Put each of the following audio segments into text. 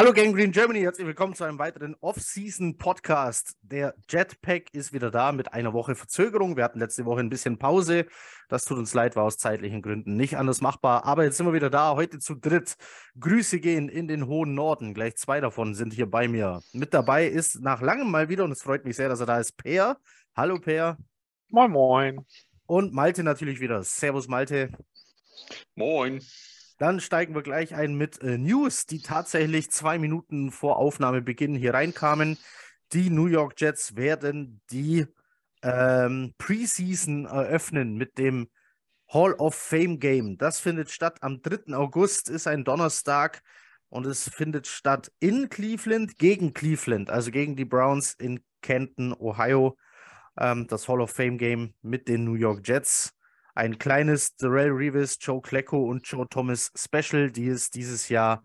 Hallo Gang Green Germany, herzlich willkommen zu einem weiteren Off-Season-Podcast. Der Jetpack ist wieder da mit einer Woche Verzögerung. Wir hatten letzte Woche ein bisschen Pause. Das tut uns leid, war aus zeitlichen Gründen nicht anders machbar. Aber jetzt sind wir wieder da, heute zu dritt. Grüße gehen in den hohen Norden. Gleich zwei davon sind hier bei mir. Mit dabei ist nach langem mal wieder, und es freut mich sehr, dass er da ist, Peer. Hallo Peer. Moin, moin. Und Malte natürlich wieder. Servus Malte. Moin. Dann steigen wir gleich ein mit äh, News, die tatsächlich zwei Minuten vor Aufnahmebeginn hier reinkamen. Die New York Jets werden die ähm, Preseason eröffnen mit dem Hall of Fame Game. Das findet statt am 3. August, ist ein Donnerstag und es findet statt in Cleveland gegen Cleveland, also gegen die Browns in Canton, Ohio. Ähm, das Hall of Fame Game mit den New York Jets ein kleines Darrell Reeves, Joe Klecko und Joe Thomas Special, die es dieses Jahr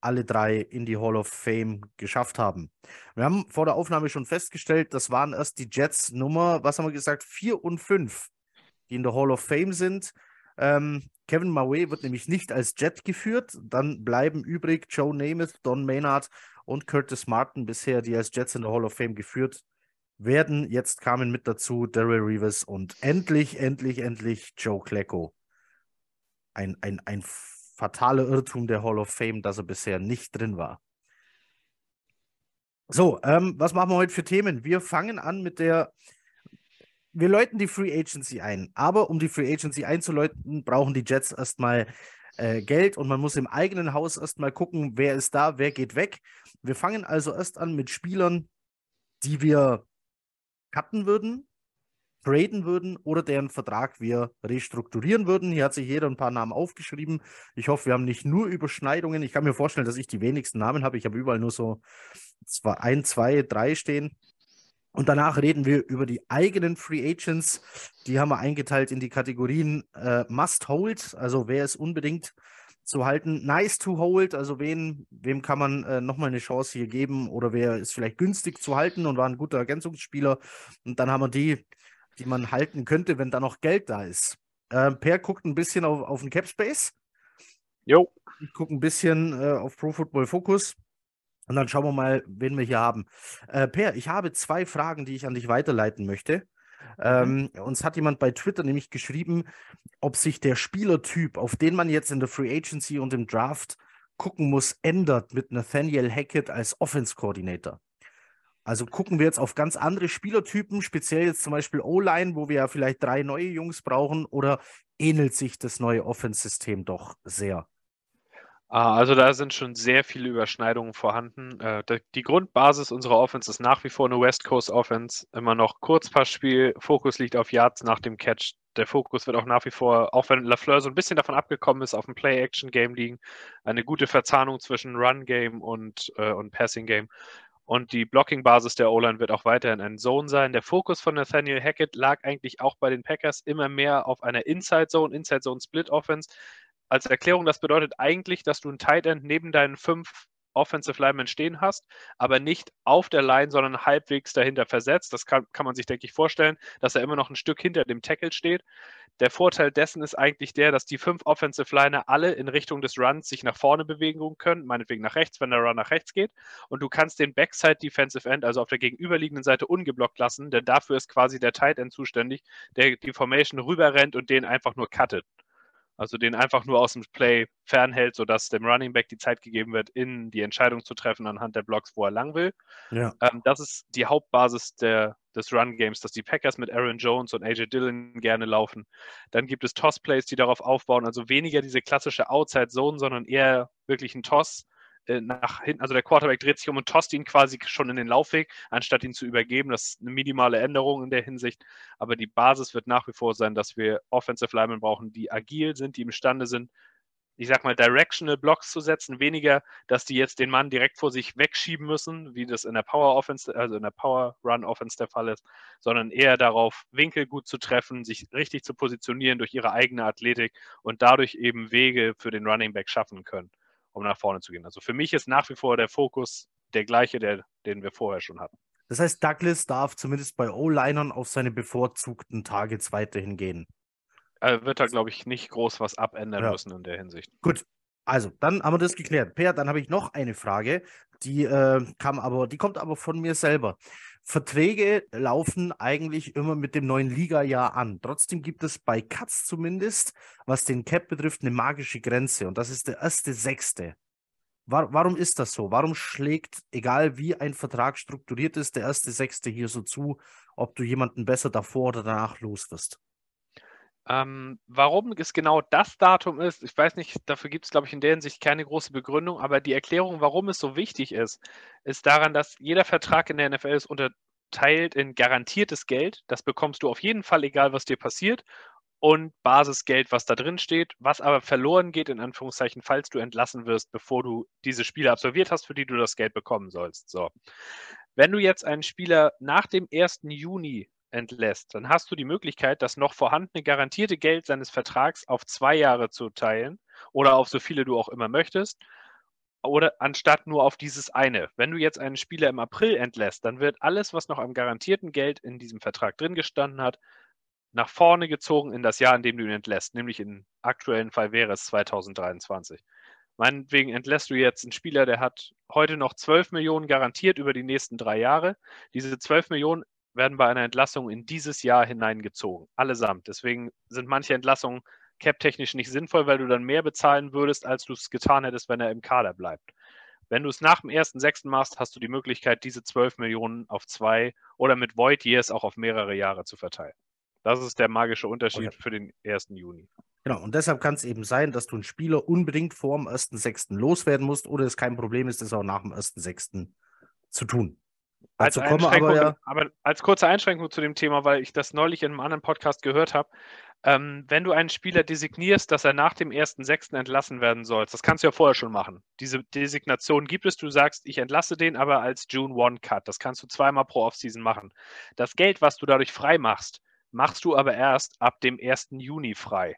alle drei in die Hall of Fame geschafft haben. Wir haben vor der Aufnahme schon festgestellt, das waren erst die Jets Nummer, was haben wir gesagt, vier und fünf, die in der Hall of Fame sind. Ähm, Kevin Maue wird nämlich nicht als Jet geführt. Dann bleiben übrig Joe Namath, Don Maynard und Curtis Martin bisher, die als Jets in der Hall of Fame geführt werden. Jetzt kamen mit dazu Daryl Reeves und endlich, endlich, endlich Joe Klecko. Ein, ein, ein fataler Irrtum der Hall of Fame, dass er bisher nicht drin war. So, ähm, was machen wir heute für Themen? Wir fangen an mit der. Wir läuten die Free Agency ein. Aber um die Free Agency einzuläuten, brauchen die Jets erstmal äh, Geld und man muss im eigenen Haus erstmal gucken, wer ist da, wer geht weg. Wir fangen also erst an mit Spielern, die wir cutten würden, traden würden oder deren Vertrag wir restrukturieren würden. Hier hat sich jeder ein paar Namen aufgeschrieben. Ich hoffe, wir haben nicht nur Überschneidungen. Ich kann mir vorstellen, dass ich die wenigsten Namen habe. Ich habe überall nur so zwei, ein, zwei, drei stehen. Und danach reden wir über die eigenen Free Agents. Die haben wir eingeteilt in die Kategorien äh, Must Hold, also wer ist unbedingt zu halten. Nice to hold, also wen, wem kann man äh, nochmal eine Chance hier geben oder wer ist vielleicht günstig zu halten und war ein guter Ergänzungsspieler. Und dann haben wir die, die man halten könnte, wenn da noch Geld da ist. Äh, per guckt ein bisschen auf, auf den Cap Space. Jo. Ich gucke ein bisschen äh, auf Pro Football Focus. Und dann schauen wir mal, wen wir hier haben. Äh, per, ich habe zwei Fragen, die ich an dich weiterleiten möchte. Mhm. Ähm, uns hat jemand bei Twitter nämlich geschrieben, ob sich der Spielertyp, auf den man jetzt in der Free Agency und im Draft gucken muss, ändert mit Nathaniel Hackett als Offense Coordinator. Also gucken wir jetzt auf ganz andere Spielertypen, speziell jetzt zum Beispiel O-Line, wo wir ja vielleicht drei neue Jungs brauchen, oder ähnelt sich das neue Offense-System doch sehr? Ah, also da sind schon sehr viele Überschneidungen vorhanden. Äh, die Grundbasis unserer Offense ist nach wie vor eine West Coast Offense. Immer noch Kurzpassspiel, Fokus liegt auf Yards nach dem Catch. Der Fokus wird auch nach wie vor, auch wenn Lafleur so ein bisschen davon abgekommen ist, auf dem Play-Action-Game liegen. Eine gute Verzahnung zwischen Run-Game und, äh, und Passing-Game. Und die Blocking-Basis der O-Line wird auch weiterhin ein Zone sein. Der Fokus von Nathaniel Hackett lag eigentlich auch bei den Packers immer mehr auf einer Inside-Zone, Inside-Zone-Split-Offense als Erklärung, das bedeutet eigentlich, dass du ein Tight End neben deinen fünf Offensive Linemen stehen hast, aber nicht auf der Line, sondern halbwegs dahinter versetzt. Das kann, kann man sich, denke ich, vorstellen, dass er immer noch ein Stück hinter dem Tackle steht. Der Vorteil dessen ist eigentlich der, dass die fünf Offensive Liner alle in Richtung des Runs sich nach vorne bewegen können, meinetwegen nach rechts, wenn der Run nach rechts geht. Und du kannst den Backside Defensive End, also auf der gegenüberliegenden Seite, ungeblockt lassen, denn dafür ist quasi der Tight End zuständig, der die Formation rüberrennt und den einfach nur cuttet. Also den einfach nur aus dem Play fernhält, sodass dem Running Back die Zeit gegeben wird, in die Entscheidung zu treffen anhand der Blocks, wo er lang will. Ja. Ähm, das ist die Hauptbasis der, des Run-Games, dass die Packers mit Aaron Jones und AJ Dillon gerne laufen. Dann gibt es Toss-Plays, die darauf aufbauen, also weniger diese klassische Outside-Zone, sondern eher wirklich ein Toss äh, nach hinten, also der Quarterback dreht sich um und tost ihn quasi schon in den Laufweg, anstatt ihn zu übergeben. Das ist eine minimale Änderung in der Hinsicht. Aber die Basis wird nach wie vor sein, dass wir Offensive Linemen brauchen, die agil sind, die imstande sind, ich sag mal, Directional Blocks zu setzen, weniger, dass die jetzt den Mann direkt vor sich wegschieben müssen, wie das in der Power Offense, also in der Power Run Offense der Fall ist, sondern eher darauf, Winkel gut zu treffen, sich richtig zu positionieren durch ihre eigene Athletik und dadurch eben Wege für den Running Back schaffen können um nach vorne zu gehen. Also für mich ist nach wie vor der Fokus der gleiche, der, den wir vorher schon hatten. Das heißt, Douglas darf zumindest bei O-Linern auf seine bevorzugten Targets weiterhin gehen. Er wird da, glaube ich, nicht groß was abändern ja. müssen in der Hinsicht. Gut. Also, dann haben wir das geklärt. Per, dann habe ich noch eine Frage, die äh, kam aber, die kommt aber von mir selber. Verträge laufen eigentlich immer mit dem neuen Liga-Jahr an. Trotzdem gibt es bei Katz zumindest, was den Cap betrifft, eine magische Grenze und das ist der erste Sechste. War, warum ist das so? Warum schlägt, egal wie ein Vertrag strukturiert ist, der erste Sechste hier so zu, ob du jemanden besser davor oder danach los wirst? Ähm, warum es genau das Datum ist, ich weiß nicht, dafür gibt es, glaube ich, in der Hinsicht keine große Begründung, aber die Erklärung, warum es so wichtig ist, ist daran, dass jeder Vertrag in der NFL ist unterteilt in garantiertes Geld. Das bekommst du auf jeden Fall, egal was dir passiert und Basisgeld, was da drin steht, was aber verloren geht, in Anführungszeichen, falls du entlassen wirst, bevor du diese Spiele absolviert hast, für die du das Geld bekommen sollst. So. Wenn du jetzt einen Spieler nach dem 1. Juni entlässt, dann hast du die Möglichkeit, das noch vorhandene garantierte Geld seines Vertrags auf zwei Jahre zu teilen oder auf so viele du auch immer möchtest oder anstatt nur auf dieses eine. Wenn du jetzt einen Spieler im April entlässt, dann wird alles, was noch am garantierten Geld in diesem Vertrag drin gestanden hat, nach vorne gezogen in das Jahr, in dem du ihn entlässt. Nämlich im aktuellen Fall wäre es 2023. Meinetwegen entlässt du jetzt einen Spieler, der hat heute noch 12 Millionen garantiert über die nächsten drei Jahre. Diese 12 Millionen werden bei einer Entlassung in dieses Jahr hineingezogen. Allesamt. Deswegen sind manche Entlassungen cap-technisch nicht sinnvoll, weil du dann mehr bezahlen würdest, als du es getan hättest, wenn er im Kader bleibt. Wenn du es nach dem ersten Sechsten machst, hast du die Möglichkeit, diese 12 Millionen auf zwei oder mit Void Years auch auf mehrere Jahre zu verteilen. Das ist der magische Unterschied okay. für den 1. Juni. Genau, und deshalb kann es eben sein, dass du einen Spieler unbedingt vor dem 1.6. loswerden musst oder es kein Problem ist, es auch nach dem 1.6. zu tun. Als also aber, ja aber als kurze Einschränkung zu dem Thema, weil ich das neulich in einem anderen Podcast gehört habe, ähm, wenn du einen Spieler designierst, dass er nach dem 1.6. entlassen werden soll, das kannst du ja vorher schon machen. Diese Designation gibt es, du sagst, ich entlasse den aber als June 1 Cut. Das kannst du zweimal pro Offseason machen. Das Geld, was du dadurch frei machst, machst du aber erst ab dem 1. Juni frei.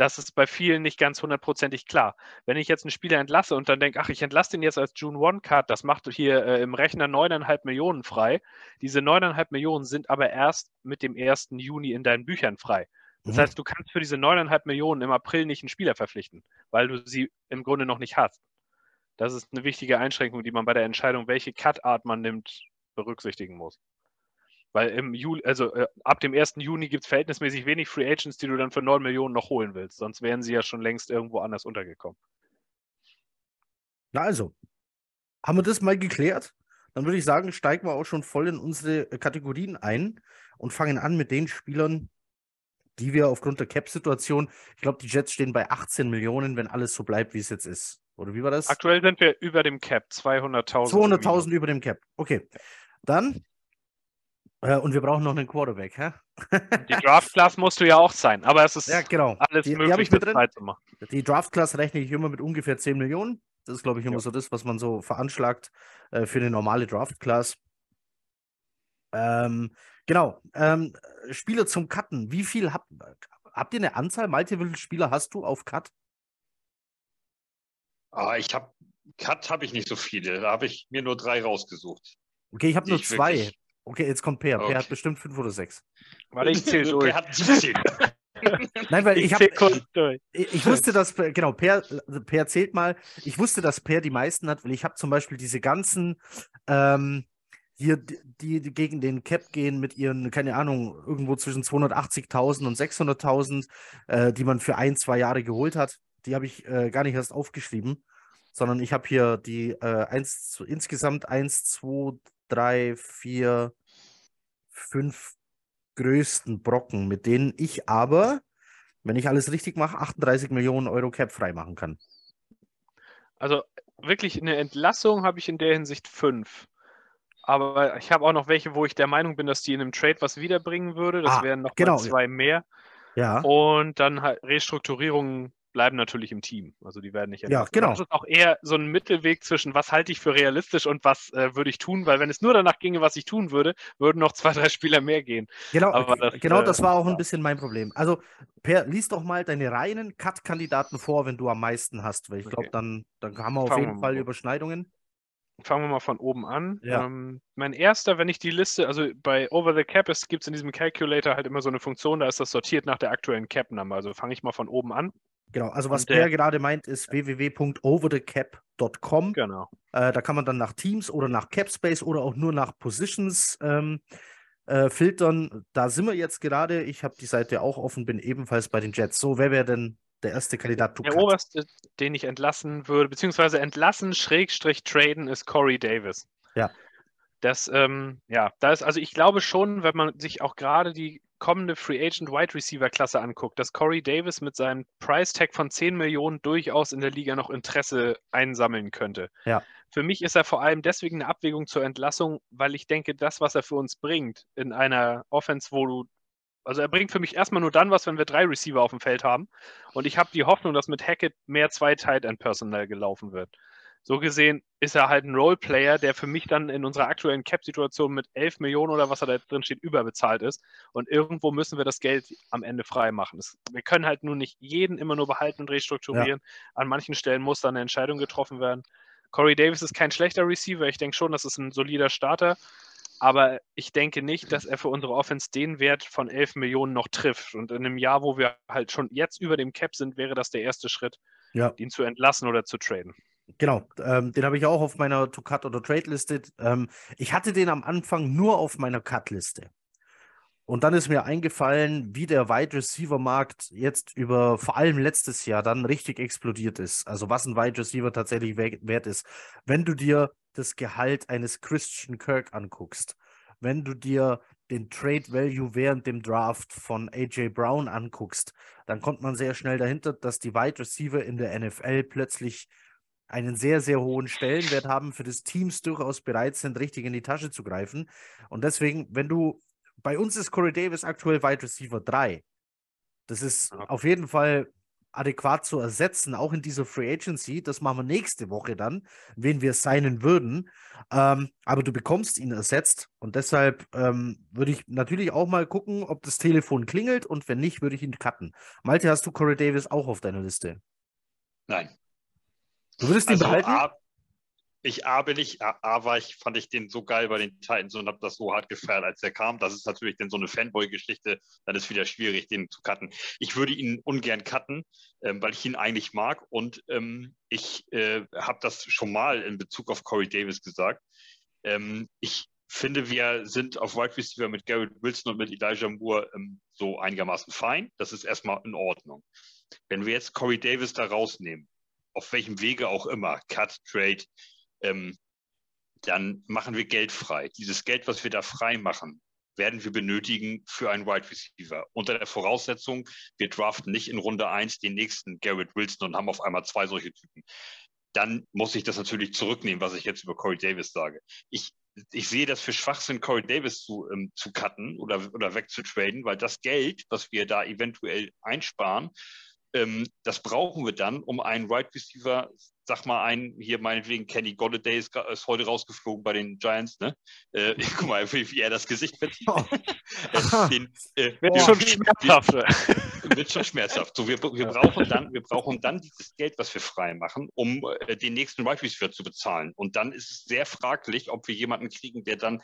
Das ist bei vielen nicht ganz hundertprozentig klar. Wenn ich jetzt einen Spieler entlasse und dann denke, ach, ich entlasse den jetzt als June One Card, das macht hier äh, im Rechner 9,5 Millionen frei. Diese 9,5 Millionen sind aber erst mit dem 1. Juni in deinen Büchern frei. Das mhm. heißt, du kannst für diese 9,5 Millionen im April nicht einen Spieler verpflichten, weil du sie im Grunde noch nicht hast. Das ist eine wichtige Einschränkung, die man bei der Entscheidung, welche Cut-Art man nimmt, berücksichtigen muss. Weil im Juli, also äh, ab dem 1. Juni gibt es verhältnismäßig wenig Free Agents, die du dann für 9 Millionen noch holen willst. Sonst wären sie ja schon längst irgendwo anders untergekommen. Na also, haben wir das mal geklärt? Dann würde ich sagen, steigen wir auch schon voll in unsere äh, Kategorien ein und fangen an mit den Spielern, die wir aufgrund der Cap-Situation, ich glaube, die Jets stehen bei 18 Millionen, wenn alles so bleibt, wie es jetzt ist. Oder wie war das? Aktuell sind wir über dem Cap, 200.000. 200.000 über dem Cap. Okay. Dann und wir brauchen noch einen Quarterback, hä? Die Draft Class musst du ja auch sein, aber es ist ja, genau. alles die, möglich, die mit Zeit zu machen. Die Draft Class rechne ich immer mit ungefähr 10 Millionen. Das ist, glaube ich, immer ja. so das, was man so veranschlagt äh, für eine normale Draft Class. Ähm, genau. Ähm, Spieler zum Cutten. Wie viel habt, habt ihr eine Anzahl? Malte, wie viele Spieler hast du auf Cut? Ah, ich habe Cut habe ich nicht so viele. Da habe ich mir nur drei rausgesucht. Okay, ich habe nur zwei. Okay, jetzt kommt Per. Okay. Per hat bestimmt fünf oder sechs. Warte, ich zähle durch. Per hat 17. Nein, weil ich, ich habe. Ich, ich, wusste, dass. Genau, Per, per zählt mal. Ich wusste, dass Per die meisten hat, weil ich habe zum Beispiel diese ganzen. Ähm, hier, die, die, gegen den Cap gehen mit ihren, keine Ahnung, irgendwo zwischen 280.000 und 600.000, äh, die man für ein, zwei Jahre geholt hat. Die habe ich äh, gar nicht erst aufgeschrieben, sondern ich habe hier die äh, eins, insgesamt 1, 2, drei, vier, fünf größten Brocken, mit denen ich aber, wenn ich alles richtig mache, 38 Millionen Euro Cap freimachen kann. Also wirklich eine Entlassung habe ich in der Hinsicht fünf. Aber ich habe auch noch welche, wo ich der Meinung bin, dass die in einem Trade was wiederbringen würde. Das ah, wären noch genau. zwei mehr. Ja. Und dann halt Restrukturierungen bleiben natürlich im Team. Also die werden nicht entlassen. Ja, genau. Das ist auch eher so ein Mittelweg zwischen, was halte ich für realistisch und was äh, würde ich tun, weil wenn es nur danach ginge, was ich tun würde, würden noch zwei, drei Spieler mehr gehen. Genau, das, genau äh, das war auch ein bisschen mein Problem. Also, Per, lies doch mal deine reinen Cut-Kandidaten vor, wenn du am meisten hast, weil ich glaube, okay. dann, dann haben wir auf Fangen jeden Fall Überschneidungen. Fangen wir mal von oben an. Ja. Ähm, mein erster, wenn ich die Liste, also bei Over the Cap gibt es in diesem Calculator halt immer so eine Funktion, da ist das sortiert nach der aktuellen Cap-Nummer. Also fange ich mal von oben an. Genau, also was Und der- Per gerade meint, ist www.overthecap.com. Genau. Äh, da kann man dann nach Teams oder nach Capspace oder auch nur nach Positions ähm, äh, filtern. Da sind wir jetzt gerade. Ich habe die Seite auch offen, bin ebenfalls bei den Jets. So, wer wäre denn der erste Kandidat? to Der oberste, den ich entlassen würde, beziehungsweise entlassen, Schrägstrich traden, ist Corey Davis. Ja. Das, ähm, ja, da ist, also ich glaube schon, wenn man sich auch gerade die kommende Free Agent Wide Receiver Klasse anguckt, dass Corey Davis mit seinem Price Tag von 10 Millionen durchaus in der Liga noch Interesse einsammeln könnte. Ja. Für mich ist er vor allem deswegen eine Abwägung zur Entlassung, weil ich denke, das, was er für uns bringt in einer Offense, wo du also er bringt für mich erstmal nur dann was, wenn wir drei Receiver auf dem Feld haben. Und ich habe die Hoffnung, dass mit Hackett mehr zwei Tight End Personal gelaufen wird. So gesehen ist er halt ein Roleplayer, der für mich dann in unserer aktuellen Cap-Situation mit 11 Millionen oder was er da drin steht, überbezahlt ist. Und irgendwo müssen wir das Geld am Ende frei machen. Das, wir können halt nur nicht jeden immer nur behalten und restrukturieren. An manchen Stellen muss dann eine Entscheidung getroffen werden. Corey Davis ist kein schlechter Receiver. Ich denke schon, das ist ein solider Starter. Aber ich denke nicht, dass er für unsere Offense den Wert von 11 Millionen noch trifft. Und in einem Jahr, wo wir halt schon jetzt über dem Cap sind, wäre das der erste Schritt, Ja. ihn zu entlassen oder zu traden. Genau, ähm, den habe ich auch auf meiner To-Cut- oder Trade-Liste. Ähm, ich hatte den am Anfang nur auf meiner Cut-Liste. Und dann ist mir eingefallen, wie der Wide Receiver-Markt jetzt über vor allem letztes Jahr dann richtig explodiert ist. Also was ein Wide Receiver tatsächlich we- wert ist. Wenn du dir das Gehalt eines Christian Kirk anguckst, wenn du dir den Trade Value während dem Draft von AJ Brown anguckst, dann kommt man sehr schnell dahinter, dass die Wide Receiver in der NFL plötzlich einen sehr, sehr hohen Stellenwert haben, für das Teams durchaus bereit sind, richtig in die Tasche zu greifen. Und deswegen, wenn du, bei uns ist Corey Davis aktuell Wide Receiver 3. Das ist Ja. auf jeden Fall adäquat zu ersetzen, auch in dieser Free Agency. Das machen wir nächste Woche dann, wen wir signen würden. Ähm, aber du bekommst ihn ersetzt und deshalb ähm, würde ich natürlich auch mal gucken, ob das Telefon klingelt und wenn nicht, würde ich ihn cutten. Malte, hast du Corey Davis auch auf deiner Liste? Nein. Du würdest ihn Also behalten? A, ich A bin ich, A, A war ich, fand ich den so geil bei den Titans und habe das so hart gefeiert, als er kam. Das ist natürlich dann so eine Fanboy-Geschichte, dann ist wieder schwierig, den zu cutten. Ich würde ihn ungern cutten, ähm, weil ich ihn eigentlich mag und ähm, ich äh, habe das schon mal in Bezug auf Corey Davis gesagt. Ähm, ich finde, wir sind auf Wide Receiver mit Garrett Wilson und mit Elijah Moore ähm, so einigermaßen fein. Das ist erstmal in Ordnung. Wenn wir jetzt Corey Davis da rausnehmen, auf welchem Wege auch immer, Cut, Trade, ähm, dann machen wir Geld frei. Dieses Geld, was wir da frei machen, werden wir benötigen für einen Wide Receiver. Unter der Voraussetzung, wir draften nicht in Runde 1 den nächsten Garrett Wilson und haben auf einmal zwei solche Typen. Dann muss ich das natürlich zurücknehmen, was ich jetzt über Corey Davis sage. Ich, ich sehe das für Schwachsinn, Corey Davis zu, ähm, zu cutten oder, oder wegzutraden, weil das Geld, was wir da eventuell einsparen, ähm, das brauchen wir dann, um einen Wide Receiver, sag mal einen, hier meinetwegen Kenny Golladay ist, ist heute rausgeflogen bei den Giants, ne? Äh, guck mal, wie, wie er das Gesicht verzieht. Oh. Äh, den, äh, Wird Boah. schon wir- schmerzhaft. wird schon schmerzhaft. So, wir, wir, brauchen dann, wir brauchen dann dieses Geld, was wir frei machen, um äh, den nächsten Wide Receiver zu bezahlen. Und dann ist es sehr fraglich, ob wir jemanden kriegen, der dann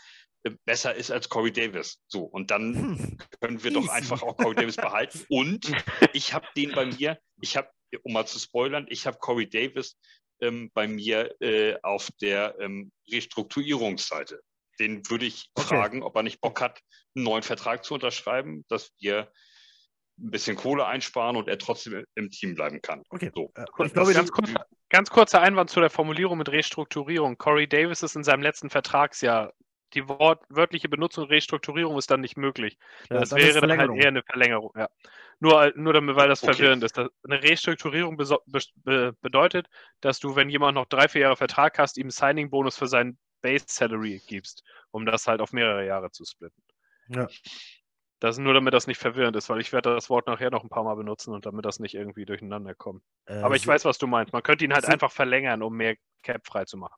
besser ist als Corey Davis. So, und dann Hm. können wir doch einfach auch Corey Davis behalten. Und ich habe den bei mir, ich habe, um mal zu spoilern, ich habe Corey Davis ähm, bei mir äh, auf der ähm, Restrukturierungsseite. Den würde ich Okay. fragen, ob er nicht Bock hat, einen neuen Vertrag zu unterschreiben, dass wir ein bisschen Kohle einsparen und er trotzdem im Team bleiben kann. Okay. So. Äh, Kurz- ich glaube, ganz, kurzer, ganz kurzer Einwand zu der Formulierung mit Restrukturierung. Corey Davis ist in seinem letzten Vertragsjahr. Die Wort, wörtliche Benutzung Restrukturierung ist dann nicht möglich. ja, das wäre dann halt eher eine Verlängerung. Ja. Nur, nur damit, weil das Okay. verwirrend ist. Eine Restrukturierung be be bedeutet, dass du, wenn jemand noch drei, vier Jahre Vertrag hast, ihm einen Signing-Bonus für seinen Base-Salary gibst, um das halt auf mehrere Jahre zu splitten. Ja. Das ist nur, damit das nicht verwirrend ist, weil ich werde das Wort nachher noch ein paar Mal benutzen und damit das nicht irgendwie durcheinander kommt. Äh, Aber ich weiß, was du meinst. Man könnte ihn halt einfach verlängern, um mehr Cap frei zu machen.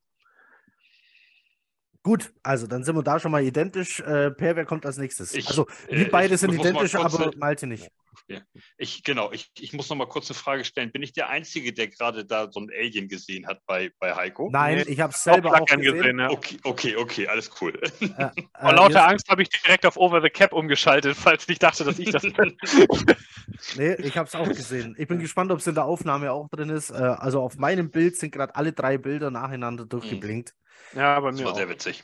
Gut, also dann sind wir da schon mal identisch. Äh, per, wer kommt als nächstes? Ich- also, äh, wir beide ich sind identisch, aber Malte nicht. Ja. Ich, genau, ich, ich muss noch mal kurz eine Frage stellen. Bin ich der Einzige, der gerade da so ein Alien gesehen hat bei, bei Heiko? Nein, ich habe es selber auch, auch gesehen. gesehen ja. okay, okay, okay, alles cool. Äh, äh, Vor lauter Angst habe ich direkt auf Over the Cap umgeschaltet, falls ich dachte, dass ich das bin. nee, ich habe es auch gesehen. Ich bin gespannt, ob es in der Aufnahme auch drin ist. Äh, also auf meinem Bild sind gerade alle drei Bilder nacheinander durchgeblinkt. Ja, bei mir das war auch. sehr witzig.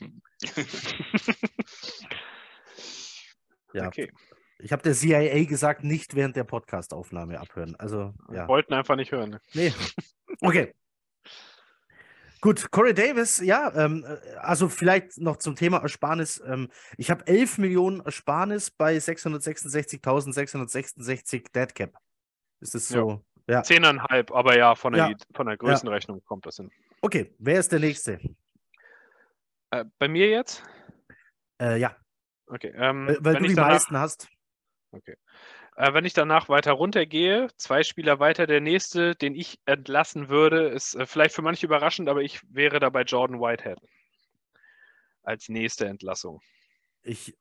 ja. Okay. Ich habe der CIA gesagt, nicht während der Podcastaufnahme abhören. Also, ja. Wollten einfach nicht hören. Ne? Nee. Okay. Gut, Corey Davis, ja, ähm, also vielleicht noch zum Thema Ersparnis. Ähm, ich habe 11 Millionen Ersparnis bei 666.666 Deadcap. Ist das so? Ja. Zehneinhalb, aber ja, von der, ja. von der Größenrechnung ja. kommt das hin. Okay, wer ist der Nächste? Äh, bei mir jetzt? Äh, ja. Okay. Ähm, weil, du die meisten hast. Okay. Äh, wenn ich danach weiter runtergehe, zwei Spieler weiter, der nächste, den ich entlassen würde, ist äh, vielleicht für manche überraschend, aber ich wäre dabei Jordan Whitehead als nächste Entlassung. Ich,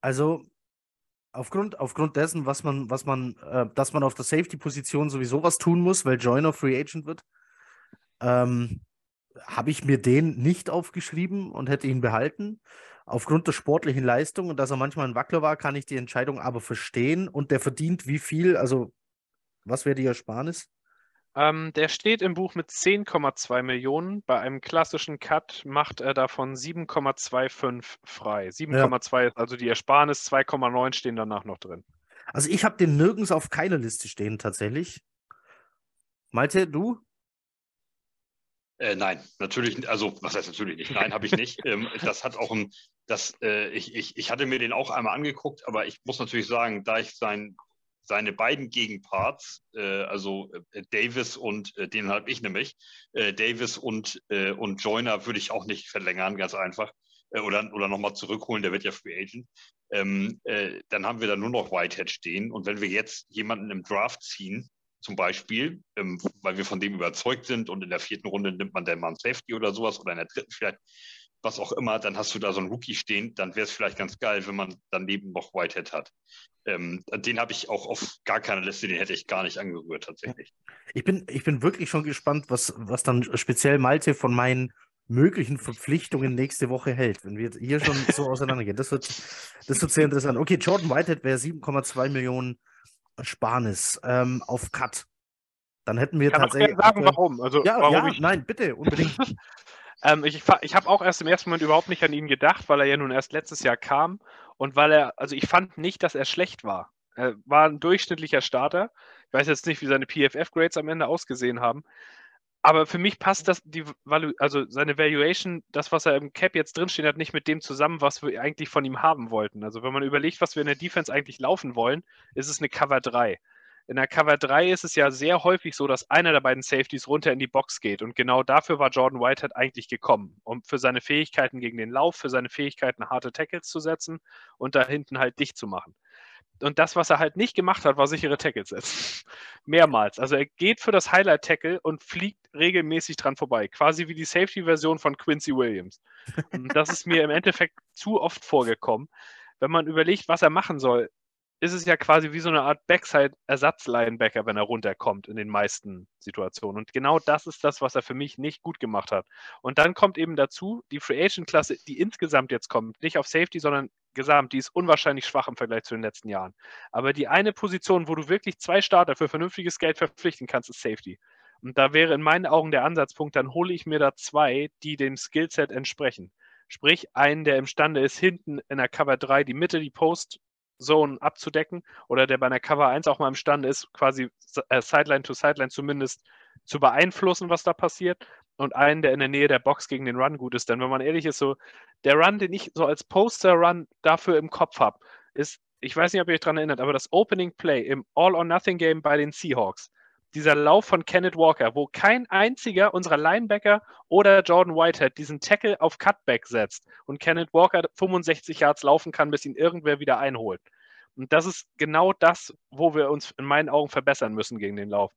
also aufgrund, aufgrund dessen, was man, was man, äh, dass man auf der Safety-Position sowieso was tun muss, weil Joiner Free Agent wird, ähm, habe ich mir den nicht aufgeschrieben und hätte ihn behalten aufgrund der sportlichen Leistung und dass er manchmal ein Wackler war, kann ich die Entscheidung aber verstehen. Und der verdient wie viel? Also, was wäre die Ersparnis? Ähm, der steht im Buch mit 10,2 Millionen. Bei einem klassischen Cut macht er davon 7,25 frei. 7,2 ja. ist also die Ersparnis, 2,9 stehen danach noch drin. Also ich habe den nirgends auf keiner Liste stehen tatsächlich. Malte, du? Äh, nein, natürlich, also was heißt natürlich nicht? Nein, habe ich nicht. ähm, das hat auch ein, das, äh, ich, ich, ich hatte mir den auch einmal angeguckt, aber ich muss natürlich sagen, da ich sein, seine beiden Gegenparts, äh, also äh, Davis und äh, den habe ich nämlich, äh, Davis und, und Joyner würde ich auch nicht verlängern, ganz einfach. oder oder nochmal zurückholen, der wird ja Free Agent. Ähm, dann haben wir da nur noch Whitehead stehen. Und wenn wir jetzt jemanden im Draft ziehen, zum Beispiel, ähm, weil wir von dem überzeugt sind und in der vierten Runde nimmt man dann mal ein Safety oder sowas oder in der dritten vielleicht, was auch immer, dann hast du da so einen Rookie stehen, dann wäre es vielleicht ganz geil, wenn man daneben noch Whitehead hat. Ähm, den habe ich auch auf gar keiner Liste, den hätte ich gar nicht angerührt tatsächlich. Ich bin, ich bin wirklich schon gespannt, was, was dann speziell Malte von meinen möglichen Verpflichtungen nächste Woche hält, wenn wir hier schon so auseinandergehen. Das wird, das wird sehr interessant. Okay, Jordan Whitehead wäre 7,2 Millionen Ersparnis ähm, auf Cut. Dann hätten wir Kann tatsächlich. Ich sagen, warum. Also, ja, warum ja ich... nein, bitte, unbedingt. ähm, ich ich habe auch erst im ersten Moment überhaupt nicht an ihn gedacht, weil er ja nun erst letztes Jahr kam und weil er, also ich fand nicht, dass er schlecht war. Er war ein durchschnittlicher Starter. Ich weiß jetzt nicht, wie seine PFF-Grades am Ende ausgesehen haben, aber für mich passt das, die also seine Valuation, das, was er im Cap jetzt drinstehen hat, nicht mit dem zusammen, was wir eigentlich von ihm haben wollten. Also wenn man überlegt, was wir in der Defense eigentlich laufen wollen, ist es eine Cover 3. In der Cover 3 ist es ja sehr häufig so, dass einer der beiden Safeties runter in die Box geht. Und genau dafür war Jordan Whitehead eigentlich gekommen, um für seine Fähigkeiten gegen den Lauf, für seine Fähigkeiten harte Tackles zu setzen und da hinten halt dicht zu machen und das, was er halt nicht gemacht hat, war sichere Tackles setzen. Mehrmals. Also er geht für das Highlight-Tackle und fliegt regelmäßig dran vorbei. Quasi wie die Safety-Version von Quincy Williams. Und das ist mir im Endeffekt zu oft vorgekommen. Wenn man überlegt, was er machen soll, ist es ja quasi wie so eine Art Backside-Ersatz-Linebacker, wenn er runterkommt in den meisten Situationen. Und genau das ist das, was er für mich nicht gut gemacht hat. Und dann kommt eben dazu, die Free Agent-Klasse, die insgesamt jetzt kommt, nicht auf Safety, sondern gesamt, die ist unwahrscheinlich schwach im Vergleich zu den letzten Jahren. Aber die eine Position, wo du wirklich zwei Starter für vernünftiges Geld verpflichten kannst, ist Safety. Und da wäre in meinen Augen der Ansatzpunkt, dann hole ich mir da zwei, die dem Skillset entsprechen. Sprich, einen, der imstande ist, hinten in der Cover 3 die Mitte, die Post-Zone abzudecken oder der bei einer Cover 1 auch mal imstande ist, quasi äh, Sideline to Sideline zumindest zu beeinflussen, was da passiert und einen, der in der Nähe der Box gegen den Run gut ist. Denn wenn man ehrlich ist, so der Run, den ich so als Poster-Run dafür im Kopf habe, ist, ich weiß nicht, ob ihr euch daran erinnert, aber das Opening Play im All-or-Nothing-Game bei den Seahawks, dieser Lauf von Kenneth Walker, wo kein einziger unserer Linebacker oder Jordan Whitehead diesen Tackle auf Cutback setzt und Kenneth Walker 65 Yards laufen kann, bis ihn irgendwer wieder einholt. Und das ist genau das, wo wir uns in meinen Augen verbessern müssen gegen den Lauf.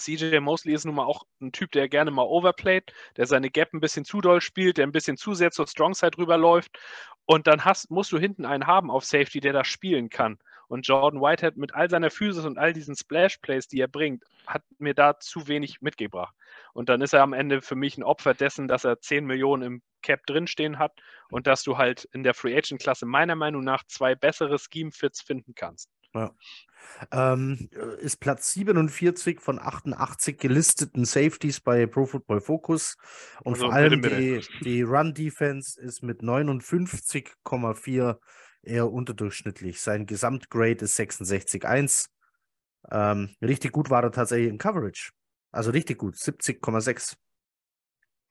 CJ Mosley ist nun mal auch ein Typ, der gerne mal overplayt, der seine Gap ein bisschen zu doll spielt, der ein bisschen zu sehr zur Strongside rüberläuft. Und dann hast, musst du hinten einen haben auf Safety, der das spielen kann. Und Jordan Whitehead mit all seiner Physis und all diesen Splash-Plays, die er bringt, hat mir da zu wenig mitgebracht. Und dann ist er am Ende für mich ein Opfer dessen, dass er 10 Millionen im Cap drinstehen hat und dass du halt in der Free Agent-Klasse meiner Meinung nach zwei bessere Scheme-Fits finden kannst. Ja. Ähm, ist Platz 47 von 88 gelisteten Safeties bei Pro Football Focus. Und also vor allem die, die Run-Defense ist mit 59,4 eher unterdurchschnittlich. Sein Gesamtgrade ist 66,1. Ähm, richtig gut war er tatsächlich in Coverage. Also richtig gut, 70,6.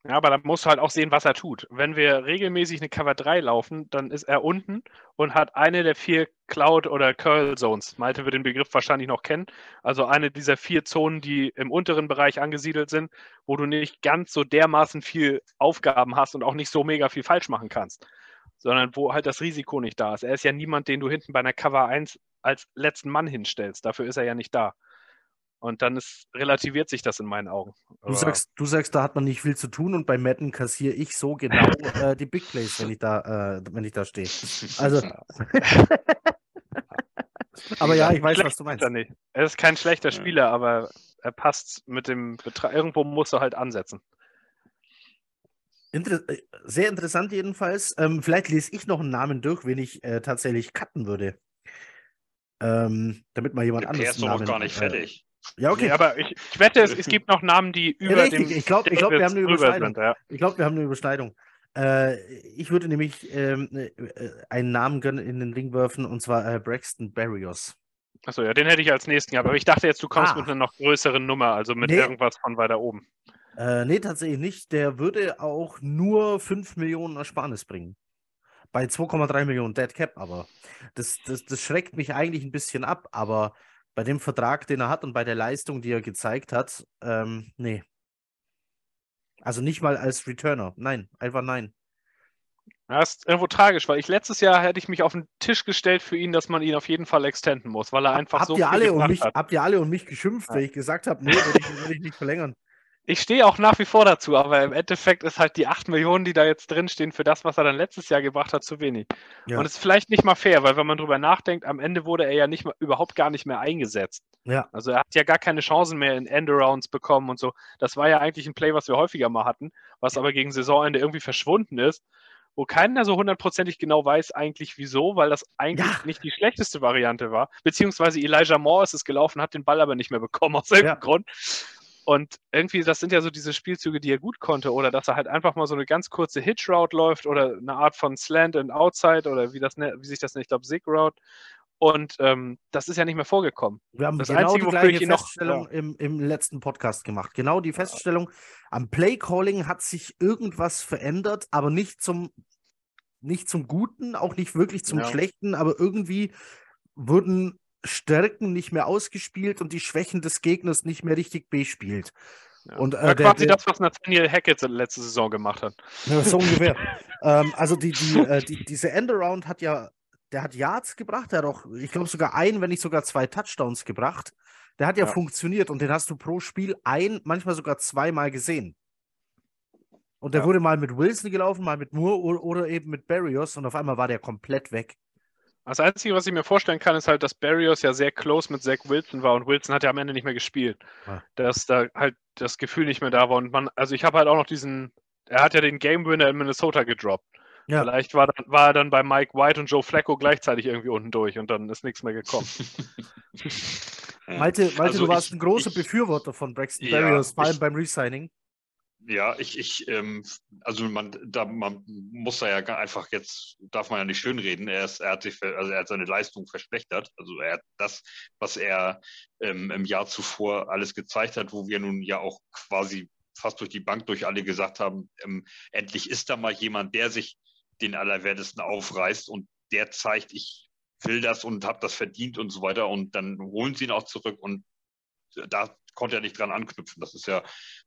Ja, aber da musst du halt auch sehen, was er tut. Wenn wir regelmäßig eine Cover 3 laufen, dann ist er unten und hat eine der vier Cloud- oder Curl-Zones. Malte wird den Begriff wahrscheinlich noch kennen. Also eine dieser vier Zonen, die im unteren Bereich angesiedelt sind, wo du nicht ganz so dermaßen viel Aufgaben hast und auch nicht so mega viel falsch machen kannst. Sondern wo halt das Risiko nicht da ist. Er ist ja niemand, den du hinten bei einer Cover 1 als letzten Mann hinstellst. Dafür ist er ja nicht da. Und dann ist, relativiert sich das in meinen Augen. Du sagst, du sagst, da hat man nicht viel zu tun und bei Madden kassiere ich so genau äh, die Big Plays, wenn ich da, äh, wenn ich da stehe. Also. aber ja, ich weiß, was du meinst. Er, nicht. er ist kein schlechter Spieler, aber er passt mit dem Betrag. Irgendwo muss er halt ansetzen. Inter äh, sehr interessant jedenfalls. Ähm, vielleicht lese ich noch einen Namen durch, wen ich äh, tatsächlich cutten würde. Ähm, damit mal jemand anderes. Der ist doch gar nicht äh, fertig. Ja, okay. Nee, aber ich, ich, wette, es, es gibt noch Namen, die über ja, dem Ich glaube, glaub, wir haben eine Überschneidung. ja. Ich glaube, wir haben eine Überschneidung. Äh, ich würde nämlich ähm, äh, einen Namen gönnen in den Ring werfen, und zwar äh, Braxton Barrios. Achso, ja, den hätte ich als nächsten gehabt. Aber ich dachte jetzt, du kommst ah. mit einer noch größeren Nummer, also mit nee. irgendwas von weiter oben. Äh, nee, tatsächlich nicht. Der würde auch nur 5 Millionen Ersparnis bringen. Bei 2,3 Millionen Dead Cap, aber das, das, das schreckt mich eigentlich ein bisschen ab. Aber bei dem Vertrag, den er hat und bei der Leistung, die er gezeigt hat, ähm, nee. Also nicht mal als Returner. Nein, einfach nein. Das ist irgendwo tragisch, weil ich letztes Jahr hätte ich mich auf den Tisch gestellt für ihn, dass man ihn auf jeden Fall extenden muss, weil er einfach habt so ihr viel alle und mich, hat. Habt ihr alle und mich geschimpft, ja. weil ich gesagt habe, nee, würde ich, würd ich nicht verlängern ich stehe auch nach wie vor dazu, aber im Endeffekt ist halt die 8 Millionen, die da jetzt drinstehen, für das, was er dann letztes Jahr gebracht hat, zu wenig. Ja. Und es ist vielleicht nicht mal fair, weil wenn man drüber nachdenkt, am Ende wurde er ja nicht mal, überhaupt gar nicht mehr eingesetzt. Ja. Also er hat ja gar keine Chancen mehr in Endarounds bekommen und so. Das war ja eigentlich ein Play, was wir häufiger mal hatten, was aber gegen Saisonende irgendwie verschwunden ist wo keiner so hundertprozentig genau weiß eigentlich wieso, weil das eigentlich ja. nicht die schlechteste Variante war. Beziehungsweise Elijah Moore ist es gelaufen, hat den Ball aber nicht mehr bekommen aus irgendeinem ja. Grund. Und irgendwie, das sind ja so diese Spielzüge, die er gut konnte, oder dass er halt einfach mal so eine ganz kurze Hitch-Route läuft oder eine Art von Slant and Outside oder wie, das, ne, wie sich das nennt, ich glaube, Zig-Route. Und ähm, das ist ja nicht mehr vorgekommen. Wir haben das genau Einzige, die gleiche Feststellung noch, ja. im, im letzten Podcast gemacht. Genau die Feststellung, am Play-Calling hat sich irgendwas verändert, aber nicht zum, nicht zum Guten, auch nicht wirklich zum ja. Schlechten, aber irgendwie wurden Stärken nicht mehr ausgespielt und die Schwächen des Gegners nicht mehr richtig bespielt. Ja. Und, äh, der, quasi der, das, was Nathaniel Hackett letzte Saison gemacht hat. Ja, so ungefähr. ähm, also die, die, äh, die, diese Endaround hat ja, der hat Yards gebracht, der hat auch, ich glaube sogar ein, wenn nicht sogar zwei Touchdowns gebracht. Der hat ja, ja, funktioniert und den hast du pro Spiel ein, manchmal sogar zweimal gesehen. Und der ja. wurde mal mit Wilson gelaufen, mal mit Moore oder, oder eben mit Barrios und auf einmal war der komplett weg. Das Einzige, was ich mir vorstellen kann, ist halt, dass Barrios ja sehr close mit Zach Wilson war und Wilson hat ja am Ende nicht mehr gespielt. Ah. Dass da halt das Gefühl nicht mehr da war. Und man, also ich habe halt auch noch diesen, er hat ja den Game Winner in Minnesota gedroppt. Ja. Vielleicht war, war er dann bei Mike White und Joe Flacco gleichzeitig irgendwie unten durch und dann ist nichts mehr gekommen. Malte, Malte also du warst ich, ein großer ich, Befürworter von Braxton ja, Barrios, vor allem beim Resigning. Ja, ich, ich, ähm, also man, da, man muss da ja einfach jetzt, darf man ja nicht schönreden, er, ist, er hat sich, also er hat seine Leistung verschlechtert. Also er hat das, was er ähm, im Jahr zuvor alles gezeigt hat, wo wir nun ja auch quasi fast durch die Bank durch alle gesagt haben, ähm, endlich ist da mal jemand, der sich den Allerwertesten aufreißt. Und der zeigt, ich will das und habe das verdient und so weiter. Und dann holen sie ihn auch zurück. Und da konnte er nicht dran anknüpfen. Das ist ja,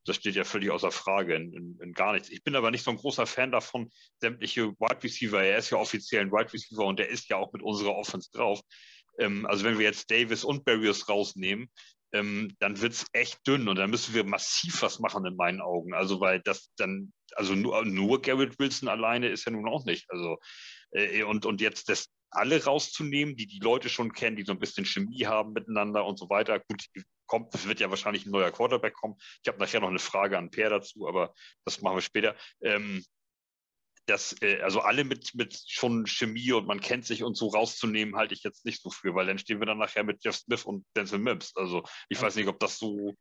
das steht ja völlig außer Frage in, in, in, gar nichts. Ich bin aber nicht so ein großer Fan davon, sämtliche Wide Receiver, er ist ja offiziell ein Wide Receiver und der ist ja auch mit unserer Offense drauf. Ähm, also wenn wir jetzt Davis und Barrios rausnehmen, ähm, dann wird es echt dünn und dann müssen wir massiv was machen in meinen Augen. Also weil das dann, also nur, nur Garrett Wilson alleine ist ja nun auch nicht. Also äh, und, und jetzt das alle rauszunehmen, die die Leute schon kennen, die so ein bisschen Chemie haben miteinander und so weiter. Gut, kommt, es wird ja wahrscheinlich ein neuer Quarterback kommen. Ich habe nachher noch eine Frage an Per dazu, aber das machen wir später. Ähm, das, äh, also alle mit, mit schon Chemie und man kennt sich und so rauszunehmen, halte ich jetzt nicht so für, weil dann stehen wir dann nachher mit Jeff Smith und Denzel Mims. Also ich weiß nicht, ob das so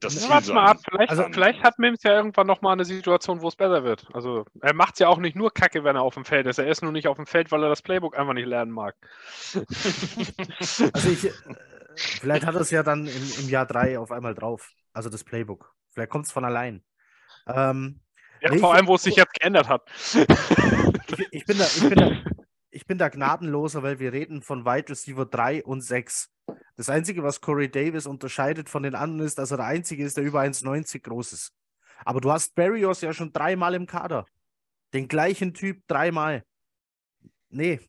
das ja, warte mal ab. Vielleicht, also, vielleicht hat Mims ja irgendwann nochmal eine Situation, wo es besser wird. Also er macht es ja auch nicht nur Kacke, wenn er auf dem Feld ist. Er ist nur nicht auf dem Feld, weil er das Playbook einfach nicht lernen mag. also ich, äh, vielleicht hat er es ja dann im, im Jahr drei auf einmal drauf. Also das Playbook. Vielleicht kommt es von allein. Ähm, ja, nee, vor allem, wo es sich jetzt geändert hat. ich, ich, bin da, ich, bin da, ich bin da gnadenloser, weil wir reden von Wide Receiver 3 und 6. Das Einzige, was Corey Davis unterscheidet von den anderen, ist, dass er der Einzige ist, der über 1,90 groß ist. Aber du hast Barrios ja schon dreimal im Kader. Den gleichen Typ dreimal. Nee.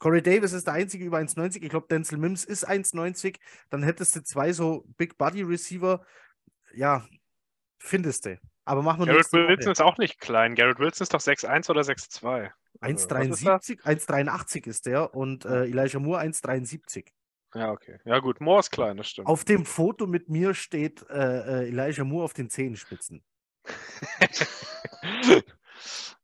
Corey Davis ist der Einzige über 1,90. Ich glaube, Denzel Mims ist 1,90. Dann hättest du zwei so Big Body Receiver. Ja, findest du. Aber machen wir Garrett Wilson ist auch nicht klein. Garrett Wilson ist doch 6'1 oder 6'2. 1,73, 1,83 ist der und äh, Elijah Moore 1,73. Ja, okay. Ja, gut, Moore ist klein, das stimmt. Auf dem Foto mit mir steht äh, äh Elijah Moore auf den Zehenspitzen.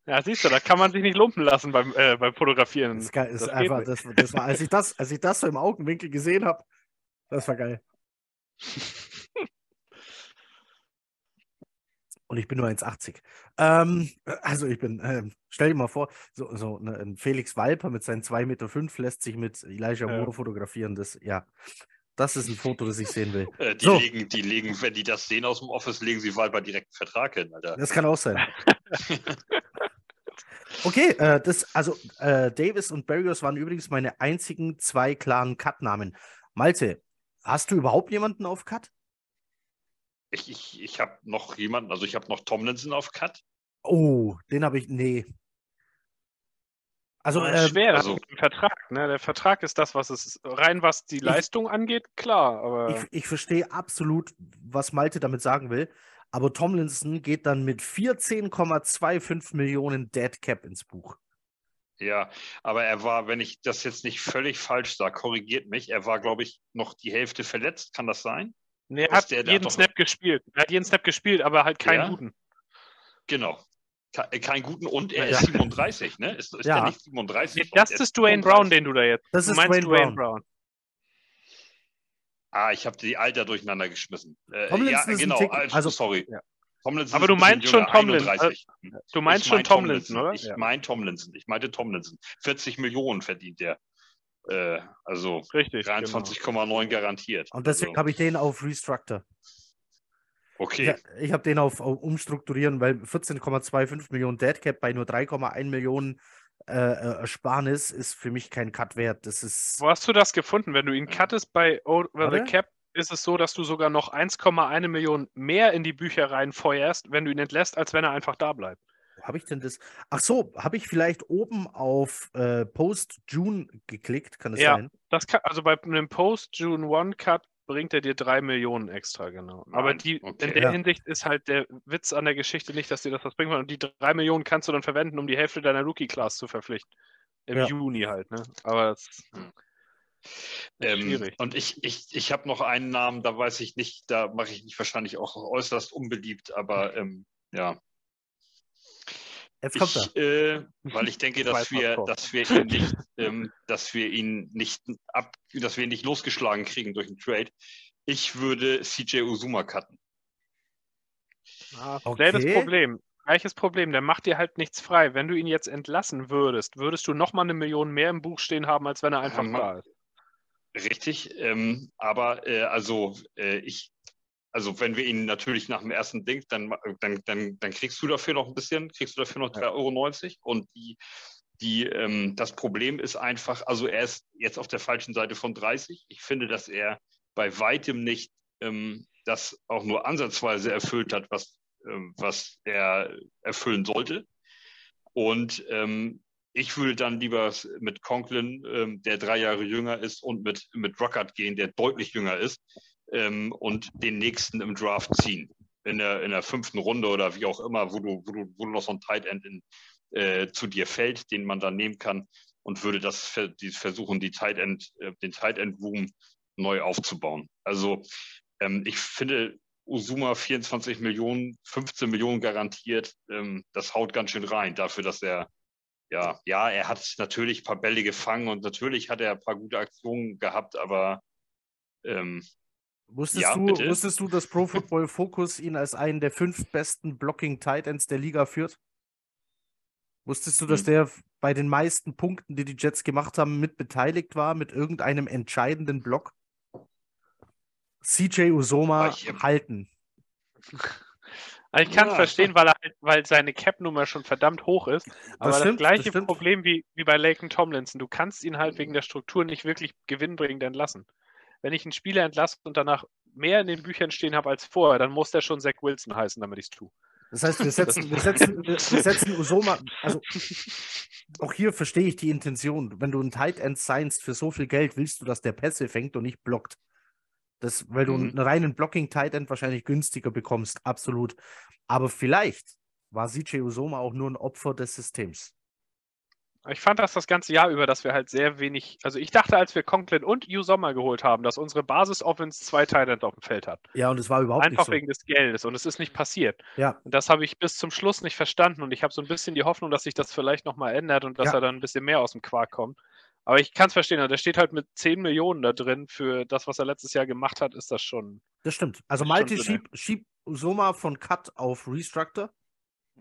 ja, siehst du, da kann man sich nicht lumpen lassen beim, äh, beim Fotografieren. Das, geil, ist das einfach, das, das war, als ich das, als ich das so im Augenwinkel gesehen habe, das war geil. Und ich bin nur 1,80. Ähm, also ich bin, äh, stell dir mal vor, so, so ne, ein Felix Walper mit seinen 2,5 Meter fünf lässt sich mit Elijah ja. Moore fotografieren. Das, ja, das ist ein Foto, das ich sehen will. Äh, die, so. legen, die legen, wenn die das sehen aus dem Office, legen sie Walper direkt einen Vertrag hin, Alter. Das kann auch sein. okay, äh, das, also äh, Davis und Barrios waren übrigens meine einzigen zwei klaren Cut-Namen. Malte, hast du überhaupt jemanden auf Cut? Ich, ich, ich habe noch jemanden, also ich habe noch Tomlinson auf Cut. Oh, den habe ich, nee. Also äh, schwer, also, der Vertrag, ne? Der Vertrag ist das, was es rein was die ich, Leistung angeht, klar. Aber ich, ich verstehe absolut, was Malte damit sagen will. Aber Tomlinson geht dann mit 14,25 Millionen Dead Cap ins Buch. Ja, aber er war, wenn ich das jetzt nicht völlig falsch sage, korrigiert mich, er war, glaube ich, noch die Hälfte verletzt. Kann das sein? Nee, er hat der, jeden der Snap gespielt. Er hat jeden Snap gespielt, aber halt keinen ja? guten. Genau. Äh, keinen guten und er ja. ist 37, ne? Ist, ist ja. nicht 37? Nee, das ist Dwayne Brown, den du da jetzt. Das du ist meinst Dwayne, Dwayne Brown. Brown. Ah, ich habe die Alter durcheinander geschmissen. Äh, ja, genau. Also, also, sorry. Ja. aber du meinst schon Tomlinson. Äh, du meinst schon Tomlinson, oder? Ich meine Tomlinson. Ich meinte Tomlinson. 40 Millionen verdient der. Äh, also 23,9 genau. garantiert. Und deswegen also. habe ich den auf Restructure. Okay. Ich, ich habe den auf, auf, Umstrukturieren, weil 14,25 Millionen Deadcap bei nur 3,1 Millionen äh, äh, Ersparnis ist für mich kein Cut wert. Das ist. Wo hast du das gefunden? Wenn du ihn cuttest bei Over the Cap, ist es so, dass du sogar noch 1,1 Millionen mehr in die Bücher reinfeuerst, wenn du ihn entlässt, als wenn er einfach da bleibt habe ich denn das? Ach so, habe ich vielleicht oben auf äh, Post-June geklickt? Kann das ja, sein? Das kann, also bei einem Post-June One-Cut bringt er dir drei Millionen extra, genau. Nein, Aber die, okay. in der ja. Hinsicht ist halt der Witz an der Geschichte nicht, dass dir das was bringt. Und die drei Millionen kannst du dann verwenden, um die Hälfte deiner Rookie-Class zu verpflichten. Im ja. Juni halt, ne? Aber das, hm. Ähm, und ich, ich, ich habe noch einen Namen, da weiß ich nicht, da mache ich mich wahrscheinlich auch äußerst unbeliebt, aber ähm, ja, Jetzt kommt ich, er. Äh, weil ich denke, dass wir, dass wir ihn nicht, ähm, dass wir ihn nicht ab, dass wir ihn nicht losgeschlagen kriegen durch einen Trade. Ich würde CJ Uzuma cutten. Ah, okay. das Problem. Gleiches Problem, der macht dir halt nichts frei. Wenn du ihn jetzt entlassen würdest, würdest du nochmal eine Million mehr im Buch stehen haben, als wenn er einfach ja, da ist. Richtig, ähm, aber äh, also äh, ich also wenn wir ihn natürlich nach dem ersten Ding, dann, dann, dann, dann kriegst du dafür noch ein bisschen, kriegst du dafür noch 3,90 Euro. Und die, die, ähm, das Problem ist einfach, also er ist jetzt auf der falschen Seite von 30. Ich finde, dass er bei weitem nicht ähm, das auch nur ansatzweise erfüllt hat, was, ähm, was er erfüllen sollte. Und ähm, ich würde dann lieber mit Conklin, ähm, der drei Jahre jünger ist, und mit, mit Rockert gehen, der deutlich jünger ist ähm, und den nächsten im Draft ziehen. In der, in der fünften Runde oder wie auch immer, wo du, wo du, wo du noch so ein Tight End in, äh, zu dir fällt, den man dann nehmen kann. und würde das die versuchen, die Tight End, äh, den Tight End Room neu aufzubauen. Also ähm, ich finde, Usuma 24 Millionen, 15 Millionen garantiert, ähm, das haut ganz schön rein dafür, dass er ja, ja, er hat natürlich ein paar Bälle gefangen und natürlich hat er ein paar gute Aktionen gehabt, aber ähm, Wusstest, ja, du, wusstest du, dass Pro Football Focus ihn als einen der fünf besten Blocking Tight Ends der Liga führt? Wusstest du, dass hm. der bei den meisten Punkten, die die Jets gemacht haben, mit beteiligt war, mit irgendeinem entscheidenden Block? CJ Usoma ich, halten. Also ich kann es ja. verstehen, weil, er, halt, weil seine Cap-Nummer schon verdammt hoch ist. Aber das, stimmt, das gleiche das Problem wie, wie bei Laken Tomlinson. Du kannst ihn halt wegen der Struktur nicht wirklich gewinnbringend entlassen. Wenn ich einen Spieler entlasse und danach mehr in den Büchern stehen habe als vorher, dann muss der schon Zach Wilson heißen, damit ich es tue. Das heißt, wir setzen, wir setzen, wir setzen Usoma, also auch hier verstehe ich die Intention. Wenn du einen Tight End signst für so viel Geld, willst du, dass der Pässe fängt und nicht blockt. Das, weil du mhm. einen reinen Blocking-Tight End wahrscheinlich günstiger bekommst, absolut. Aber vielleicht war CJ Usoma auch nur ein Opfer des Systems. Ich fand das das ganze Jahr über, dass wir halt sehr wenig, also ich dachte, als wir Conklin und U Sommer geholt haben, dass unsere Basis-Offense zwei Tight auf dem Feld hat. Ja, und es war überhaupt Einfach nicht so. wegen des Geldes und es ist nicht passiert. Ja. Und das habe ich bis zum Schluss nicht verstanden und ich habe so ein bisschen die Hoffnung, dass sich das vielleicht nochmal ändert und dass ja. er dann ein bisschen mehr aus dem Quark kommt. Aber ich kann es verstehen, der steht halt mit 10 Millionen da drin. Für das, was er letztes Jahr gemacht hat, ist das schon. Das stimmt. Also Malte schiebt schieb Soma von Cut auf Restructor.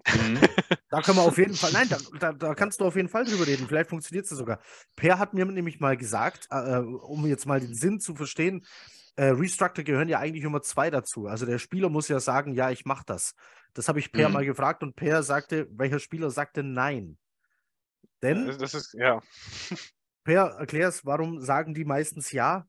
Mhm. da können wir auf jeden Fall, nein, da, da, da, kannst du auf jeden Fall drüber reden. Vielleicht funktioniert es sogar. Per hat mir nämlich mal gesagt, äh, äh, um jetzt mal den Sinn zu verstehen, äh, Restructor gehören ja eigentlich immer zwei dazu. Also der Spieler muss ja sagen, ja, ich mache das. Das habe ich Per mhm. mal gefragt und Per sagte, welcher Spieler sagte nein? Denn. Das ist, ja. Per, erklär's, warum sagen die meistens ja?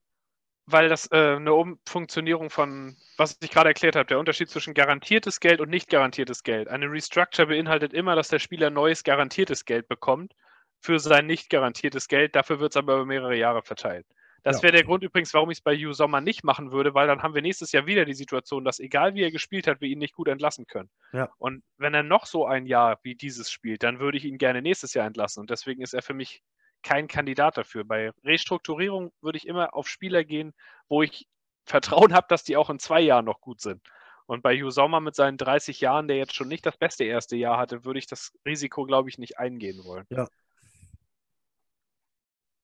Weil das äh, eine Umfunktionierung von, was ich gerade erklärt habe, der Unterschied zwischen garantiertes Geld und nicht garantiertes Geld. Eine Restructure beinhaltet immer, dass der Spieler neues garantiertes Geld bekommt für sein nicht garantiertes Geld. Dafür wird es aber über mehrere Jahre verteilt. Das ja. wäre der Grund übrigens, warum ich es bei Hugh Sommer nicht machen würde, weil dann haben wir nächstes Jahr wieder die Situation, dass egal wie er gespielt hat, wir ihn nicht gut entlassen können. Ja. Und wenn er noch so ein Jahr wie dieses spielt, dann würde ich ihn gerne nächstes Jahr entlassen. Und deswegen ist er für mich kein Kandidat dafür. Bei Restrukturierung würde ich immer auf Spieler gehen, wo ich Vertrauen habe, dass die auch in zwei Jahren noch gut sind. Und bei Hugh Sommer mit seinen 30 Jahren, der jetzt schon nicht das beste erste Jahr hatte, würde ich das Risiko, glaube ich, nicht eingehen wollen. Ja.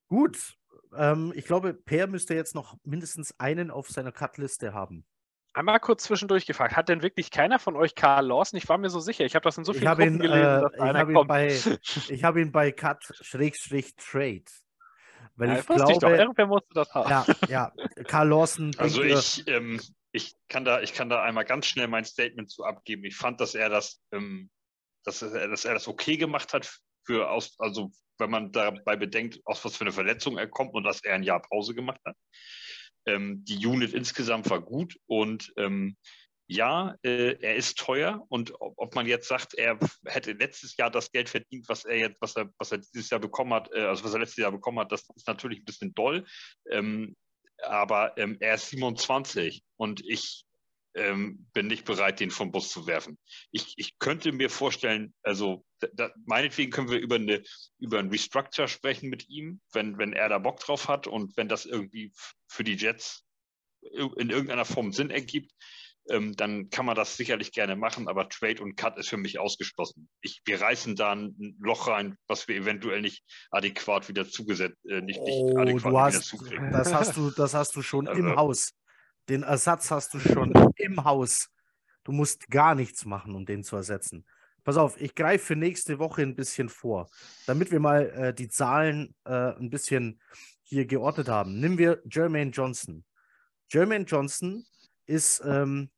Gut. Ähm, ich glaube, Per müsste jetzt noch mindestens einen auf seiner Cutliste haben. Einmal kurz zwischendurch gefragt, hat denn wirklich keiner von euch Karl Lawson? Ich war mir so sicher, ich habe das in so vielen Gruppen ihn, gelesen, äh, dass einer ich kommt. Bei, ich habe ihn bei Cut-Trade. Weil ja, ich glaube, ich doch, irgendwer musste das haben. Ja, ja. Karl Lawson. Also ich, ähm, ich, kann da, ich kann da einmal ganz schnell mein Statement zu abgeben. Ich fand, dass er das, ähm, dass, er, dass er das okay gemacht hat für aus, also wenn man dabei bedenkt, aus was für eine Verletzung er kommt und dass er ein Jahr Pause gemacht hat. Ähm, die Unit insgesamt war gut und ähm, ja, äh, er ist teuer und ob, ob, man jetzt sagt, er hätte letztes Jahr das Geld verdient, was er jetzt, was er, was er dieses Jahr bekommen hat, äh, also was er letztes Jahr bekommen hat, das ist natürlich ein bisschen doll. Ähm, aber ähm, er ist 27 und ich ähm, bin nicht bereit, den vom Bus zu werfen. Ich, ich könnte mir vorstellen, also da, meinetwegen können wir über, eine, über ein Restructure sprechen mit ihm, wenn, wenn er da Bock drauf hat und wenn das irgendwie für die Jets in irgendeiner Form Sinn ergibt, ähm, dann kann man das sicherlich gerne machen, aber Trade und Cut ist für mich ausgeschlossen. Ich, wir reißen da ein Loch rein, was wir eventuell nicht adäquat wieder zugesetzt, äh, nicht, nicht oh, adäquat du hast, zukriegen. Das hast du, das hast du schon also, im Haus. Den Ersatz hast du schon im Haus. Du musst gar nichts machen, um den zu ersetzen. Pass auf, ich greife für nächste Woche ein bisschen vor, damit wir mal äh, die Zahlen äh, ein bisschen hier geordnet haben. Nehmen wir Jermaine Johnson. Jermaine Johnson ist ähm,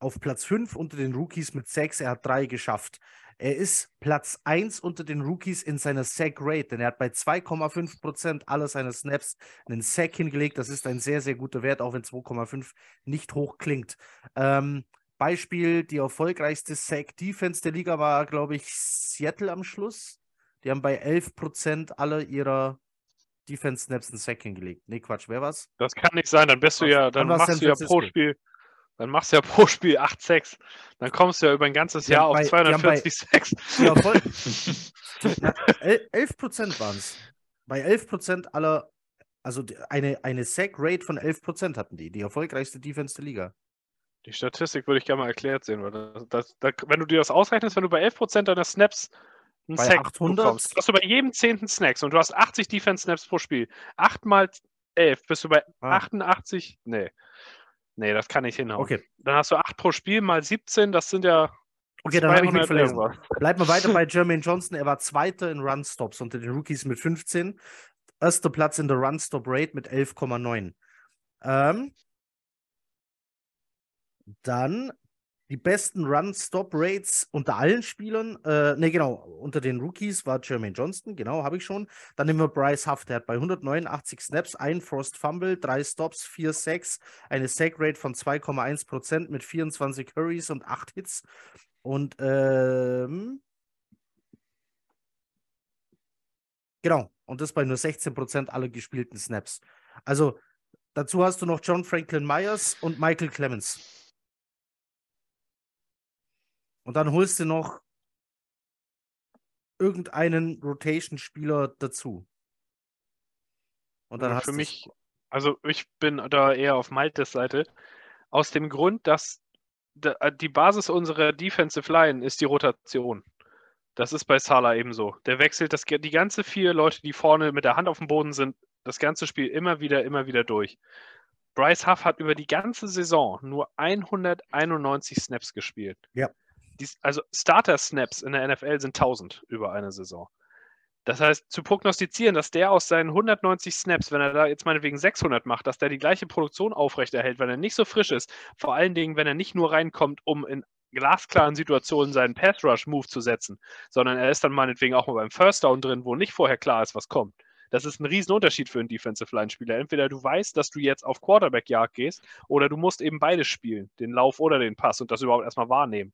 auf Platz 5 unter den Rookies mit 6. Er hat 3 geschafft. Er ist Platz 1 unter den Rookies in seiner Sack Rate, denn er hat bei 2,5% aller seiner Snaps einen Sack hingelegt. Das ist ein sehr, sehr guter Wert, auch wenn 2,5 nicht hoch klingt. Ähm, Beispiel, die erfolgreichste Sack-Defense der Liga war, glaube ich, Seattle am Schluss. Die haben bei 11% aller ihrer Defense-Snaps einen Sack hingelegt. Nee, Quatsch, wer war's? Das kann nicht sein, dann bist du ja, dann machst du ja pro Spiel dann machst du ja pro Spiel 8 6 Dann kommst du ja über ein ganzes Jahr auf 240 6 Ja, voll. 11 Prozent waren es. bei 11% aller, also eine, eine Sack-Rate von 11% hatten die, die erfolgreichste Defense der Liga. Die Statistik würde ich gerne mal erklärt sehen, weil das, das, wenn du dir das ausrechnest, wenn du bei 11% deiner Snaps einen Bei Sack 800? bekommst, hast du bei jedem zehnten Snacks und du hast 80 Defense-Snaps pro Spiel. 8 mal 11 bist du bei Ah. 88. Nee. Nee, das kann nicht hinhauen. Okay, Dann hast du 8 pro Spiel mal 17, das sind ja. okay dann habe ich mich 200 verlesen. Bleiben wir weiter bei Jermaine Johnson. Er war Zweiter in Run-Stops unter den Rookies mit 15. Erster Platz in der Run-Stop-Rate mit 11,9. Ähm, dann die besten Run-Stop-Rates unter allen Spielern. Äh, ne, genau, unter den Rookies war Jermaine Johnston, genau, habe ich schon. Dann nehmen wir Bryce Huff, der hat bei 189 Snaps ein Forced Fumble, drei Stops, vier Sacks, eine Sack-Rate von 2,1% mit 24 Hurries und 8 Hits. Und ähm, genau, und das bei nur 16% aller gespielten Snaps. Also dazu hast du noch John Franklin Myers und Michael Clemens. Und dann holst du noch irgendeinen Rotation-Spieler dazu. Und dann Also hast für du's. mich, also ich bin da eher auf Maltes Seite. Aus dem Grund, dass da- äh, die Basis unserer Defensive Line ist die Rotation. Das ist bei Salah ebenso. Der wechselt das, die ganze vier Leute, die vorne mit der Hand auf dem Boden sind, das ganze Spiel immer wieder, immer wieder durch. Bryce Huff hat über die ganze Saison nur 191 Snaps gespielt. Ja. Dies, also Starter-Snaps in der NFL sind 1000 über eine Saison. Das heißt, zu prognostizieren, dass der aus seinen 190 Snaps, wenn er da jetzt meinetwegen 600 macht, dass der die gleiche Produktion aufrechterhält, wenn er nicht so frisch ist, vor allen Dingen, wenn er nicht nur reinkommt, um in glasklaren Situationen seinen Pass-Rush-Move zu setzen, sondern er ist dann meinetwegen auch mal beim First Down drin, wo nicht vorher klar ist, was kommt. Das ist ein Riesenunterschied für einen Defensive Line-Spieler. Entweder du weißt, dass du jetzt auf Quarterback-Jagd gehst, oder du musst eben beides spielen, den Lauf oder den Pass und das überhaupt erstmal wahrnehmen.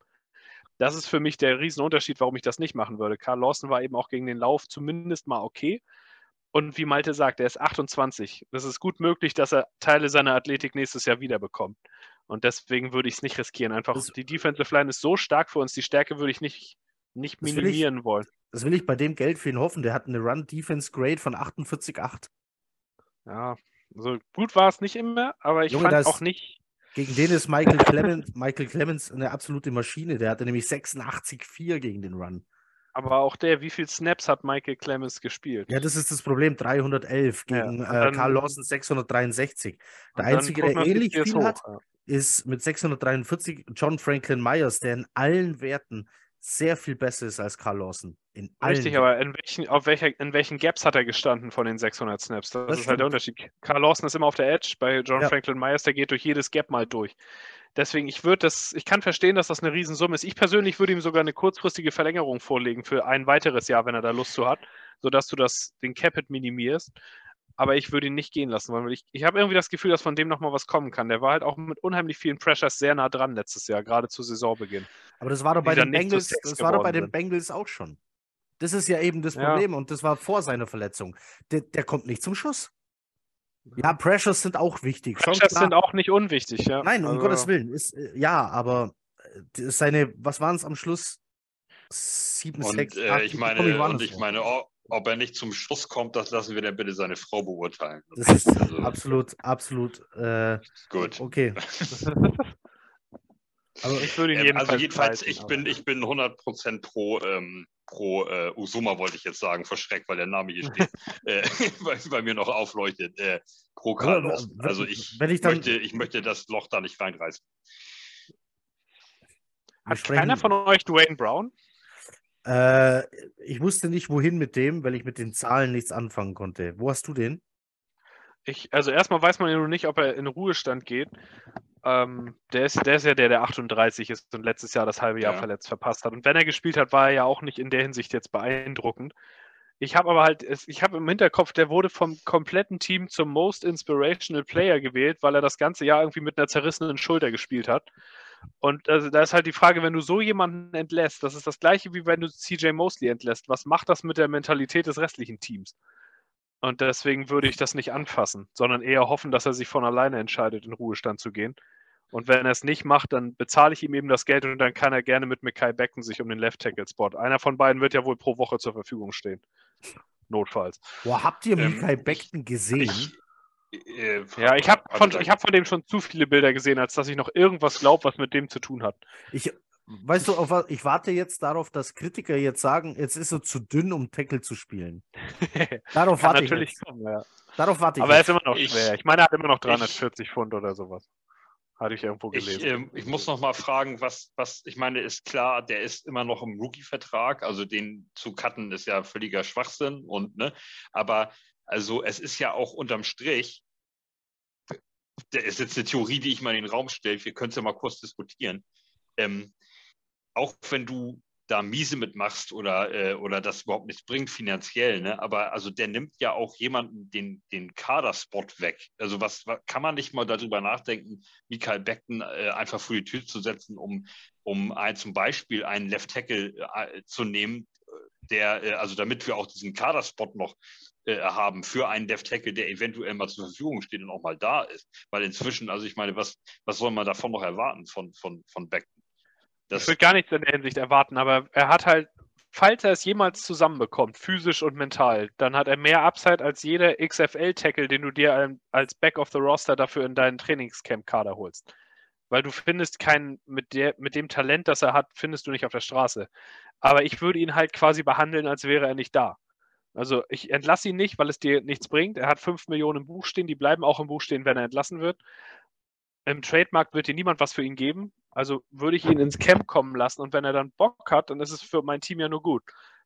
Das ist für mich der Riesenunterschied, warum ich das nicht machen würde. Karl Lawson war eben auch gegen den Lauf zumindest mal okay. Und wie Malte sagt, er ist 28. Das ist gut möglich, dass er Teile seiner Athletik nächstes Jahr wiederbekommt. Und deswegen würde ich es nicht riskieren. Einfach Das- die Defensive Line ist so stark für uns, die Stärke würde ich nicht, nicht will ich- minimieren wollen. Das will ich bei dem Geld für ihn hoffen. Der hat eine Run-Defense-Grade von 48,8. Ja, so gut war es nicht immer, aber ich Junge, fand auch nicht. Gegen den ist Michael Clemens, Michael Clemens eine absolute Maschine. Der hatte nämlich 86,4 gegen den Run. Aber auch der, wie viel Snaps hat Michael Clemens gespielt? Ja, das ist das Problem. 311 Ja, gegen und äh, dann- Karl Lawson 663. Der Einzige, der ähnlich viel hoch, hat, ja. ist mit 643 John Franklin Myers, der in allen Werten sehr viel besser ist als Karl Lawson. In Richtig, aber in welchen, auf welcher, in welchen Gaps hat er gestanden von den 600 Snaps? Das, Das ist halt der. Unterschied. Carl Lawson ist immer auf der Edge, bei John Ja. Franklin Myers, der geht durch jedes Gap mal durch. Deswegen, ich würde das, ich kann verstehen, dass das eine Riesensumme ist. Ich persönlich würde ihm sogar eine kurzfristige Verlängerung vorlegen für ein weiteres Jahr, wenn er da Lust zu hat, sodass du das, den Capit minimierst. Aber ich würde ihn nicht gehen lassen, weil ich, ich habe irgendwie das Gefühl, dass von dem nochmal was kommen kann. Der war halt auch mit unheimlich vielen Pressures sehr nah dran letztes Jahr, gerade zu Saisonbeginn. Aber das war doch bei den Bengals, das war doch bei den sind. Bengals auch schon. Das ist ja eben das Ja. Problem und das war vor seiner Verletzung. Der, der kommt nicht zum Schuss. Ja, Pressures sind auch wichtig. Pressures sind auch nicht unwichtig, ja. Nein, um Also- Gottes Willen. Ist, äh, ja, aber äh, seine, was waren es am Schluss? Sieben, Und sechs, äh, acht, ich meine, und ich meine, o- ob er nicht zum Schluss kommt, das lassen wir dann bitte seine Frau beurteilen. Das ist Also, absolut, absolut äh, gut. okay. Aber Ich würde ihn Ähm, jedenfalls also jedenfalls, ich bin, ich bin 100% pro, ähm, pro äh, Usuma, wollte ich jetzt sagen, verschreckt, weil der Name hier steht, äh, weil, weil mir noch aufleuchtet. Äh, pro wenn- Also ich, wenn ich dann- möchte, ich möchte das Loch da nicht reinreißen. Hat keiner von euch Dwayne Brown? Äh, ich wusste nicht, wohin mit dem, weil ich mit den Zahlen nichts anfangen konnte. Wo hast du den? Ich, also erstmal weiß man ja noch nicht, ob er in Ruhestand geht. Ähm, der, ist, der ist ja der, der 38 ist und letztes Jahr das halbe Jahr Ja. verletzt verpasst hat. Und wenn er gespielt hat, war er ja auch nicht in der Hinsicht jetzt beeindruckend. Ich habe aber halt, es- ich habe im Hinterkopf, der wurde vom kompletten Team zum Most Inspirational Player gewählt, weil er das ganze Jahr irgendwie mit einer zerrissenen Schulter gespielt hat. Und also, da ist halt die Frage, wenn du so jemanden entlässt, das ist das gleiche wie wenn du CJ Mosley entlässt. Was macht das mit der Mentalität des restlichen Teams? Und deswegen würde ich das nicht anfassen, sondern eher hoffen, dass er sich von alleine entscheidet, in Ruhestand zu gehen. Und wenn er es nicht macht, dann bezahle ich ihm eben das Geld und dann kann er gerne mit Mackay Becken sich um den Left Tackle Spot. Einer von beiden wird ja wohl pro Woche zur Verfügung stehen. notfalls. Boah, habt ihr Ähm, Mikael Beckton gesehen? Ich, Ja, ich habe also von, ich hab von dem schon zu viele Bilder gesehen, als dass ich noch irgendwas glaube, was mit dem zu tun hat. Ich, weißt du, auf was, ich warte jetzt darauf, dass Kritiker jetzt sagen, jetzt ist er zu dünn, um Tackle zu spielen. Darauf warte ich natürlich jetzt. kommen, ja. Darauf warte ich Aber er ist immer noch Ich- schwer. Ich meine, er hat immer noch 340 Pfund oder sowas. Hatte ich irgendwo Ich, gelesen. ähm, ich muss noch mal fragen, was, was, ich meine, ist klar, der ist immer noch im Rookie-Vertrag, also den zu cutten ist ja völliger Schwachsinn und, ne, aber also es ist ja auch unterm Strich, der ist jetzt eine Theorie, die ich mal in den Raum stelle, wir können es ja mal kurz diskutieren. Ähm, auch wenn du da miese mitmachst oder, äh, oder das überhaupt nichts bringt finanziell, ne? aber also der nimmt ja auch jemanden den, den Kaderspot weg. Also was, was kann man nicht mal darüber nachdenken, Michael Beckton äh, einfach vor die Tür zu setzen, um, um ein, zum Beispiel einen Left Tackle äh, zu nehmen, der, äh, also damit wir auch diesen Kaderspot noch äh, haben für einen Left Tackle, der eventuell mal zur Verfügung steht und auch mal da ist. Weil inzwischen, also ich meine, was, was soll man davon noch erwarten von, von, von Beckton? Ich würde gar nichts in der Hinsicht erwarten, aber er hat halt, falls er es jemals zusammenbekommt, physisch und mental, dann hat er mehr Upside als jeder XFL-Tackle, den du dir als Back of the Roster dafür in deinen Trainingscamp-Kader holst. Weil du findest keinen, mit, der, mit dem Talent, das er hat, findest du nicht auf der Straße. Aber ich würde ihn halt quasi behandeln, als wäre er nicht da. Also ich entlasse ihn nicht, weil es dir nichts bringt. Er hat 5 Millionen im Buch stehen, die bleiben auch im Buch stehen, wenn er entlassen wird. Im Trademark wird dir niemand was für ihn geben. Also würde ich ihn ins Camp kommen lassen und wenn er dann Bock hat, dann ist es für mein Team ja nur gut.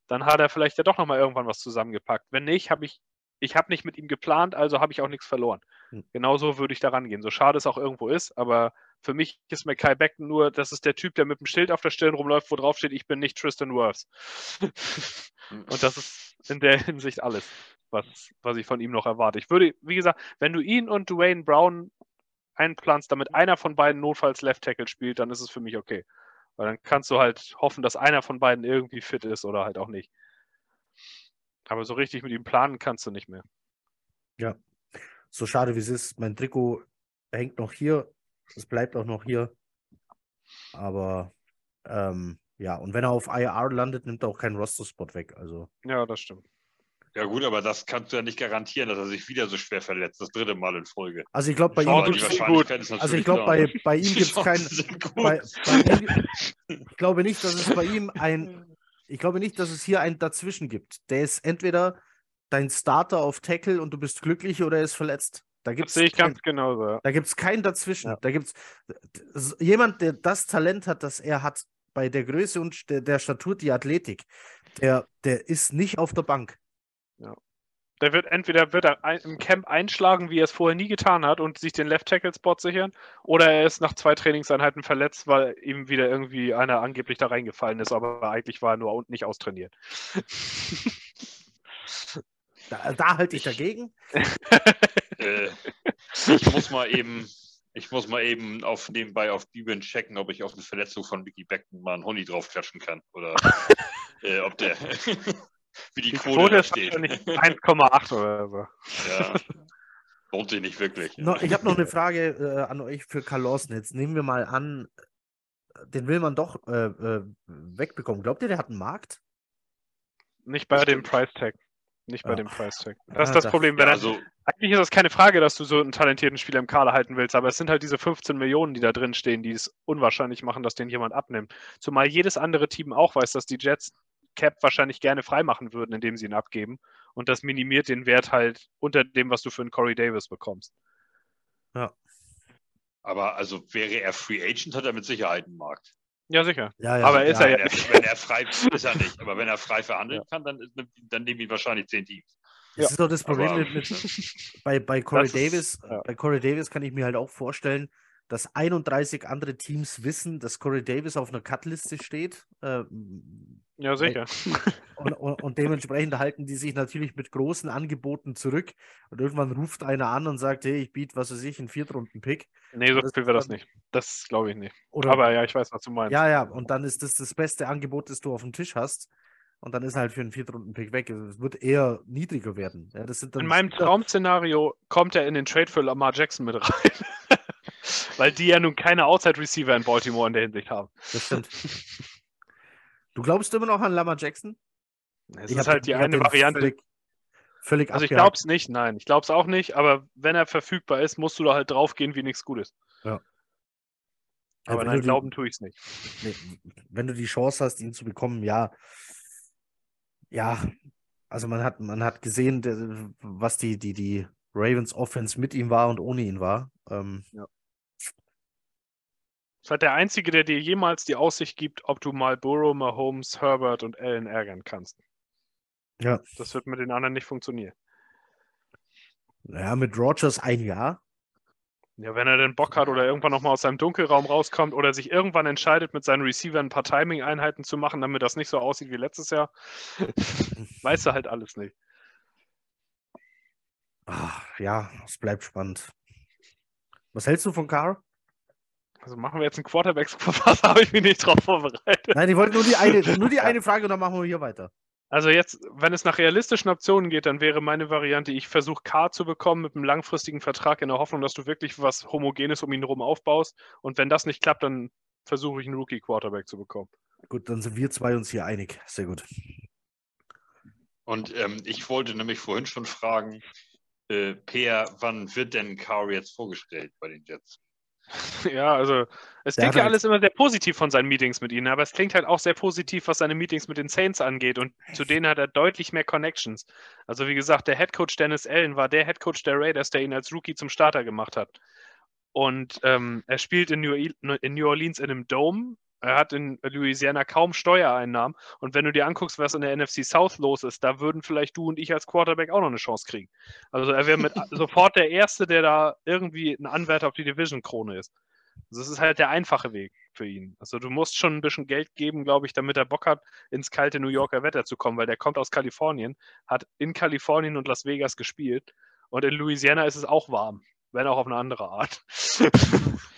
Dann hat er vielleicht ja doch nochmal irgendwann was zusammengepackt. Wenn nicht, habe ich, ich habe nicht mit ihm geplant, also habe ich auch nichts verloren. Hm. Genauso würde ich da rangehen. So schade es auch irgendwo ist, aber für mich ist Mackay Beckton nur, das ist der Typ, der mit dem Schild auf der Stirn rumläuft, wo drauf steht, ich bin nicht Tristan Wirfs. Und das ist in der Hinsicht alles, was, was ich von ihm noch erwarte. Ich würde, wie gesagt, wenn du ihn und Dwayne Brown einplanst, damit einer von beiden notfalls Left Tackle spielt, dann ist es für mich okay. Weil dann kannst du halt hoffen, dass einer von beiden irgendwie fit ist oder halt auch nicht. Aber so richtig mit ihm planen kannst du nicht mehr. So schade wie es ist, mein Trikot hängt noch hier. Es bleibt auch noch hier. Aber ähm, ja, und wenn er auf IR landet, nimmt er auch keinen Roster-Spot weg. Also Ja, das stimmt. Ja gut, aber das kannst du ja nicht garantieren, dass er sich wieder so schwer verletzt, das dritte Mal in Folge. Also ich glaube, bei, also da. bei, bei ihm gibt es kein. Chancen sind gut. Bei, bei ihm, ich glaube nicht, dass es bei ihm ein. Ich glaube nicht, dass es hier ein Dazwischen gibt. Der ist entweder dein Starter auf Tackle und du bist glücklich oder er ist verletzt. Da Das gibt sehe ich es ganz genauso. Ja. da gibt's kein Dazwischen. Ja. Da gibt's jemand, der das Talent hat, das er hat, bei der Größe und der, der Statur, die Athletik, der, der ist nicht auf der Bank. Der wird entweder wird er ein, im Camp einschlagen, wie er es vorher nie getan hat und sich den Left Tackle Spot sichern, oder er ist nach zwei Trainingseinheiten verletzt, weil ihm wieder irgendwie einer angeblich da reingefallen ist, aber eigentlich war er nur nicht austrainiert. Da, da halte ich dagegen. Ich muss mal eben, ich muss mal eben auf nebenbei auf Bibeln checken, ob ich auf eine Verletzung von Vicky Beckton mal einen Honig draufklatschen kann. Oder äh, ob der wie die, Die Quote, Quote steht. wahrscheinlich 1,8 oder so. Ja. Lohnt sich nicht wirklich. No, ich habe noch eine Frage äh, an euch für Karl. Jetzt nehmen wir mal an, den will man doch äh, äh, wegbekommen. Glaubt ihr, der hat einen Markt? Nicht bei dem. Price Tag. Nicht bei Ah. dem Price Tag. Das ist das das- Problem. Ja, Wenn also, eigentlich ist das keine Frage, dass du so einen talentierten Spieler im Kader halten willst, aber es sind halt diese 15 Millionen, die da drin stehen, die es unwahrscheinlich machen, dass den jemand abnimmt. Zumal jedes andere Team auch weiß, dass die Jets Cap wahrscheinlich gerne freimachen würden, indem sie ihn abgeben. Und das minimiert den Wert halt unter dem, was du für einen Corey Davis bekommst. aber also wäre er Free Agent, hat er mit Sicherheit einen Markt. Ja, sicher. Ja, ja. Aber ist er Wenn ja er, wenn er frei ist er nicht, aber wenn er frei verhandeln kann, dann, ist- dann nehmen ihn wahrscheinlich zehn Teams. Das ist doch das Problem Aber- mit, mit bei, bei Corey ist- Davis. ja. Bei Corey Davis kann ich mir halt auch vorstellen, dass 31 andere Teams wissen, dass Corey Davis auf einer Cutliste steht. Äh, Ja, sicher. und, und, und dementsprechend halten die sich natürlich mit großen Angeboten zurück. Und irgendwann ruft einer an und sagt, hey, ich biete, was weiß ich, einen Viertrunden-Pick. Nee, so viel wäre das nicht. Das glaube ich nicht. Oder Aber ja, ich weiß, was du meinst. Ja, ja, und dann ist das das beste Angebot, das du auf dem Tisch hast. Und dann ist er halt für einen Viertrunden-Pick weg. Es wird eher niedriger werden. Ja, das sind dann In meinem Traum-Szenario kommt er in den Trade für Lamar Jackson mit rein. Weil die ja nun keine Outside-Receiver in Baltimore in der Hinsicht haben. Das stimmt. Du glaubst immer noch an Lamar Jackson? Es Ich ist halt die eine Variante. Völlig, Völlig Also ich glaube es nicht, nein. Ich glaube es auch nicht, aber wenn er verfügbar ist, musst du da halt draufgehen, wie nichts Gutes. Ja, Aber nein, die- glauben tue ich es nicht. Nee, wenn du die Chance hast, ihn zu bekommen, ja. Ja, also man hat, man hat gesehen, was die, die, die Ravens Offense mit ihm war und ohne ihn war. Ähm, Ist halt der Einzige, der dir jemals die Aussicht gibt, ob du mal Burrow, Mahomes, Herbert und Allen ärgern kannst. ja. Das wird mit den anderen nicht funktionieren. Naja, mit Rogers ein Jahr. Ja, wenn er denn Bock hat oder irgendwann nochmal aus seinem Dunkelraum rauskommt oder sich irgendwann entscheidet, mit seinen Receivern ein paar Timing-Einheiten zu machen, damit das nicht so aussieht wie letztes Jahr, weißt du halt alles nicht. Ah, ja, es bleibt spannend. Was hältst du von Carr? Also machen wir jetzt einen Quarterbacks-Verfass, habe ich mich nicht drauf vorbereitet. Nein, ich wollte nur die eine, nur die eine Frage und dann machen wir hier weiter. Also jetzt, wenn es nach realistischen Optionen geht, dann wäre meine Variante, ich versuche K zu bekommen mit einem langfristigen Vertrag in der Hoffnung, dass du wirklich was Homogenes um ihn herum aufbaust. Und wenn das nicht klappt, dann versuche ich einen Rookie-Quarterback zu bekommen. Gut, dann sind wir zwei uns hier einig. Sehr gut. Und ähm, ich wollte nämlich vorhin schon fragen, äh, Peer, wann wird denn Carr jetzt vorgestellt bei den Jets? Ja, also es klingt ja halt- alles immer sehr positiv von seinen Meetings mit ihnen, aber es klingt halt auch sehr positiv, was seine Meetings mit den Saints angeht und zu denen hat er deutlich mehr Connections. Also wie gesagt, der Headcoach Dennis Allen war der Headcoach der Raiders, der ihn als Rookie zum Starter gemacht hat. Und ähm, er spielt in New, in New Orleans in einem Dome. Er hat in Louisiana kaum Steuereinnahmen. Und wenn du dir anguckst, was in der NFC South los ist, da würden vielleicht du und ich als Quarterback auch noch eine Chance kriegen. Also er wäre mit sofort der Erste, der da irgendwie ein Anwärter auf die Division-Krone ist. Also das ist halt der einfache Weg für ihn. Also du musst schon ein bisschen Geld geben, glaube ich, damit er Bock hat, ins kalte New Yorker Wetter zu kommen, weil der kommt aus Kalifornien, hat in Kalifornien und Las Vegas gespielt und in Louisiana ist es auch warm, wenn auch auf eine andere Art.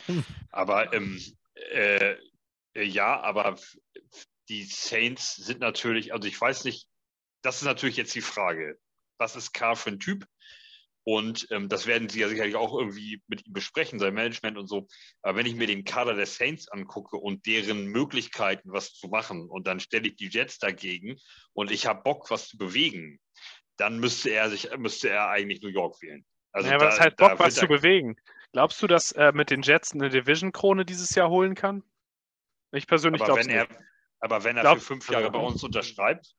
Aber ähm, äh, äh, ja, aber die Saints sind natürlich, also ich weiß nicht, das ist natürlich jetzt die Frage. Was ist Carr für ein Typ? Und ähm, das werden sie ja sicherlich auch irgendwie mit ihm besprechen, sein Management und so. Aber wenn ich mir den Kader der Saints angucke und deren Möglichkeiten, was zu machen, und dann stelle ich die Jets dagegen und ich habe Bock, was zu bewegen, dann müsste er sich, müsste er eigentlich New York wählen. Also ja, was da- halt Bock, was zu bewegen. Glaubst du, dass er mit den Jets eine Division-Krone dieses Jahr holen kann? Ich persönlich glaube wenn nicht. er, aber wenn er Glaub- für fünf Jahre bei uns unterschreibt,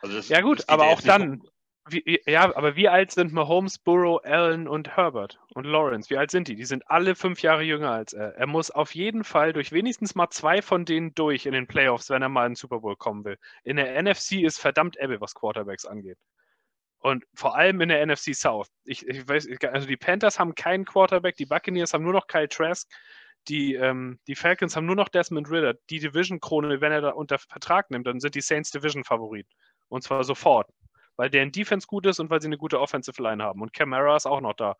also das, Ja gut, aber auch dann, wie, ja, aber wie alt sind Mahomes, Burrow, Allen und Herbert und Lawrence? Wie alt sind die? Die sind alle fünf Jahre jünger als er. Er muss auf jeden Fall durch wenigstens mal zwei von denen durch in den Playoffs, wenn er mal in den Super Bowl kommen will. In der NFC ist verdammt Ebbe, was Quarterbacks angeht. Und vor allem in der NFC South. Ich, ich weiß, also die Panthers haben keinen Quarterback, die Buccaneers haben nur noch Kyle Trask, die, ähm, die Falcons haben nur noch Desmond Ritter. Die Division-Krone, wenn er da unter Vertrag nimmt, dann sind die Saints Division-Favorit. Und zwar sofort. Weil deren Defense gut ist und weil sie eine gute Offensive Line haben. Und Camara ist auch noch da.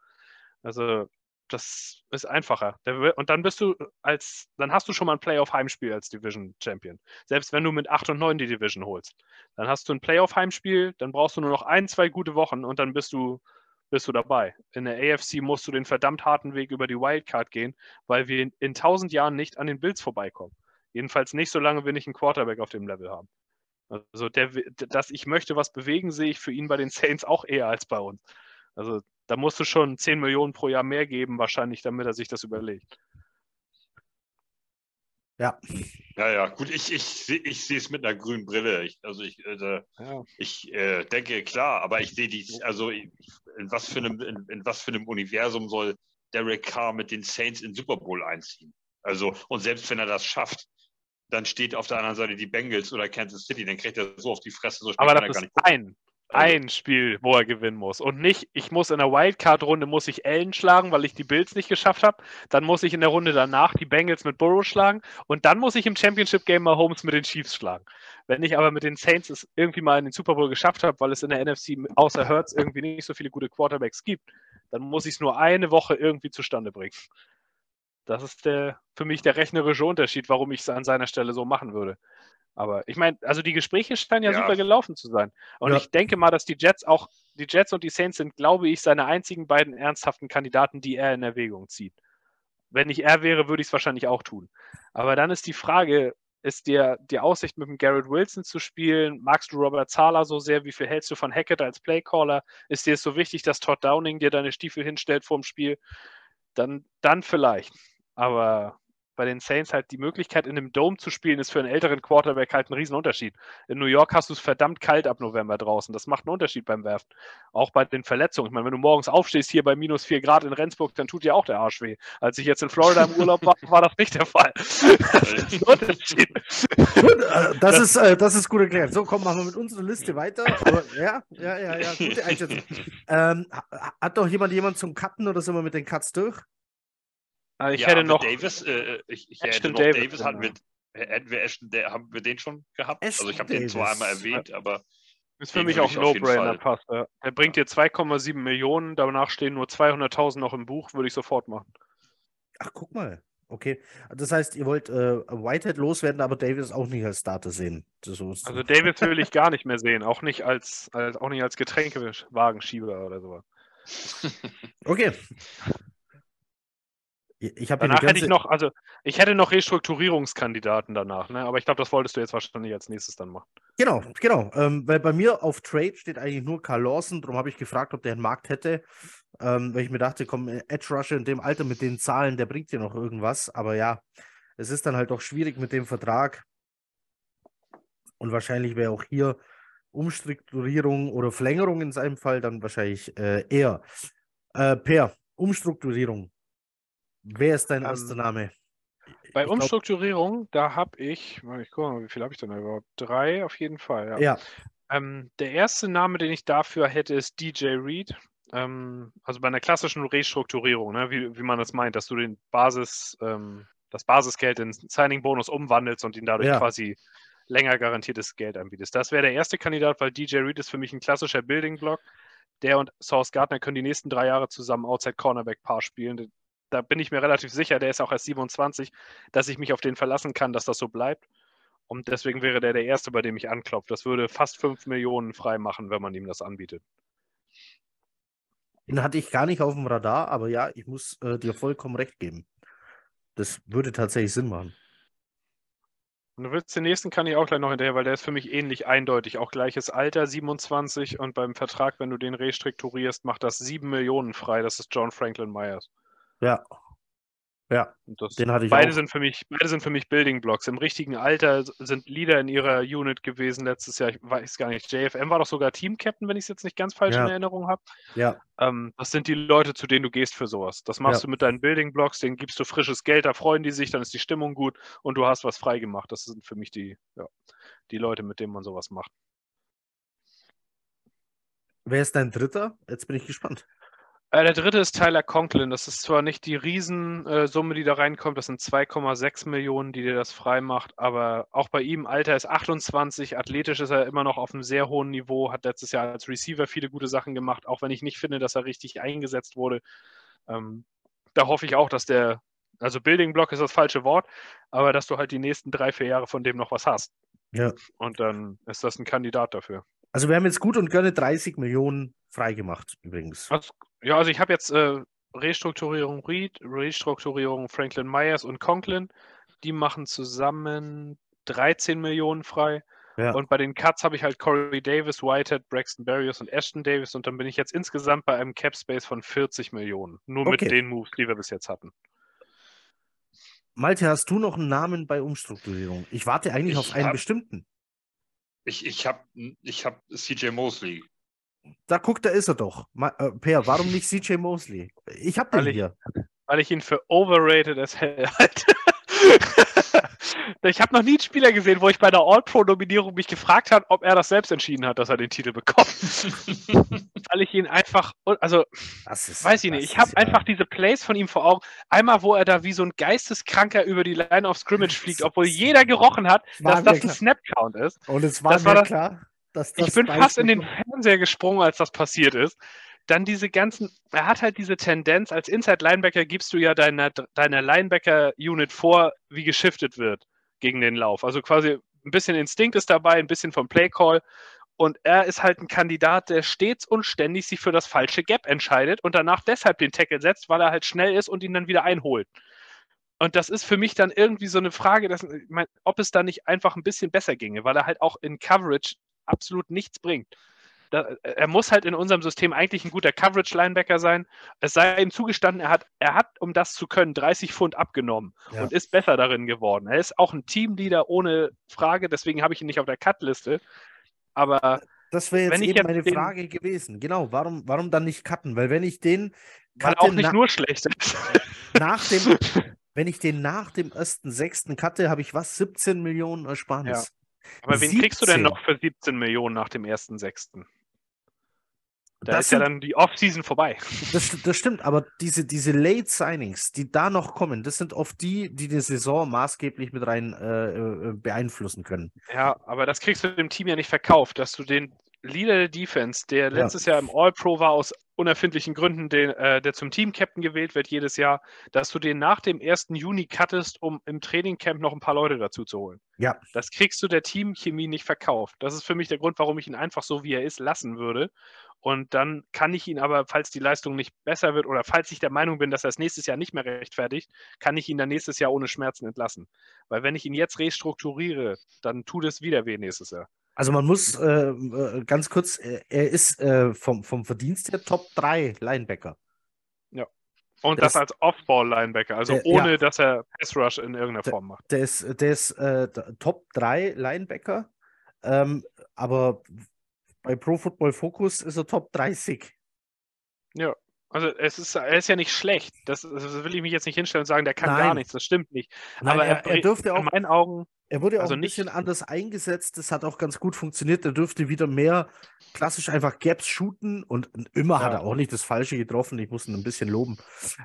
Also, das ist einfacher. Und dann bist du als, dann hast du schon mal ein Playoff-Heimspiel als Division-Champion. Selbst wenn du mit 8 und 9 die Division holst. Dann hast du ein Playoff-Heimspiel, dann brauchst du nur noch ein, zwei gute Wochen und dann bist du, bist du dabei. In der AFC musst du den verdammt harten Weg über die Wildcard gehen, weil wir in, 1000 Jahren nicht an den Bills vorbeikommen. Jedenfalls nicht, solange wir nicht einen Quarterback auf dem Level haben. Also, der, dass ich möchte was bewegen, sehe ich für ihn bei den Saints auch eher als bei uns. Also, da musst du schon 10 Millionen pro Jahr mehr geben, wahrscheinlich, damit er sich das überlegt. Ja, Ja, ja, gut, ich, ich, ich sehe es mit einer grünen Brille. Ich, also ich, äh, Ja. ich äh, denke, klar, aber ich sehe die, also in was, für einem, in, in was für einem Universum soll Derek Carr mit den Saints in Super Bowl einziehen? Also, und selbst wenn er das schafft, dann steht auf der anderen Seite die Bengals oder Kansas City, dann kriegt er so auf die Fresse, so schnell Aber das er gar ist nicht. ein, ein Spiel, wo er gewinnen muss. Und nicht, ich muss in der Wildcard-Runde muss ich Allen schlagen, weil ich die Bills nicht geschafft habe. Dann muss ich in der Runde danach die Bengals mit Burrow schlagen. Und dann muss ich im Championship-Game mal Holmes mit den Chiefs schlagen. Wenn ich aber mit den Saints es irgendwie mal in den Super Bowl geschafft habe, weil es in der NFC außer Hurts irgendwie nicht so viele gute Quarterbacks gibt, dann muss ich es nur eine Woche irgendwie zustande bringen. Das ist der, für mich der rechnerische Unterschied, warum ich es an seiner Stelle so machen würde. Aber ich meine, also die Gespräche scheinen ja, Ja. super gelaufen zu sein. Und Ja. ich denke mal, dass die Jets auch, die Jets und die Saints sind, glaube ich, seine einzigen beiden ernsthaften Kandidaten, die er in Erwägung zieht. Wenn ich er wäre, würde ich es wahrscheinlich auch tun. Aber dann ist die Frage, Ist dir die Aussicht, mit dem Garrett Wilson zu spielen? Magst du Robert Zahler so sehr? Wie viel hältst du von Hackett als Playcaller? Ist dir es so wichtig, dass Todd Downing dir deine Stiefel hinstellt vorm Spiel? Dann, dann vielleicht. Aber bei den Saints halt die Möglichkeit, in einem Dome zu spielen, ist für einen älteren Quarterback halt ein Riesenunterschied. In New York hast du es verdammt kalt ab November draußen. Das macht einen Unterschied beim Werfen. Auch bei den Verletzungen. Ich meine, wenn du morgens aufstehst hier bei minus 4 Grad in Rendsburg, dann tut dir auch der Arsch weh. Als ich jetzt in Florida im Urlaub war, war das nicht der Fall. das ist ein Unterschied. Gut, das, ist, äh, das ist gut erklärt. So, komm, machen wir mit unserer Liste weiter. Aber, ja, ja, ja, ja, gute Einschätzung. Ähm, hat doch jemand jemand zum Cutten oder sind wir mit den Cuts durch? Also ich ja, hätte noch. Davis, äh, ich, ich hätte noch Davis, Davis hatten wir, hätten wir Ashton, haben wir den schon gehabt? Ashton also ich habe den zwar einmal erwähnt, aber. Ist für mich auch ein No-Brainer, passt. Er bringt dir 2,7 Millionen, danach stehen nur 200.000 noch im Buch, würde ich sofort machen. Ach, guck mal. Okay. Das heißt, ihr wollt äh, Whitehead loswerden, aber Davis auch nicht als Starter sehen. So also Davis will ich gar nicht mehr sehen, auch nicht als, als auch nicht als Getränkewagenschieber oder sowas. Okay. Ich habe danach hätte ich noch, also ich hätte noch Restrukturierungskandidaten danach, ne? aber ich glaube, das wolltest du jetzt wahrscheinlich als nächstes dann machen. Genau, genau. Ähm, weil bei mir auf Trade steht eigentlich nur Carl Lawson, darum habe ich gefragt, ob der einen Markt hätte. Ähm, weil ich mir dachte, komm, Edge Rusher in dem Alter mit den Zahlen, der bringt dir noch irgendwas. Aber ja, es ist dann halt auch schwierig mit dem Vertrag. Und wahrscheinlich wäre auch hier Umstrukturierung oder Verlängerung in seinem Fall dann wahrscheinlich äh, eher. Äh, per Umstrukturierung Wer ist dein ähm, erster Name? Bei ich Umstrukturierung, glaub... da habe ich, ich gucke mal, wie viel habe ich denn da überhaupt? Drei auf jeden Fall, ja. ja. Ähm, der erste Name, den ich dafür hätte, ist DJ Reed. Ähm, also bei einer klassischen Restrukturierung, ne, wie, wie man das meint, dass du den Basis, ähm, das Basisgeld in Signing-Bonus umwandelst und ihn dadurch ja. quasi länger garantiertes Geld anbietest. Das wäre der erste Kandidat, weil DJ Reed ist für mich ein klassischer Building-Block. Der und Source Gardner können die nächsten drei Jahre zusammen Outside Cornerback Paar spielen da bin ich mir relativ sicher, der ist auch erst 27, dass ich mich auf den verlassen kann, dass das so bleibt. Und deswegen wäre der der Erste, bei dem ich anklopfe. Das würde fast 5 Millionen frei machen, wenn man ihm das anbietet. Den hatte ich gar nicht auf dem Radar, aber ja, ich muss äh, dir vollkommen recht geben. Das würde tatsächlich Sinn machen. Und du willst den nächsten kann ich auch gleich noch hinterher, weil der ist für mich ähnlich eindeutig. Auch gleiches Alter, 27 und beim Vertrag, wenn du den restrukturierst, macht das 7 Millionen frei. Das ist John Franklin Myers. Ja. Ja, das, den hatte ich beide auch. Sind für mich, beide sind für mich Building Blocks. Im richtigen Alter sind Leader in ihrer Unit gewesen letztes Jahr. Ich weiß gar nicht. JFM war doch sogar Team Captain, wenn ich es jetzt nicht ganz falsch ja. in Erinnerung habe. Ja. Ähm, das sind die Leute, zu denen du gehst für sowas. Das machst ja. du mit deinen Building Blocks, denen gibst du frisches Geld, da freuen die sich, dann ist die Stimmung gut und du hast was frei gemacht. Das sind für mich die, ja, die Leute, mit denen man sowas macht. Wer ist dein Dritter? Jetzt bin ich gespannt. Äh, der dritte ist Tyler Conklin. Das ist zwar nicht die Riesensumme, äh, die da reinkommt, das sind 2,6 Millionen, die dir das frei macht, aber auch bei ihm, Alter ist 28, athletisch ist er immer noch auf einem sehr hohen Niveau, hat letztes Jahr als Receiver viele gute Sachen gemacht, auch wenn ich nicht finde, dass er richtig eingesetzt wurde. Ähm, da hoffe ich auch, dass der, also Building Block ist das falsche Wort, aber dass du halt die nächsten drei, vier Jahre von dem noch was hast. Ja. Und dann ist das ein Kandidat dafür. Also wir haben jetzt gut und gerne 30 Millionen freigemacht, übrigens. Das ja, also ich habe jetzt äh, Restrukturierung Reed, Restrukturierung Franklin Myers und Conklin. Die machen zusammen 13 Millionen frei. Ja. Und bei den Cuts habe ich halt Corey Davis, Whitehead, Braxton Berrios und Ashton Davis. Und dann bin ich jetzt insgesamt bei einem Cap Space von 40 Millionen. Nur okay. mit den Moves, die wir bis jetzt hatten. Malte, hast du noch einen Namen bei Umstrukturierung? Ich warte eigentlich ich auf einen hab, bestimmten. Ich, ich habe ich hab CJ Mosley da guck, da ist er doch. äh, per, warum nicht CJ Mosley? Ich hab den weil hier. weil ich ihn für overrated as hell halte. ich habe noch nie einen Spieler gesehen, wo ich bei der All-Pro-Nominierung mich gefragt habe, ob er das selbst entschieden hat, dass er den Titel bekommt. weil ich ihn einfach, also, ist, weiß ich nicht, ich habe ja. einfach diese Plays von ihm vor Augen. Einmal, wo er da wie so ein Geisteskranker über die Line of Scrimmage fliegt, obwohl jeder gerochen hat, dass das ein Snap-Count ist. Und es war das mir war klar ich bin fast in den Fernseher gesprungen, als das passiert ist. Dann diese ganzen, er hat halt diese Tendenz, als Inside Linebacker gibst du ja deiner, deiner Linebacker-Unit vor, wie geschiftet wird gegen den Lauf. Also quasi ein bisschen Instinkt ist dabei, ein bisschen vom Playcall. Und er ist halt ein Kandidat, der stets und ständig sich für das falsche Gap entscheidet und danach deshalb den Tackle setzt, weil er halt schnell ist und ihn dann wieder einholt. Und das ist für mich dann irgendwie so eine Frage, dass, ich mein, ob es da nicht einfach ein bisschen besser ginge, weil er halt auch in Coverage absolut nichts bringt. Da, er muss halt in unserem System eigentlich ein guter Coverage-Linebacker sein. Es sei ihm zugestanden, er hat, er hat, um das zu können, 30 Pfund abgenommen ja. und ist besser darin geworden. Er ist auch ein Teamleader ohne Frage, deswegen habe ich ihn nicht auf der Cut-Liste. Aber das wäre jetzt eben meine den, Frage gewesen. Genau, warum, warum dann nicht cutten? Weil wenn ich den weil auch nicht nur schlecht ist. Nach dem, wenn ich den nach dem ersten sechsten cutte, habe ich was? 17 Millionen Ersparnis. Ja. Aber wen 17. kriegst du denn noch für 17 Millionen nach dem ersten sechsten? Da das ist sind, ja dann die Offseason vorbei. Das, das stimmt, aber diese, diese Late Signings, die da noch kommen, das sind oft die, die die Saison maßgeblich mit rein äh, äh beeinflussen können. Ja, aber das kriegst du dem Team ja nicht verkauft, dass du den Leader der Defense, der letztes Jahr im All-Pro war, aus unerfindlichen Gründen, den, äh, der zum Team-Captain gewählt wird jedes Jahr, dass du den nach dem 1. Juni cuttest, um im Trainingcamp noch ein paar Leute dazu zu holen. Ja. Das kriegst du der Teamchemie nicht verkauft. Das ist für mich der Grund, warum ich ihn einfach so, wie er ist, lassen würde. Und dann kann ich ihn aber, falls die Leistung nicht besser wird oder falls ich der Meinung bin, dass er es nächstes Jahr nicht mehr rechtfertigt, kann ich ihn dann nächstes Jahr ohne Schmerzen entlassen. Weil wenn ich ihn jetzt restrukturiere, dann tut es wieder weh nächstes Jahr. Also man muss äh, äh ganz kurz, äh, er ist äh, vom, vom Verdienst her Top 3 Linebacker. Ja. Und der das ist, als Off-Ball-Linebacker, also der, ohne ja. dass er Pass-Rush in irgendeiner der, Form macht. Der ist, der ist äh, Top 3 Linebacker, ähm, aber bei Pro Football Focus ist er Top 30. Ja. Also es ist, er ist ja nicht schlecht. Das, das, will ich mich jetzt nicht hinstellen und sagen, der kann Nein. gar nichts. Das stimmt nicht. Nein, Aber er, er, dürfte auch. In meinen Augen. Er wurde also auch ein bisschen anders eingesetzt. Das hat auch ganz gut funktioniert. Er dürfte wieder mehr klassisch einfach Gaps shooten und immer ja. hat er auch nicht das Falsche getroffen. Ich muss ihn ein bisschen loben.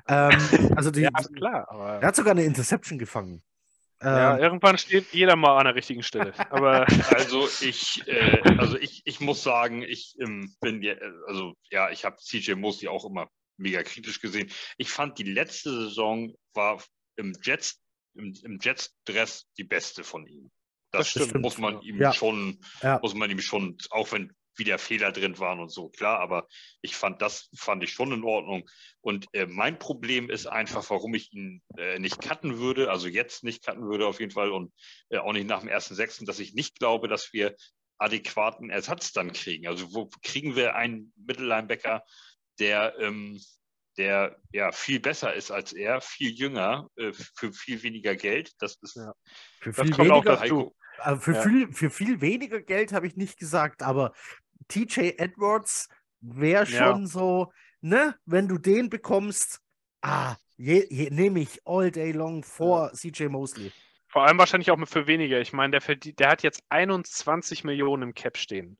Ähm, also die, ja, klar. er hat sogar eine Interception gefangen. Ja, ähm, irgendwann steht jeder mal an der richtigen Stelle. Aber also ich, äh, also ich, ich muss sagen, ich ähm, bin, also ja, ich habe CJ Mosley auch immer mega kritisch gesehen. Ich fand die letzte Saison war im Jets, im, im Jets-Dress die beste von ihm. Das, das muss man ihm ja. schon, ja. muss man ihm schon, auch wenn wieder Fehler drin waren und so, klar, aber ich fand das fand ich schon in Ordnung. Und äh, mein Problem ist einfach, warum ich ihn äh, nicht cutten würde, also jetzt nicht cutten würde auf jeden Fall und äh, auch nicht nach dem ersten Sechsten, dass ich nicht glaube, dass wir adäquaten Ersatz dann kriegen. Also wo kriegen wir einen Mittellinebacker, der, ähm, der ja viel besser ist als er, viel jünger, äh, für viel weniger Geld. Das ist ja. für viel weniger, also für, ja. viel, für viel weniger Geld habe ich nicht gesagt, aber TJ Edwards wäre schon ja. so, ne, wenn du den bekommst, ah, nehme ich all day long vor CJ Mosley. Vor allem wahrscheinlich auch für weniger. Ich meine, der, der hat jetzt 21 Millionen im Cap stehen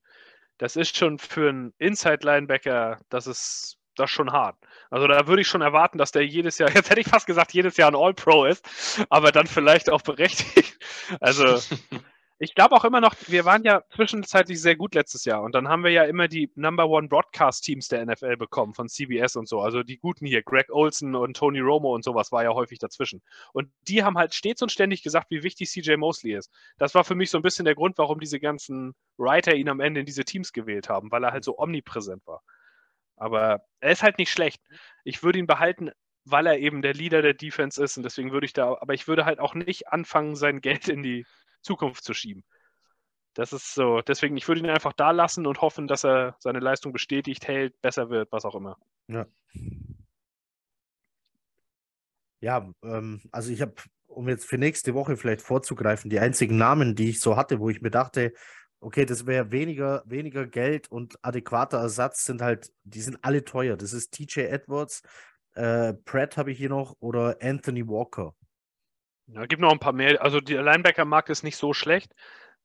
das ist schon für einen Inside-Linebacker, das ist das ist schon hart. Also da würde ich schon erwarten, dass der jedes Jahr, jetzt hätte ich fast gesagt, jedes Jahr ein All-Pro ist, aber dann vielleicht auch berechtigt. Also ich glaube auch immer noch, wir waren ja zwischenzeitlich sehr gut letztes Jahr und dann haben wir ja immer die Number One Broadcast Teams der NFL bekommen von CBS und so. Also die guten hier, Greg Olson und Tony Romo und sowas war ja häufig dazwischen. Und die haben halt stets und ständig gesagt, wie wichtig CJ Mosley ist. Das war für mich so ein bisschen der Grund, warum diese ganzen Writer ihn am Ende in diese Teams gewählt haben, weil er halt so omnipräsent war. Aber er ist halt nicht schlecht. Ich würde ihn behalten, weil er eben der Leader der Defense ist und deswegen würde ich da, aber ich würde halt auch nicht anfangen, sein Geld in die Zukunft zu schieben. Das ist so. Deswegen, ich würde ihn einfach da lassen und hoffen, dass er seine Leistung bestätigt, hält, besser wird, was auch immer. Ja. Ja, ähm, also ich habe, um jetzt für nächste Woche vielleicht vorzugreifen, die einzigen Namen, die ich so hatte, wo ich mir dachte, okay, das wäre weniger, weniger Geld und adäquater Ersatz, sind halt, die sind alle teuer. Das ist TJ Edwards, äh, Pratt habe ich hier noch oder Anthony Walker. Ja, gibt noch ein paar mehr. Also der Linebacker-Markt ist nicht so schlecht,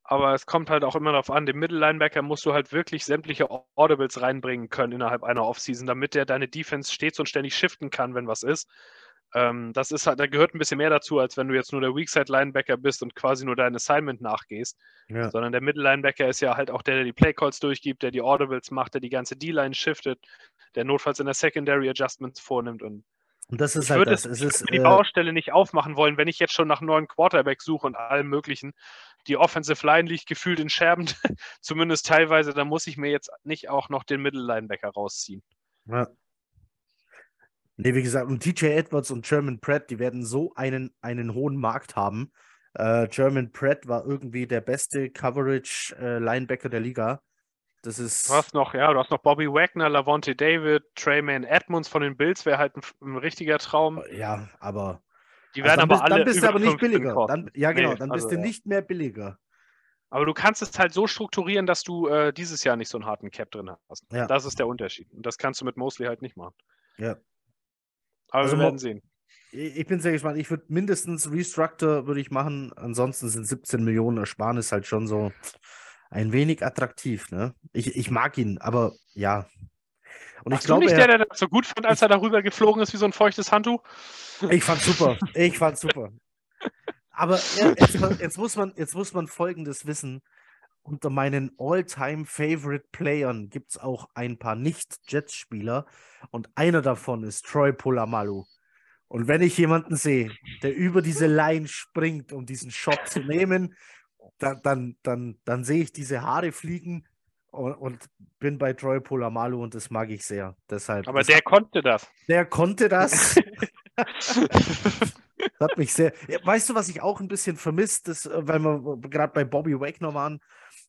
aber es kommt halt auch immer darauf an, dem Mittellinebacker musst du halt wirklich sämtliche Audibles reinbringen können innerhalb einer Offseason, damit der deine Defense stets und ständig shiften kann, wenn was ist. Ähm, das ist halt, da gehört ein bisschen mehr dazu, als wenn du jetzt nur der Weakside-Linebacker bist und quasi nur dein Assignment nachgehst. Ja. Sondern der Mittellinebacker ist ja halt auch der, der die Playcalls durchgibt, der die Audibles macht, der die ganze D-Line shiftet, der notfalls in der Secondary Adjustments vornimmt und und das ist ich halt würde das. Es, ist, die äh, Baustelle nicht aufmachen wollen, wenn ich jetzt schon nach neuen Quarterback suche und allem Möglichen. Die Offensive Line liegt gefühlt in Scherben, zumindest teilweise. Da muss ich mir jetzt nicht auch noch den Mittellinebacker rausziehen. Ja. Nee, wie gesagt, und TJ Edwards und German Pratt, die werden so einen, einen hohen Markt haben. Äh, German Pratt war irgendwie der beste Coverage-Linebacker der Liga. Das ist. Du hast noch, ja, du hast noch Bobby Wagner, Lavonte David, Trayman Edmonds von den Bills, wäre halt ein, ein, richtiger Traum. Ja, aber. Die werden also aber bist, alle. Dann bist du aber nicht billiger. Dann, ja, genau, Nee, dann also, bist du ja. nicht mehr billiger. Aber du kannst es halt so strukturieren, dass du äh, dieses Jahr nicht so einen harten Cap drin hast. Ja. Das ist der Unterschied. Und das kannst du mit Mosley halt nicht machen. Ja. Aber Also wir werden sehen. Ich ich bin sehr gespannt. Ich würde mindestens Restructor würde ich machen. Ansonsten sind 17 Millionen Ersparnis halt schon so ein wenig attraktiv. Ne? Ich, ich mag ihn, aber ja. Und ich Warst glaube, du nicht er- der, der das so gut fand, als er darüber geflogen ist wie so ein feuchtes Handtuch? Ich fand super. Ich fand super. Aber jetzt, jetzt, muss man, jetzt muss man Folgendes wissen. Unter meinen All-Time-Favorite-Playern gibt es auch ein paar Nicht-Jets-Spieler und einer davon ist Troy Polamalu. Und wenn ich jemanden sehe, der über diese Line springt, um diesen Shot zu nehmen, dann, dann, dann, dann sehe ich diese Haare fliegen und, und bin bei Troy Polamalu und das mag ich sehr. Deshalb, Aber der konnte das. der konnte das. Das hat mich sehr. Weißt du, was ich auch ein bisschen vermisst, äh, weil wir gerade bei Bobby Wagner waren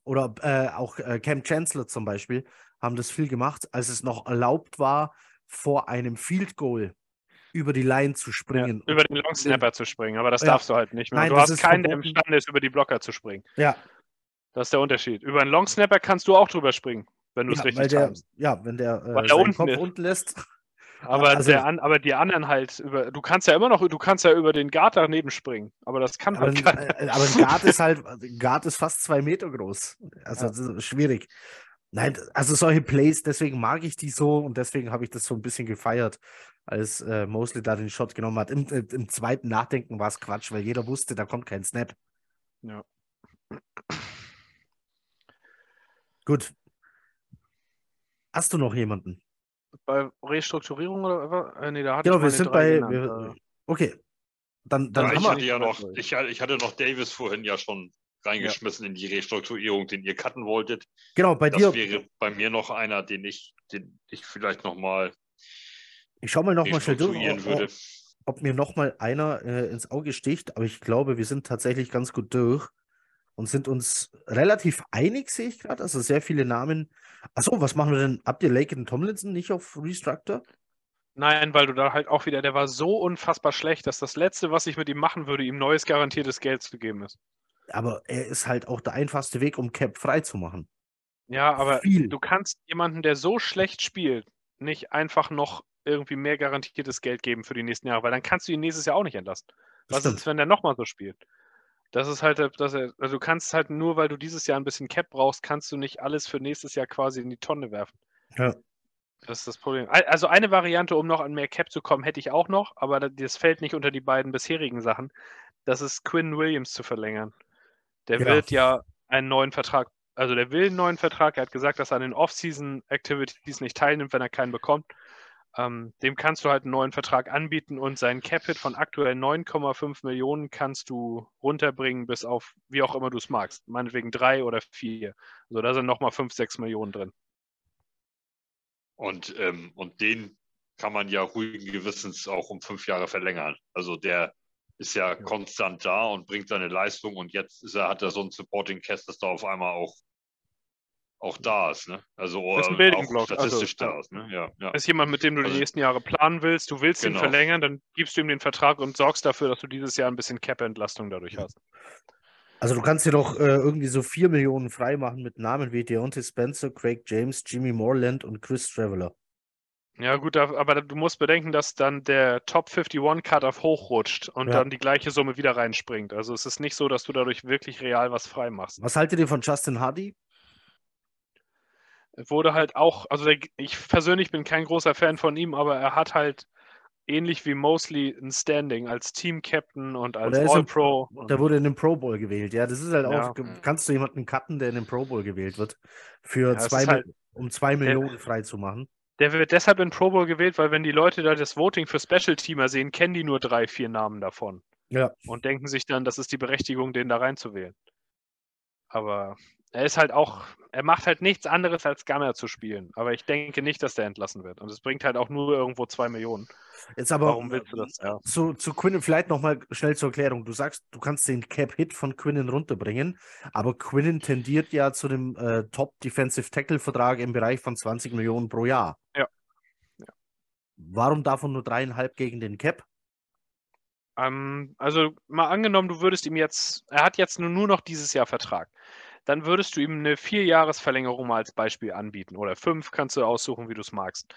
oder äh, auch äh, Cam Chancellor zum Beispiel, haben das viel gemacht, als es noch erlaubt war, vor einem Field Goal über die Line zu Ja, springen. über den Long Snapper zu springen, aber das Ja. darfst du halt nicht mehr. Nein, du hast keinen, der imstande ist, über die Blocker zu springen. Ja, Das ist der Unterschied. Über einen Long Snapper kannst du auch drüber springen, wenn du es ja, richtig weil der, ja, wenn der, äh, Weil der unten Kopf ist. unten lässt. Aber, also- der aber die anderen halt über. Du kannst ja immer noch, du kannst ja über den Guard daneben springen. Aber das kann Aber, halt ein- keiner. äh, aber ein Guard ist halt, ein Guard ist fast zwei Meter groß. Also Ja. das ist schwierig. Nein, also solche Plays, deswegen mag ich die so und deswegen habe ich das so ein bisschen gefeiert, als äh, Mosley da den Shot genommen hat. Im, äh, im zweiten Nachdenken war es Quatsch, weil jeder wusste, da kommt kein Snap. Ja. Gut. Hast du noch jemanden? Bei Restrukturierung oder was? Äh, nee, da hatte Genau, ich wir sind bei. Wir, Äh, okay. Dann, dann Ja, haben ich wir. hatte ja noch, ich, hatte- ich hatte noch Davis vorhin ja schon reingeschmissen in die Restrukturierung, den ihr cutten wolltet. Genau, bei Das dir. wäre bei mir noch einer, den ich, den ich vielleicht noch mal Ich schau mal nochmal schnell durch, ob, ob mir nochmal einer äh, ins Auge sticht, aber ich glaube, wir sind tatsächlich ganz gut durch und sind uns relativ einig, sehe ich gerade. Also sehr viele Namen. Achso, was machen wir denn? Habt ihr Lake und Tomlinson nicht auf Restructor? Nein, weil du da halt auch wieder, der war so unfassbar schlecht, dass das Letzte, was ich mit ihm machen würde, ihm neues garantiertes Geld zu geben ist. Aber er ist halt auch der einfachste Weg, um Cap frei zu machen. Ja, aber Viel. du kannst jemanden, der so schlecht spielt, nicht einfach noch irgendwie mehr garantiertes Geld geben für die nächsten Jahre, weil dann kannst du ihn nächstes Jahr auch nicht entlassen. Was stimmt. ist, wenn der nochmal so spielt? Das ist halt, dass er, also du kannst halt nur, weil du dieses Jahr ein bisschen Cap brauchst, kannst du nicht alles für nächstes Jahr quasi in die Tonne werfen. Ja. Das ist das Problem. Al- Also eine Variante, um noch an mehr Cap zu kommen, hätte ich auch noch, aber da- das fällt nicht unter die beiden bisherigen Sachen. Das ist Quinn Williams zu verlängern. Der Ja. wird ja einen neuen Vertrag, also der will einen neuen Vertrag. Er hat gesagt, dass er an den Off-Season-Activities nicht teilnimmt, wenn er keinen bekommt. Ähm, dem kannst du halt einen neuen Vertrag anbieten und seinen Cap-Hit von aktuell 9,5 Millionen kannst du runterbringen bis auf, wie auch immer du es magst. Meinetwegen drei oder vier. Also da sind nochmal 5, 6 Millionen drin. Und, ähm, und den kann man ja ruhigen Gewissens auch um fünf Jahre verlängern. Also der ist ja, konstant da und bringt seine Leistung und jetzt er, hat er so ein Supporting Cast, das da auf einmal auch, auch da ist. Ne? Also Ist ein Building auch Block, statistisch also, da ist. Ne? Ja, ja. ist jemand, mit dem du die Also- nächsten Jahre planen willst, du willst ihn Genau. verlängern, dann gibst du ihm den Vertrag und sorgst dafür, dass du dieses Jahr ein bisschen Cap-Entlastung dadurch hast. Also du kannst dir doch äh, irgendwie so 4 Millionen frei machen mit Namen wie Deontay Spencer, Craig James, Jimmy Moreland und Chris Traveler. Ja, gut, da- aber du musst bedenken, dass dann der Top 51 Cut-Off hochrutscht und Ja. dann die gleiche Summe wieder reinspringt. Also es ist nicht so, dass du dadurch wirklich real was frei machst. Was haltet ihr von Justin Hardy? Wurde halt auch, also der, ich persönlich bin kein großer Fan von ihm, aber er hat halt ähnlich wie Mosley ein Standing als Team-Captain und als er All-Pro. Der wurde in den Pro Bowl gewählt. Ja, das ist halt Ja. auch. Kannst du jemanden cutten, der in den Pro Bowl gewählt wird? Für Ja, zwei, halt- um zwei Millionen frei zu machen. Der wird deshalb in Pro Bowl gewählt, weil wenn die Leute da das Voting für Special-Teamer sehen, kennen die nur drei, vier Namen davon Ja. und denken sich dann, das ist die Berechtigung, den da reinzuwählen. Aber er ist halt auch, er macht halt nichts anderes als Gunner zu spielen. Aber ich denke nicht, dass der entlassen wird. Und es bringt halt auch nur irgendwo zwei Millionen. Jetzt aber Warum willst du das? Ja. zu, zu Quinnen vielleicht nochmal schnell zur Erklärung. Du sagst, du kannst den Cap-Hit von Quinnen runterbringen, aber Quinnen tendiert ja zu dem äh, Top-Defensive-Tackle-Vertrag im Bereich von 20 Millionen pro Jahr. Ja. Ja. Warum davon nur dreieinhalb gegen den Cap? Ähm, also mal angenommen, du würdest ihm jetzt, er hat jetzt nur, nur noch dieses Jahr Vertrag. Dann würdest du ihm eine Vierjahresverlängerung mal als Beispiel anbieten. Oder fünf kannst du aussuchen, wie du es magst.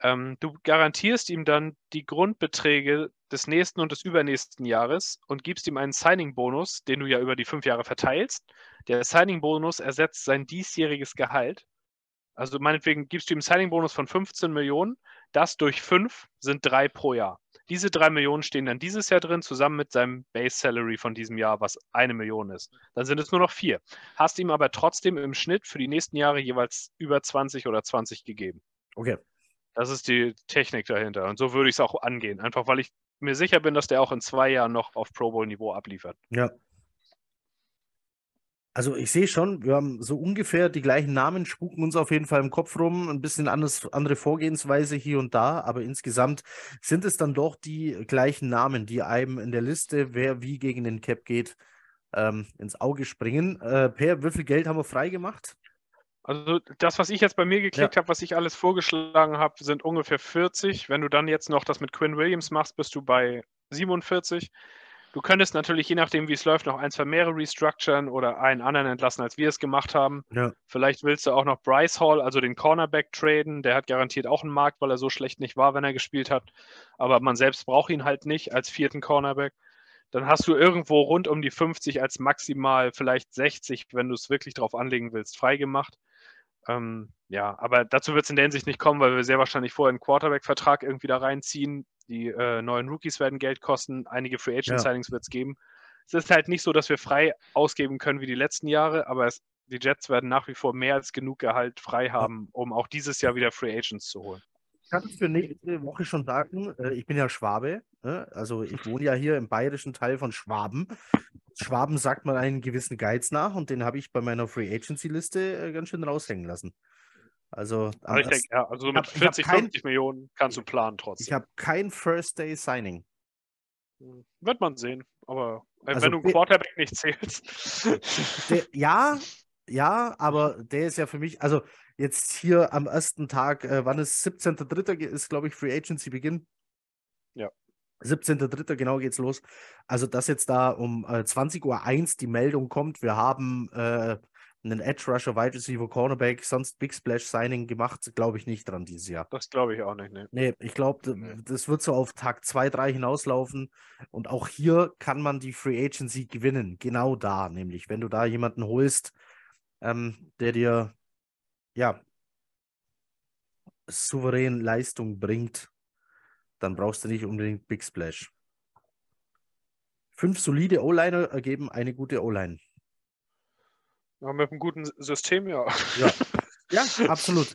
Ähm, du garantierst ihm dann die Grundbeträge des nächsten und des übernächsten Jahres und gibst ihm einen Signing-Bonus, den du ja über die fünf Jahre verteilst. Der Signing-Bonus ersetzt sein diesjähriges Gehalt. Also meinetwegen gibst du ihm einen Signing-Bonus von 15 Millionen. Das durch fünf sind drei pro Jahr. Diese drei Millionen stehen dann dieses Jahr drin, zusammen mit seinem Base Salary von diesem Jahr, was eine Million ist. Dann sind es nur noch vier. Hast ihm aber trotzdem im Schnitt für die nächsten Jahre jeweils über 20 oder 20 gegeben. Okay. Das ist die Technik dahinter. Und so würde ich es auch angehen. Einfach weil ich mir sicher bin, dass der auch in zwei Jahren noch auf Pro Bowl-Niveau abliefert. Ja. Also ich sehe schon, wir haben so ungefähr die gleichen Namen, spuken uns auf jeden Fall im Kopf rum, ein bisschen anders, andere Vorgehensweise hier und da, aber insgesamt sind es dann doch die gleichen Namen, die einem in der Liste, wer wie gegen den Cap geht, ähm, ins Auge springen. Äh, per, wie viel Geld haben wir freigemacht? Also das, was ich jetzt bei mir geklickt habe, was ich alles vorgeschlagen habe, sind ungefähr 40. Wenn du dann jetzt noch das mit Quinn Williams machst, bist du bei 47. Du könntest natürlich, je nachdem, wie es läuft, noch ein, zwei mehrere restructuren oder einen anderen entlassen, als wir es gemacht haben. Ja. Vielleicht willst du auch noch Bryce Hall, also den Cornerback, traden. Der hat garantiert auch einen Markt, weil er so schlecht nicht war, wenn er gespielt hat. Aber man selbst braucht ihn halt nicht als vierten Cornerback. Dann hast du irgendwo rund um die 50 als maximal vielleicht 60, wenn du es wirklich drauf anlegen willst, freigemacht. Ähm, ja, aber dazu wird es in der Hinsicht nicht kommen, weil wir sehr wahrscheinlich vorher einen Quarterback-Vertrag irgendwie da reinziehen. Die äh, neuen Rookies werden Geld kosten, einige Free Agent Signings wird es geben. Es ist halt nicht so, dass wir frei ausgeben können wie die letzten Jahre, aber es, die Jets werden nach wie vor mehr als genug Gehalt frei haben, um auch dieses Jahr wieder Free Agents zu holen. Ich kann für nächste Woche schon sagen, äh, ich bin ja Schwabe, ne? also ich wohne ja hier im bayerischen Teil von Schwaben. Schwaben sagt man einen gewissen Geiz nach und den habe ich bei meiner Free Agency Liste äh, ganz schön raushängen lassen. Also, aber ich denke, ja, also so mit hab, 40, kein, 50 Millionen kannst du planen trotzdem. Ich habe kein First Day Signing. Hm, wird man sehen, aber äh, also, wenn du einen Quarterback nicht zählst. Der, ja, ja, aber der ist ja für mich, also jetzt hier am ersten Tag, äh, wann ist 17.3. ist, glaube ich, Free Agency Beginn. Ja. 17.3. genau geht's los. Also, dass jetzt da um äh, 20.01 Uhr die Meldung kommt, wir haben äh, einen Edge Rusher, Wide Receiver, Cornerback, sonst Big Splash Signing gemacht, glaube ich nicht dran dieses Jahr. Das glaube ich auch nicht, ne. Nee, ich glaube, nee. das wird so auf Tag 2, 3 hinauslaufen. Und auch hier kann man die Free Agency gewinnen. Genau da, nämlich, wenn du da jemanden holst, ähm, der dir ja souverän Leistung bringt, dann brauchst du nicht unbedingt Big Splash. Fünf solide O-Liner ergeben eine gute O-Line. Ja, mit einem guten System, ja. Ja, ja absolut.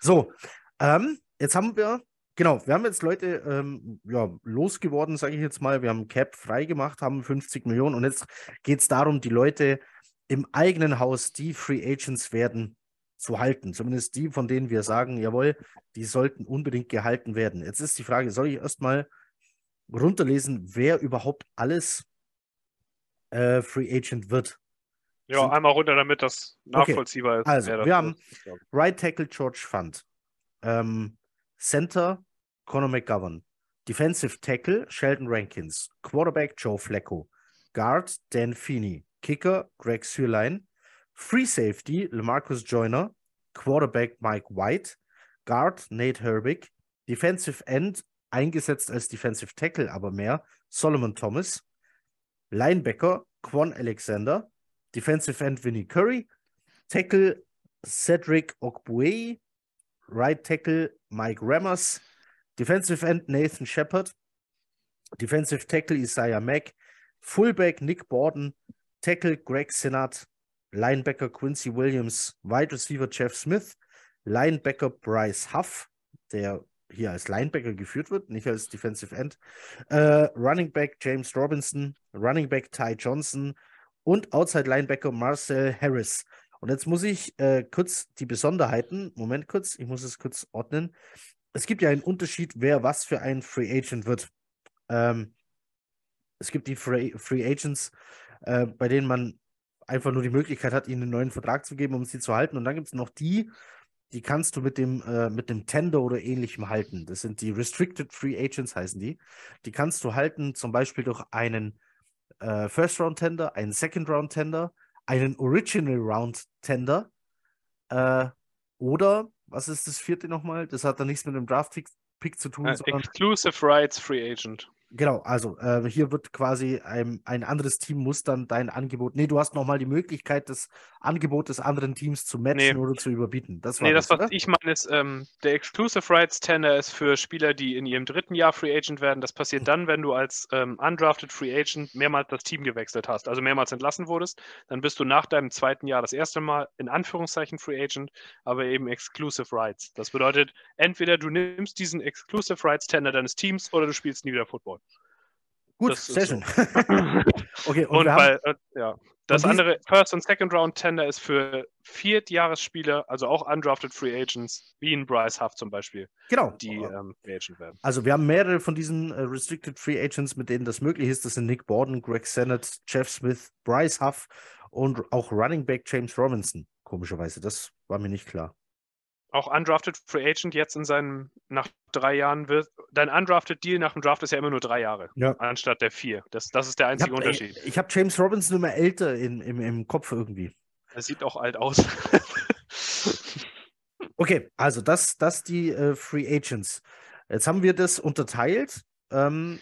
So, ähm, jetzt haben wir, genau, wir haben jetzt Leute ähm, ja, losgeworden, sage ich jetzt mal. Wir haben Cap freigemacht, haben 50 Millionen und jetzt geht es darum, die Leute im eigenen Haus, die Free Agents werden, zu halten. Zumindest die, von denen wir sagen, jawohl, die sollten unbedingt gehalten werden. Jetzt ist die Frage, soll ich erstmal runterlesen, wer überhaupt alles äh, Free Agent wird? Ja, einmal runter, damit das nachvollziehbar okay. ist. Also, wir haben Right Tackle George Fund, ähm, Center Conor McGovern, Defensive Tackle Sheldon Rankins, Quarterback Joe Flacco, Guard Dan Feeney, Kicker Greg Sürlein, Free Safety Lamarcus Joyner, Quarterback Mike White, Guard Nate Herbig, Defensive End eingesetzt als Defensive Tackle, aber mehr Solomon Thomas, Linebacker Quan Alexander, Defensive End Vinnie Curry, Tackle Cedric Okbue, Right Tackle Mike Rammers, Defensive End Nathan Shepard, Defensive Tackle Isaiah Mack, Fullback Nick Borden, Tackle Greg Sinnott, Linebacker Quincy Williams, Wide Receiver Jeff Smith, Linebacker Bryce Huff, der hier als Linebacker geführt wird, nicht als Defensive End, äh, Running Back James Robinson, Running Back Ty Johnson, und Outside Linebacker Marcel Harris. Und jetzt muss ich äh, kurz die Besonderheiten, Moment kurz, ich muss es kurz ordnen. Es gibt ja einen Unterschied, wer was für ein Free Agent wird. Ähm, es gibt die Free, Free Agents, äh, bei denen man einfach nur die Möglichkeit hat, ihnen einen neuen Vertrag zu geben, um sie zu halten. Und dann gibt es noch die, die kannst du mit dem, äh, mit dem Tender oder ähnlichem halten. Das sind die Restricted Free Agents, heißen die. Die kannst du halten, zum Beispiel durch einen äh, First Round Tender, einen Second Round Tender, einen Original Round Tender äh, oder, was ist das vierte nochmal? Das hat dann nichts mit dem Draft-Pick zu tun. Uh, Exclusive Rights Free Agent. Genau, also äh, hier wird quasi ein, ein anderes Team muss dann dein Angebot. Nee, du hast nochmal die Möglichkeit, das Angebot des anderen Teams zu matchen nee. oder zu überbieten. Das war nee, das, das was ich meine, ist, ähm, der Exclusive Rights Tender ist für Spieler, die in ihrem dritten Jahr Free Agent werden. Das passiert dann, wenn du als ähm, undrafted Free Agent mehrmals das Team gewechselt hast, also mehrmals entlassen wurdest. Dann bist du nach deinem zweiten Jahr das erste Mal in Anführungszeichen Free Agent, aber eben Exclusive Rights. Das bedeutet, entweder du nimmst diesen Exclusive Rights Tender deines Teams oder du spielst nie wieder Football. Gut, sehr schön. okay, und, und bei, äh, ja. Das andere First und Second Round Tender ist für Viertjahresspieler, also auch undrafted Free Agents, wie in Bryce Huff zum Beispiel. Genau. Die ähm, Free Agent werden. Also wir haben mehrere von diesen äh, Restricted Free Agents, mit denen das möglich ist. Das sind Nick Borden, Greg Sennett, Jeff Smith, Bryce Huff und auch Running Back James Robinson. Komischerweise, das war mir nicht klar auch undrafted Free Agent jetzt in seinem, nach drei Jahren wird, dein undrafted Deal nach dem Draft ist ja immer nur drei Jahre, ja. anstatt der vier. Das, das ist der einzige ich hab, Unterschied. Ich, ich habe James Robinson immer älter in, im, im Kopf irgendwie. Er sieht auch alt aus. okay, also das, das die äh, Free Agents. Jetzt haben wir das unterteilt. Ähm,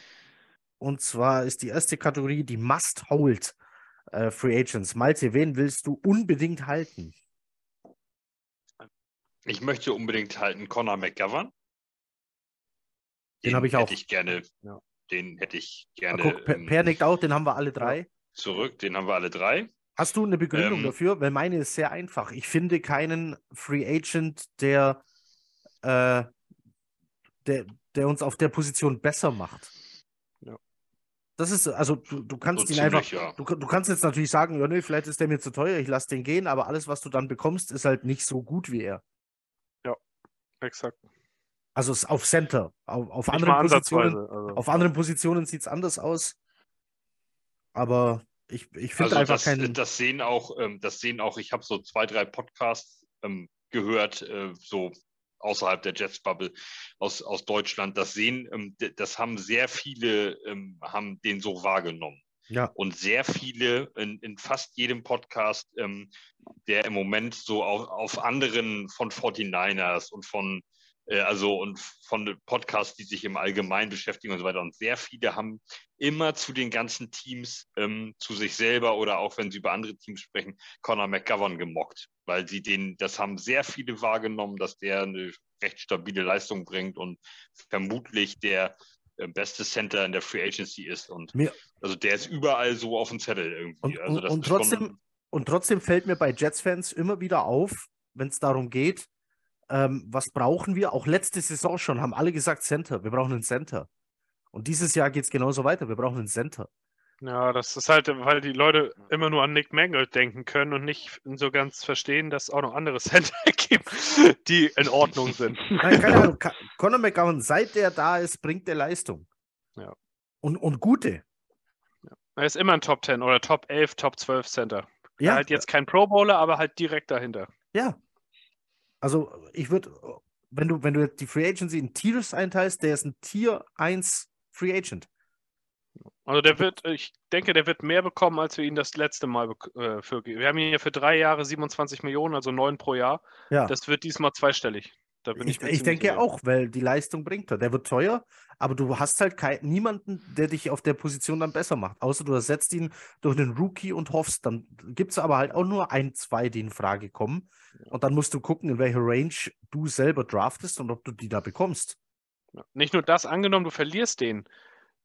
und zwar ist die erste Kategorie die Must-Hold äh, Free Agents. Malte, wen willst du unbedingt halten? Ich möchte unbedingt halten Conor McGovern. Den, den habe ich auch. Hätte ich gerne, ja. Den hätte ich gerne. guck, per, per nickt auch, den haben wir alle drei. Zurück, den haben wir alle drei. Hast du eine Begründung ähm, dafür? Weil meine ist sehr einfach. Ich finde keinen Free Agent, der, äh, der, der uns auf der Position besser macht. Ja. Das ist, also du, du kannst so ihn ziemlich, einfach, ja. du, du kannst jetzt natürlich sagen, ja, nee, vielleicht ist der mir zu teuer, ich lasse den gehen, aber alles, was du dann bekommst, ist halt nicht so gut wie er. Exakt. Also auf Center. Auf, auf anderen Positionen, also. auf anderen Positionen sieht es anders aus. Aber ich, ich finde also einfach das, keinen. Das sehen auch, ähm, das sehen auch, ich habe so zwei, drei Podcasts ähm, gehört, äh, so außerhalb der Jets-Bubble aus, aus Deutschland. Das sehen, ähm, das haben sehr viele, ähm, haben den so wahrgenommen. Ja. Und sehr viele in, in fast jedem Podcast, ähm, der im Moment so auf, auf anderen von 49ers und von äh, also und von Podcasts, die sich im Allgemeinen beschäftigen und so weiter. Und sehr viele haben immer zu den ganzen Teams, ähm, zu sich selber oder auch wenn sie über andere Teams sprechen, Conor McGovern gemockt, weil sie den, das haben sehr viele wahrgenommen, dass der eine recht stabile Leistung bringt und vermutlich der beste Center in der Free Agency ist. Und mir, also der ist überall so auf dem Zettel irgendwie. Und, also und trotzdem, und trotzdem fällt mir bei Jets-Fans immer wieder auf, wenn es darum geht, ähm, was brauchen wir? Auch letzte Saison schon haben alle gesagt Center. Wir brauchen einen Center. Und dieses Jahr geht es genauso weiter. Wir brauchen einen Center. Ja, das ist halt, weil die Leute immer nur an Nick Mangold denken können und nicht so ganz verstehen, dass es auch noch andere Center gibt, die in Ordnung sind. Nein, keine Ahnung. Conor McGowan, seit der da ist, bringt der Leistung. Ja. Und, und gute. Ja. Er ist immer ein Top 10 oder Top 11, Top 12 Center. Ja. Halt jetzt kein Pro Bowler, aber halt direkt dahinter. Ja. Also ich würde, wenn du, wenn du die Free Agency in Tiers einteilst, der ist ein Tier 1 Free Agent. Also der wird, ich denke, der wird mehr bekommen, als wir ihn das letzte Mal äh, für. Wir haben ihn ja für drei Jahre 27 Millionen, also neun pro Jahr. Ja. Das wird diesmal zweistellig. Da bin ich, ich, ich denke sicher. auch, weil die Leistung bringt er. Der wird teuer, aber du hast halt kein, niemanden, der dich auf der Position dann besser macht. Außer du ersetzt ihn durch einen Rookie und hoffst. Dann gibt es aber halt auch nur ein, zwei, die in Frage kommen. Und dann musst du gucken, in welcher Range du selber draftest und ob du die da bekommst. Nicht nur das, angenommen, du verlierst den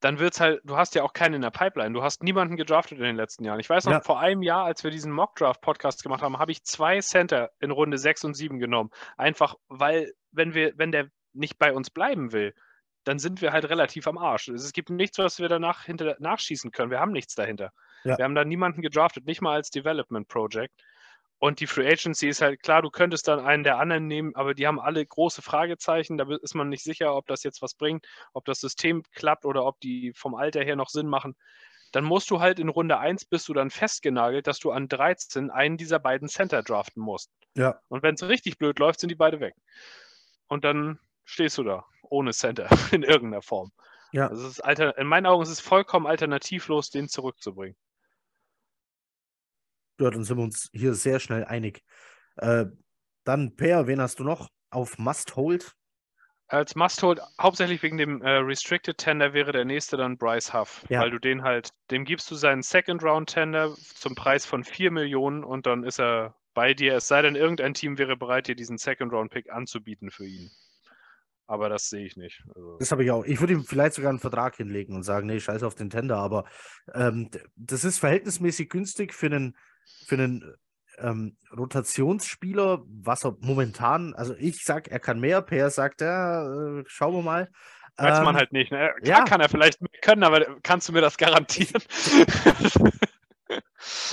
dann wird es halt, du hast ja auch keinen in der Pipeline. Du hast niemanden gedraftet in den letzten Jahren. Ich weiß noch, ja. vor einem Jahr, als wir diesen Mock-Draft-Podcast gemacht haben, habe ich zwei Center in Runde 6 und 7 genommen. Einfach, weil, wenn wir, wenn der nicht bei uns bleiben will, dann sind wir halt relativ am Arsch. Es gibt nichts, was wir danach hinter, nachschießen können. Wir haben nichts dahinter. Ja. Wir haben da niemanden gedraftet, nicht mal als Development Project. Und die Free Agency ist halt klar, du könntest dann einen der anderen nehmen, aber die haben alle große Fragezeichen. Da ist man nicht sicher, ob das jetzt was bringt, ob das System klappt oder ob die vom Alter her noch Sinn machen. Dann musst du halt in Runde 1 bist du dann festgenagelt, dass du an 13 einen dieser beiden Center draften musst. Ja. Und wenn es richtig blöd läuft, sind die beide weg. Und dann stehst du da ohne Center in irgendeiner Form. Ja. Also es ist alter, in meinen Augen ist es vollkommen alternativlos, den zurückzubringen. Ja, dann sind wir uns hier sehr schnell einig. Äh, dann, Per, wen hast du noch auf Must Hold? Als Must-Hold, hauptsächlich wegen dem äh, Restricted Tender, wäre der nächste dann Bryce Huff. Ja. Weil du den halt, dem gibst du seinen Second-Round-Tender zum Preis von 4 Millionen und dann ist er bei dir. Es sei denn, irgendein Team wäre bereit, dir diesen Second-Round-Pick anzubieten für ihn. Aber das sehe ich nicht. Also, Das habe ich auch. Ich würde ihm vielleicht sogar einen Vertrag hinlegen und sagen, nee, scheiß auf den Tender, aber ähm, das ist verhältnismäßig günstig für einen, für einen ähm, Rotationsspieler, was er momentan, also ich sag, er kann mehr, Per sagt, ja, äh, schauen wir mal. weiß man Ähm, halt nicht. Ne? Klar ja. kann er vielleicht mehr können, aber kannst du mir das garantieren?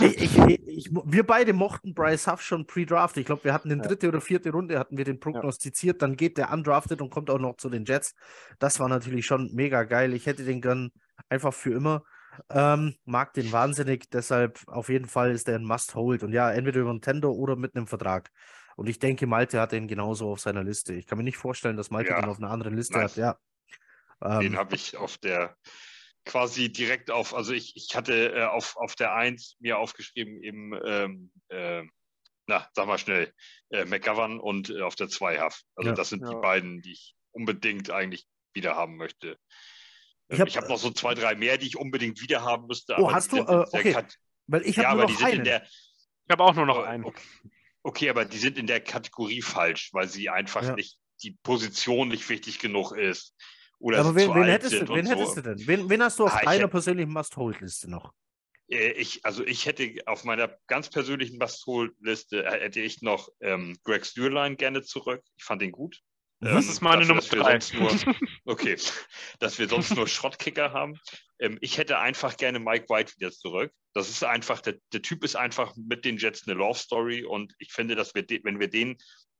Ich, ich, ich, wir beide mochten Bryce Huff schon pre-draft. Ich glaube, wir hatten in Ja. dritte oder vierte Runde hatten wir den prognostiziert. Dann geht der undrafted und kommt auch noch zu den Jets. Das war natürlich schon mega geil. Ich hätte den gern einfach für immer. Ähm, mag den wahnsinnig. Deshalb auf jeden Fall ist der ein Must-Hold. Und ja, entweder über einen Tender oder mit einem Vertrag. Und ich denke, Malte hat den genauso auf seiner Liste. Ich kann mir nicht vorstellen, dass Malte Ja. den auf einer anderen Liste Nein. hat. Ja. Den Ähm, habe ich auf der quasi direkt auf, also ich, ich hatte äh, auf, auf der 1 mir aufgeschrieben eben, ähm, äh, na, sag mal schnell, äh, McGovern und äh, auf der 2 Huff. Also Ja. das sind die Ja. beiden, die ich unbedingt eigentlich wieder haben möchte. Ich Ich hab- habe hab noch so zwei, drei mehr, die ich unbedingt wieder haben müsste. Oh, hast du? sind Äh, okay. Kat- weil ich ja, habe aber nur noch einen. der, Ich habe auch nur noch Oh, einen. Okay. okay, aber die sind in der Kategorie falsch, weil sie einfach Ja. nicht, die Position nicht wichtig genug ist. Oder Aber wen, zu wen, alt hättest, sind du, wen und hättest so. du denn? Wen, wen hast du auf Ah, deiner persönlichen Must-Hold-Liste noch? Äh, Ich, also ich hätte auf meiner ganz persönlichen Must-Hold-Liste äh, hätte ich noch ähm, Greg Stürlein gerne zurück. Ich fand ihn gut. Das Ähm, ist meine dafür, Nummer dass wir drei. sonst Nur, okay, dass wir sonst nur Schrottkicker haben. Ähm, ich hätte einfach gerne Mike White wieder zurück. Das ist einfach, der, der Typ ist einfach mit den Jets eine Love Story und ich finde, dass wir, de, wenn wir den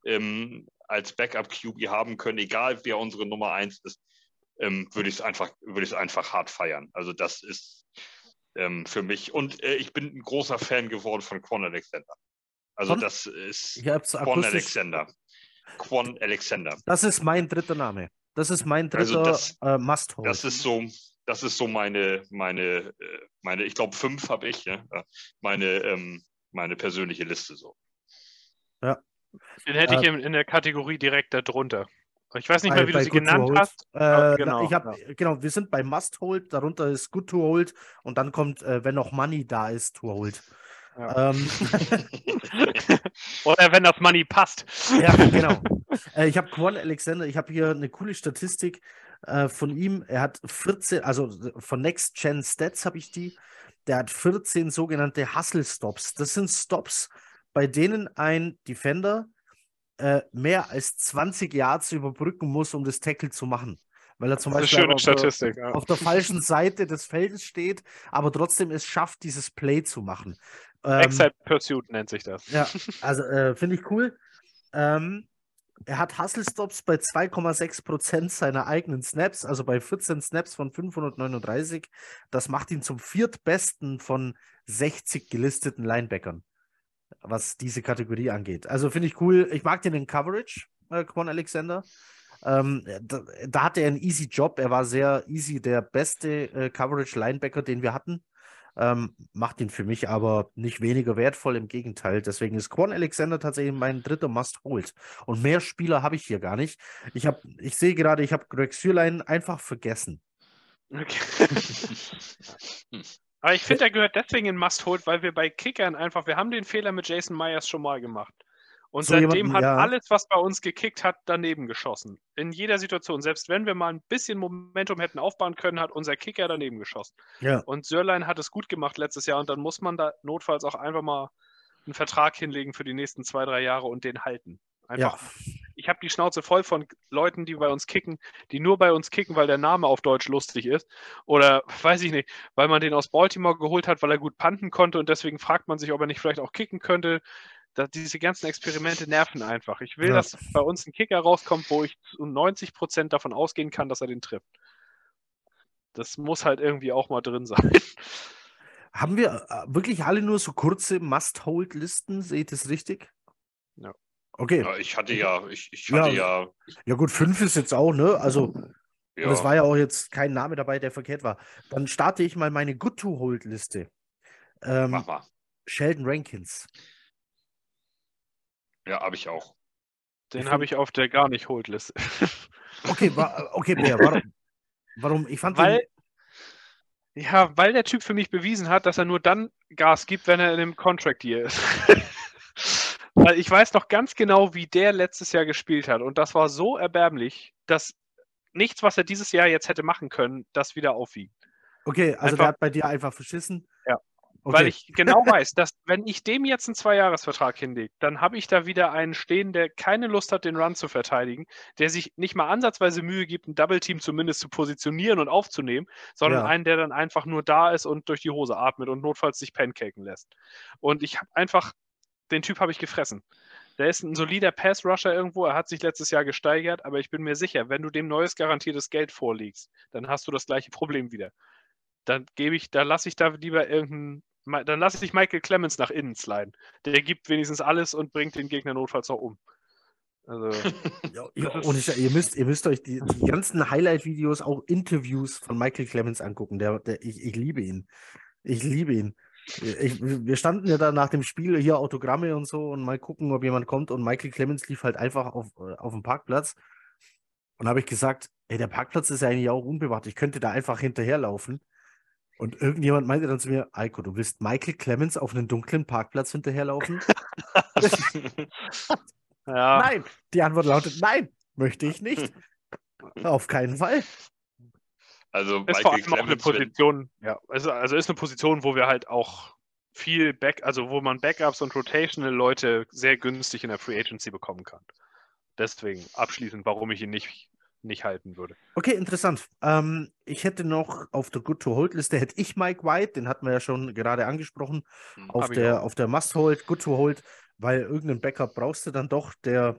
ähm, als Backup QB haben können, egal wer unsere Nummer eins ist, ähm, würde ich es einfach, würde ich es einfach hart feiern. Also das ist ähm, für mich und äh, ich bin ein großer Fan geworden von Quan Alexander. Also das ist Ich Quan. Alexander. Quan Alexander. Das ist mein dritter Name. Das ist mein dritter Also das- äh, Must-Hold. Das ist so, das ist so meine, meine, äh, meine, ich glaube fünf habe ich, ja, äh, meine, ähm, meine persönliche Liste so. Den hätte ich Äh, in, in der Kategorie direkt darunter. Ich weiß nicht Bei- mehr, wie du sie genannt Hold. hast. Äh, Ja, genau, genau, ich hab, genau, wir sind bei Must Hold, darunter ist Good to Hold und dann kommt, äh, wenn noch Money da ist, to Hold. Ja. Ähm, Oder wenn das Money passt. ja, genau. Äh, ich habe Quan Alexander, ich habe hier eine coole Statistik äh, von ihm. Er hat 14, also von Next Gen Stats habe ich die. Der hat 14 sogenannte Hustle Stops. Das sind Stops, bei denen ein Defender äh, mehr als 20 Yards überbrücken muss, um das Tackle zu machen. Weil er zum Beispiel auf der-. Ja. auf der falschen Seite des Feldes steht, aber trotzdem es schafft, dieses Play zu machen. Ähm, Excite Pursuit nennt sich das. ja, also äh, finde ich cool. Ähm, er hat Hustle Stops bei 2,6% seiner eigenen Snaps, also bei 14 Snaps von 539. Das macht ihn zum viertbesten von 60 gelisteten Linebackern, was diese Kategorie angeht. Also finde ich cool. Ich mag den in Coverage, äh, Quan Alexander. Ähm, da, da hatte er einen easy Job. Er war sehr easy, der beste äh, Coverage-Linebacker, den wir hatten. Ähm, macht ihn für mich aber nicht weniger wertvoll, im Gegenteil. Deswegen ist Quan Alexander tatsächlich mein dritter Must-Hold. Und mehr Spieler habe ich hier gar nicht. Ich, hab, ich sehe gerade, ich habe Greg Sürlein einfach vergessen. Okay. Aber ich finde, er gehört deswegen in Must-Hold, weil wir bei Kickern einfach, wir haben den Fehler mit Jason Myers schon mal gemacht. Und So seitdem jemanden, hat ja. alles, was bei uns gekickt hat, daneben geschossen. In jeder Situation. Selbst wenn wir mal ein bisschen Momentum hätten aufbauen können, hat unser Kicker daneben geschossen. Ja. Und Sörlein hat es gut gemacht letztes Jahr und dann muss man da notfalls auch einfach mal einen Vertrag hinlegen für die nächsten zwei, drei Jahre und den halten. Einfach. Ja. Ich habe die Schnauze voll von Leuten, die bei uns kicken, die nur bei uns kicken, weil der Name auf Deutsch lustig ist. Oder weiß ich nicht, weil man den aus Baltimore geholt hat, weil er gut panten konnte und deswegen fragt man sich, ob er nicht vielleicht auch kicken könnte. Da, diese ganzen Experimente nerven einfach. Ich will, Ja. dass bei uns ein Kicker rauskommt, wo ich zu 90% davon ausgehen kann, dass er den trifft. Das muss halt irgendwie auch mal drin sein. Haben wir äh, wirklich alle nur so kurze Must-Hold-Listen? Sehe ich das richtig? Ja. Okay. Ja, ich hatte ja, ich, ich Ja. hatte ja, Ja, gut, fünf ist jetzt auch, ne? Also, ja, und es war ja auch jetzt kein Name dabei, der verkehrt war. Dann starte ich mal meine Good-to-Hold-Liste. Ähm, mach mal. Sheldon Rankins. Ja, habe ich auch. Den habe ich auf der gar nicht holt Liste. Okay, wa okay, Bär, warum? Warum? Ich fand Weil, den, ja, weil der Typ für mich bewiesen hat, dass er nur dann Gas gibt, wenn er in einem Contract Deal ist. weil ich weiß noch ganz genau, wie der letztes Jahr gespielt hat. Und das war so erbärmlich, dass nichts, was er dieses Jahr jetzt hätte machen können, das wieder aufwiegt. okay, also einfach- der hat bei dir einfach verschissen. Okay. Weil ich genau weiß, dass wenn ich dem jetzt einen Zweijahresvertrag hinlege, dann habe ich da wieder einen stehen, der keine Lust hat, den Run zu verteidigen, der sich nicht mal ansatzweise Mühe gibt, ein Double Team zumindest zu positionieren und aufzunehmen, sondern Ja. einen, der dann einfach nur da ist und durch die Hose atmet und notfalls sich pancaken lässt. Und ich habe einfach, den Typ habe ich gefressen. Der ist ein solider Pass-Rusher irgendwo, er hat sich letztes Jahr gesteigert, aber ich bin mir sicher, wenn du dem neues garantiertes Geld vorlegst, dann hast du das gleiche Problem wieder. Dann gebe ich, da lasse ich da lieber irgendeinen dann lasse ich Michael Clemens nach innen sliden. Der gibt wenigstens alles und bringt den Gegner notfalls auch um. Also, Ja, ja, ihr, müsst, ihr müsst euch die, die ganzen Highlight-Videos, auch Interviews von Michael Clemens angucken. Der, der, ich, ich liebe ihn. Ich liebe ihn. Ich, wir standen ja da nach dem Spiel hier Autogramme und so und mal gucken, ob jemand kommt. Und Michael Clemens lief halt einfach auf, äh, auf dem Parkplatz. Und habe ich gesagt, ey, der Parkplatz ist ja eigentlich auch unbewacht. Ich könnte da einfach hinterherlaufen. Und irgendjemand meinte dann zu mir, Eiko, du willst Michael Clemens auf einen dunklen Parkplatz hinterherlaufen? ja, Nein, die Antwort lautet nein, möchte ich nicht. Auf keinen Fall. Also ist vor Michael allem auch eine Position, ja, also, also ist eine Position, wo wir halt auch viel Back, also wo man Backups und Rotational Leute sehr günstig in der Free Agency bekommen kann. Deswegen abschließend, warum ich ihn nicht, nicht halten würde. Okay, interessant. Ähm, ich hätte noch auf der Good-to-Hold-Liste, hätte ich Mike White, den hatten wir ja schon gerade angesprochen, Hm, auf hab ich der, auch. auf der Must-Hold, Good-to-Hold, weil irgendeinen Backup brauchst du dann doch, der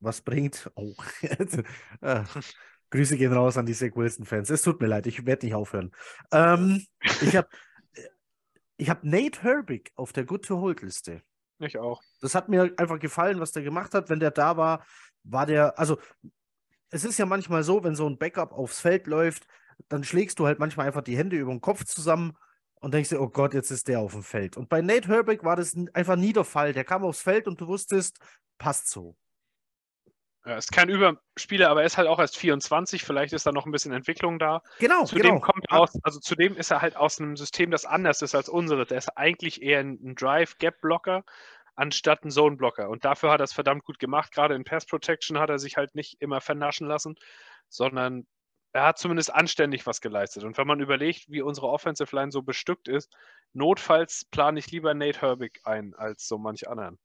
was bringt. Oh. äh, Grüße gehen raus an die Zach Wilson-Fans. Es tut mir leid, ich werde nicht aufhören. Ähm, ich habe ich hab Nate Herbig auf der Good-to-Hold-Liste. Ich auch. Das hat mir einfach gefallen, was der gemacht hat. Wenn der da war, war der, also es ist ja manchmal so, wenn so ein Backup aufs Feld läuft, dann schlägst du halt manchmal einfach die Hände über den Kopf zusammen und denkst dir, oh Gott, jetzt ist der auf dem Feld. Und bei Nate Herbig war das einfach nie der Fall. Der kam aufs Feld und du wusstest, passt so. Er ist kein Überspieler, aber er ist halt auch erst 24. Vielleicht ist da noch ein bisschen Entwicklung da. Genau, Zudem genau. kommt er aus, also zudem ist er halt aus einem System, das anders ist als unsere. Der ist eigentlich eher ein Drive-Gap-Blocker anstatt ein Zone-Blocker. Und dafür hat er es verdammt gut gemacht. Gerade in Pass Protection hat er sich halt nicht immer vernaschen lassen, sondern er hat zumindest anständig was geleistet. Und wenn man überlegt, wie unsere Offensive Line so bestückt ist, notfalls plane ich lieber Nate Herbig ein als so manch anderen.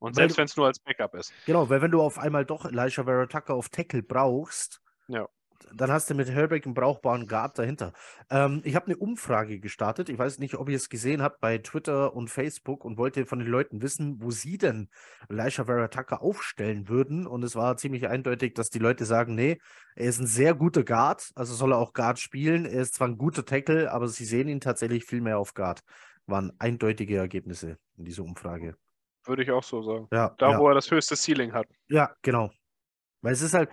Und selbst wenn es nur als Backup ist. Genau, weil wenn du auf einmal doch Elisha Vera Tucker auf Tackle brauchst, Ja. Dann hast du mit Herbig einen brauchbaren Guard dahinter. Ähm, ich habe eine Umfrage gestartet. Ich weiß nicht, ob ihr es gesehen habt bei Twitter und Facebook und wollte von den Leuten wissen, wo sie denn Elisha Vera Tucker aufstellen würden. Und es war ziemlich eindeutig, dass die Leute sagen, nee, er ist ein sehr guter Guard, also soll er auch Guard spielen. Er ist zwar ein guter Tackle, aber sie sehen ihn tatsächlich viel mehr auf Guard. Waren eindeutige Ergebnisse in dieser Umfrage. Würde ich auch so sagen. Ja, Da, ja. wo er das höchste Ceiling hat. Ja, genau. Weil es ist halt,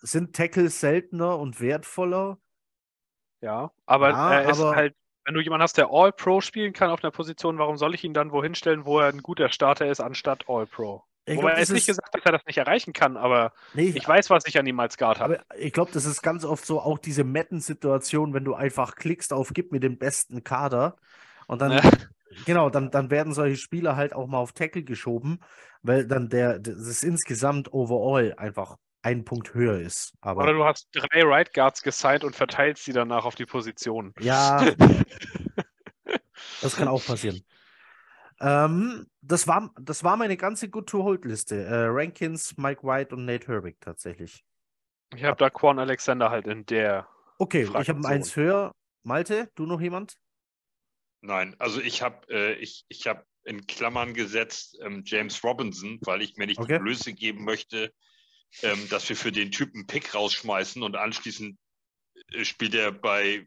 sind Tackles seltener und wertvoller? Ja, aber Ja, er ist aber- halt, wenn du jemanden hast, der All-Pro spielen kann auf einer Position, warum soll ich ihn dann wohin stellen, wo er ein guter Starter ist, anstatt All-Pro? Ich Wobei glaub, er ist nicht gesagt, dass er das nicht erreichen kann, aber Nee, ich weiß, was ich an ihm als Guard habe. ich glaube, das ist ganz oft so auch diese Metten-Situation, wenn du einfach klickst auf Gib mir den besten Kader und dann, Ja. genau, dann, dann werden solche Spieler halt auch mal auf Tackle geschoben, weil dann der, das ist insgesamt overall einfach ein Punkt höher ist. Aber Oder du hast drei Right Guards gesigned und verteilst sie danach auf die Positionen. ja, das kann auch passieren. Ähm, das, war, das war meine ganze Good-to-Hold-Liste. Äh, Rankins, Mike White und Nate Herbig tatsächlich. Ich habe da Quan Alexander halt in der. Okay, ich habe Fraktion. eins höher. Malte, du noch jemand? Nein, also ich habe äh, ich, ich hab in Klammern gesetzt ähm, James Robinson, weil ich mir nicht Okay. die Blöße geben möchte, ähm, dass wir für den Typen Pick rausschmeißen und anschließend äh, spielt er bei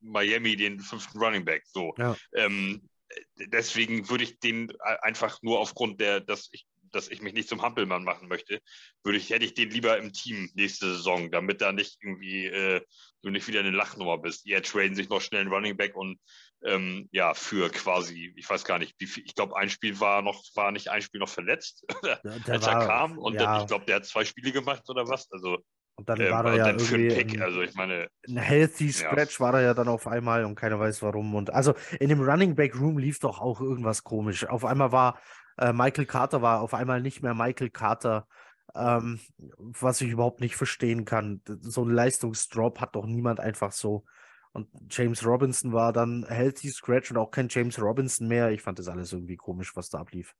Miami den fünften Running Back. So. Ja. Ähm, deswegen würde ich den einfach nur aufgrund der, dass ich, dass ich mich nicht zum Hampelmann machen möchte, würde ich, hätte ich den lieber im Team nächste Saison, damit da nicht irgendwie äh, du nicht wieder eine Lachnummer bist. Ihr traden sich noch schnell einen Running Back und ähm, ja, für quasi, ich weiß gar nicht, wie viel, ich glaube, ein Spiel war noch, war nicht ein Spiel noch verletzt, als war, er kam und ja, dann, ich glaube, der hat zwei Spiele gemacht oder was. Also und dann ähm, war er ja dann für einen irgendwie Pick, ein, also ich meine, ein healthy Ja. Scratch war er ja dann auf einmal und keiner weiß warum. Und also in dem Running Back Room lief doch auch irgendwas komisch. Auf einmal war äh, Michael Carter war auf einmal nicht mehr Michael Carter, ähm, was ich überhaupt nicht verstehen kann. So ein Leistungsdrop hat doch niemand einfach so. Und James Robinson war dann healthy Scratch und auch kein James Robinson mehr. Ich fand das alles irgendwie komisch, was da ablief.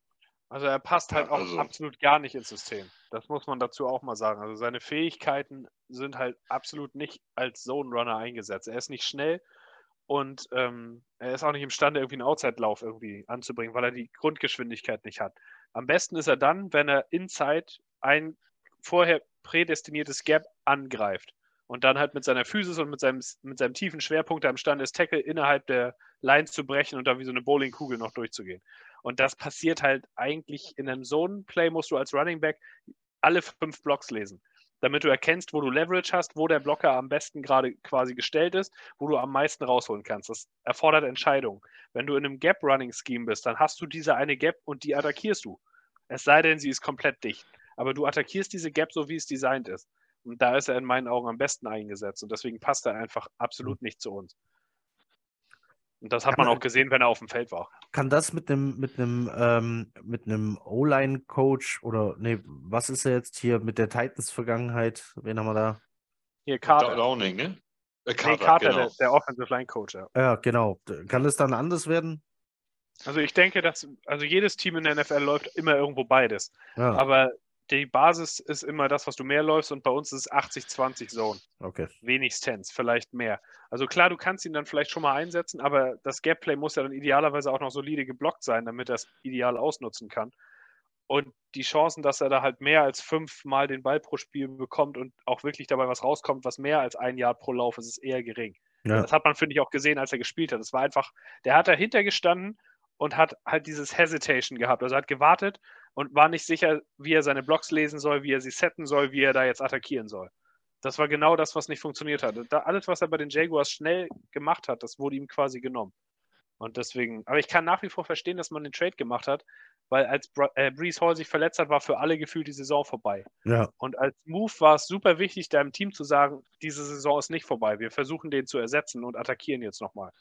Also er passt halt Ja, auch also- absolut gar nicht ins System. Das muss man dazu auch mal sagen. Also seine Fähigkeiten sind halt absolut nicht als Zone Runner eingesetzt. Er ist nicht schnell und ähm, er ist auch nicht imstande, irgendwie einen Outside-Lauf irgendwie anzubringen, weil er die Grundgeschwindigkeit nicht hat. Am besten ist er dann, wenn er inside ein vorher prädestiniertes Gap angreift und dann halt mit seiner Physis und mit seinem, mit seinem tiefen Schwerpunkt am Stand ist, Tackle innerhalb der Line zu brechen und dann wie so eine Bowlingkugel noch durchzugehen. Und das passiert halt eigentlich in einem Zone-Play, musst du als Running Back alle fünf Blocks lesen, damit du erkennst, wo du Leverage hast, wo der Blocker am besten gerade quasi gestellt ist, wo du am meisten rausholen kannst. Das erfordert Entscheidungen. Wenn du in einem Gap-Running-Scheme bist, dann hast du diese eine Gap und die attackierst du. Es sei denn, sie ist komplett dicht. Aber du attackierst diese Gap so, wie es designt ist. Und da ist er in meinen Augen am besten eingesetzt. Und deswegen passt er einfach absolut nicht zu uns. Und das hat Kann man auch gesehen, wenn er auf dem Feld war. Kann das mit einem mit einem ähm, mit einem O-Line-Coach oder nee, was ist er jetzt hier mit der Titans-Vergangenheit? Wen haben wir da? Hier, Carter. Downing, ne? Äh, Nee, Carter, Carter, genau. der, der Offensive Line Coach, ja. Ja, genau. Kann es dann anders werden? Also ich denke, dass also jedes Team in der NFL läuft immer irgendwo beides. Ja, Aber die Basis ist immer das, was du mehr läufst und bei uns ist es 80-20 Zone. okay. Wenigstens, vielleicht mehr. Also klar, du kannst ihn dann vielleicht schon mal einsetzen, aber das Gap-Play muss ja dann idealerweise auch noch solide geblockt sein, damit er es ideal ausnutzen kann. Und die Chancen, dass er da halt mehr als fünfmal den Ball pro Spiel bekommt und auch wirklich dabei was rauskommt, was mehr als ein Jahr pro Lauf ist, ist eher gering. Ja. Das hat man, finde ich, auch gesehen, als er gespielt hat. Es war einfach, der hat dahinter gestanden und hat halt dieses Hesitation gehabt. Also er hat gewartet und war nicht sicher, wie er seine Blocks lesen soll, wie er sie setten soll, wie er da jetzt attackieren soll. Das war genau das, was nicht funktioniert hat. Da, alles, was er bei den Jaguars schnell gemacht hat, das wurde ihm quasi genommen. Und deswegen, aber ich kann nach wie vor verstehen, dass man den Trade gemacht hat, weil als Bra äh, Brees Hall sich verletzt hat, war für alle gefühlt die Saison vorbei. Ja, Und als Move war es super wichtig, deinem Team zu sagen, diese Saison ist nicht vorbei. Wir versuchen den zu ersetzen und attackieren jetzt nochmal.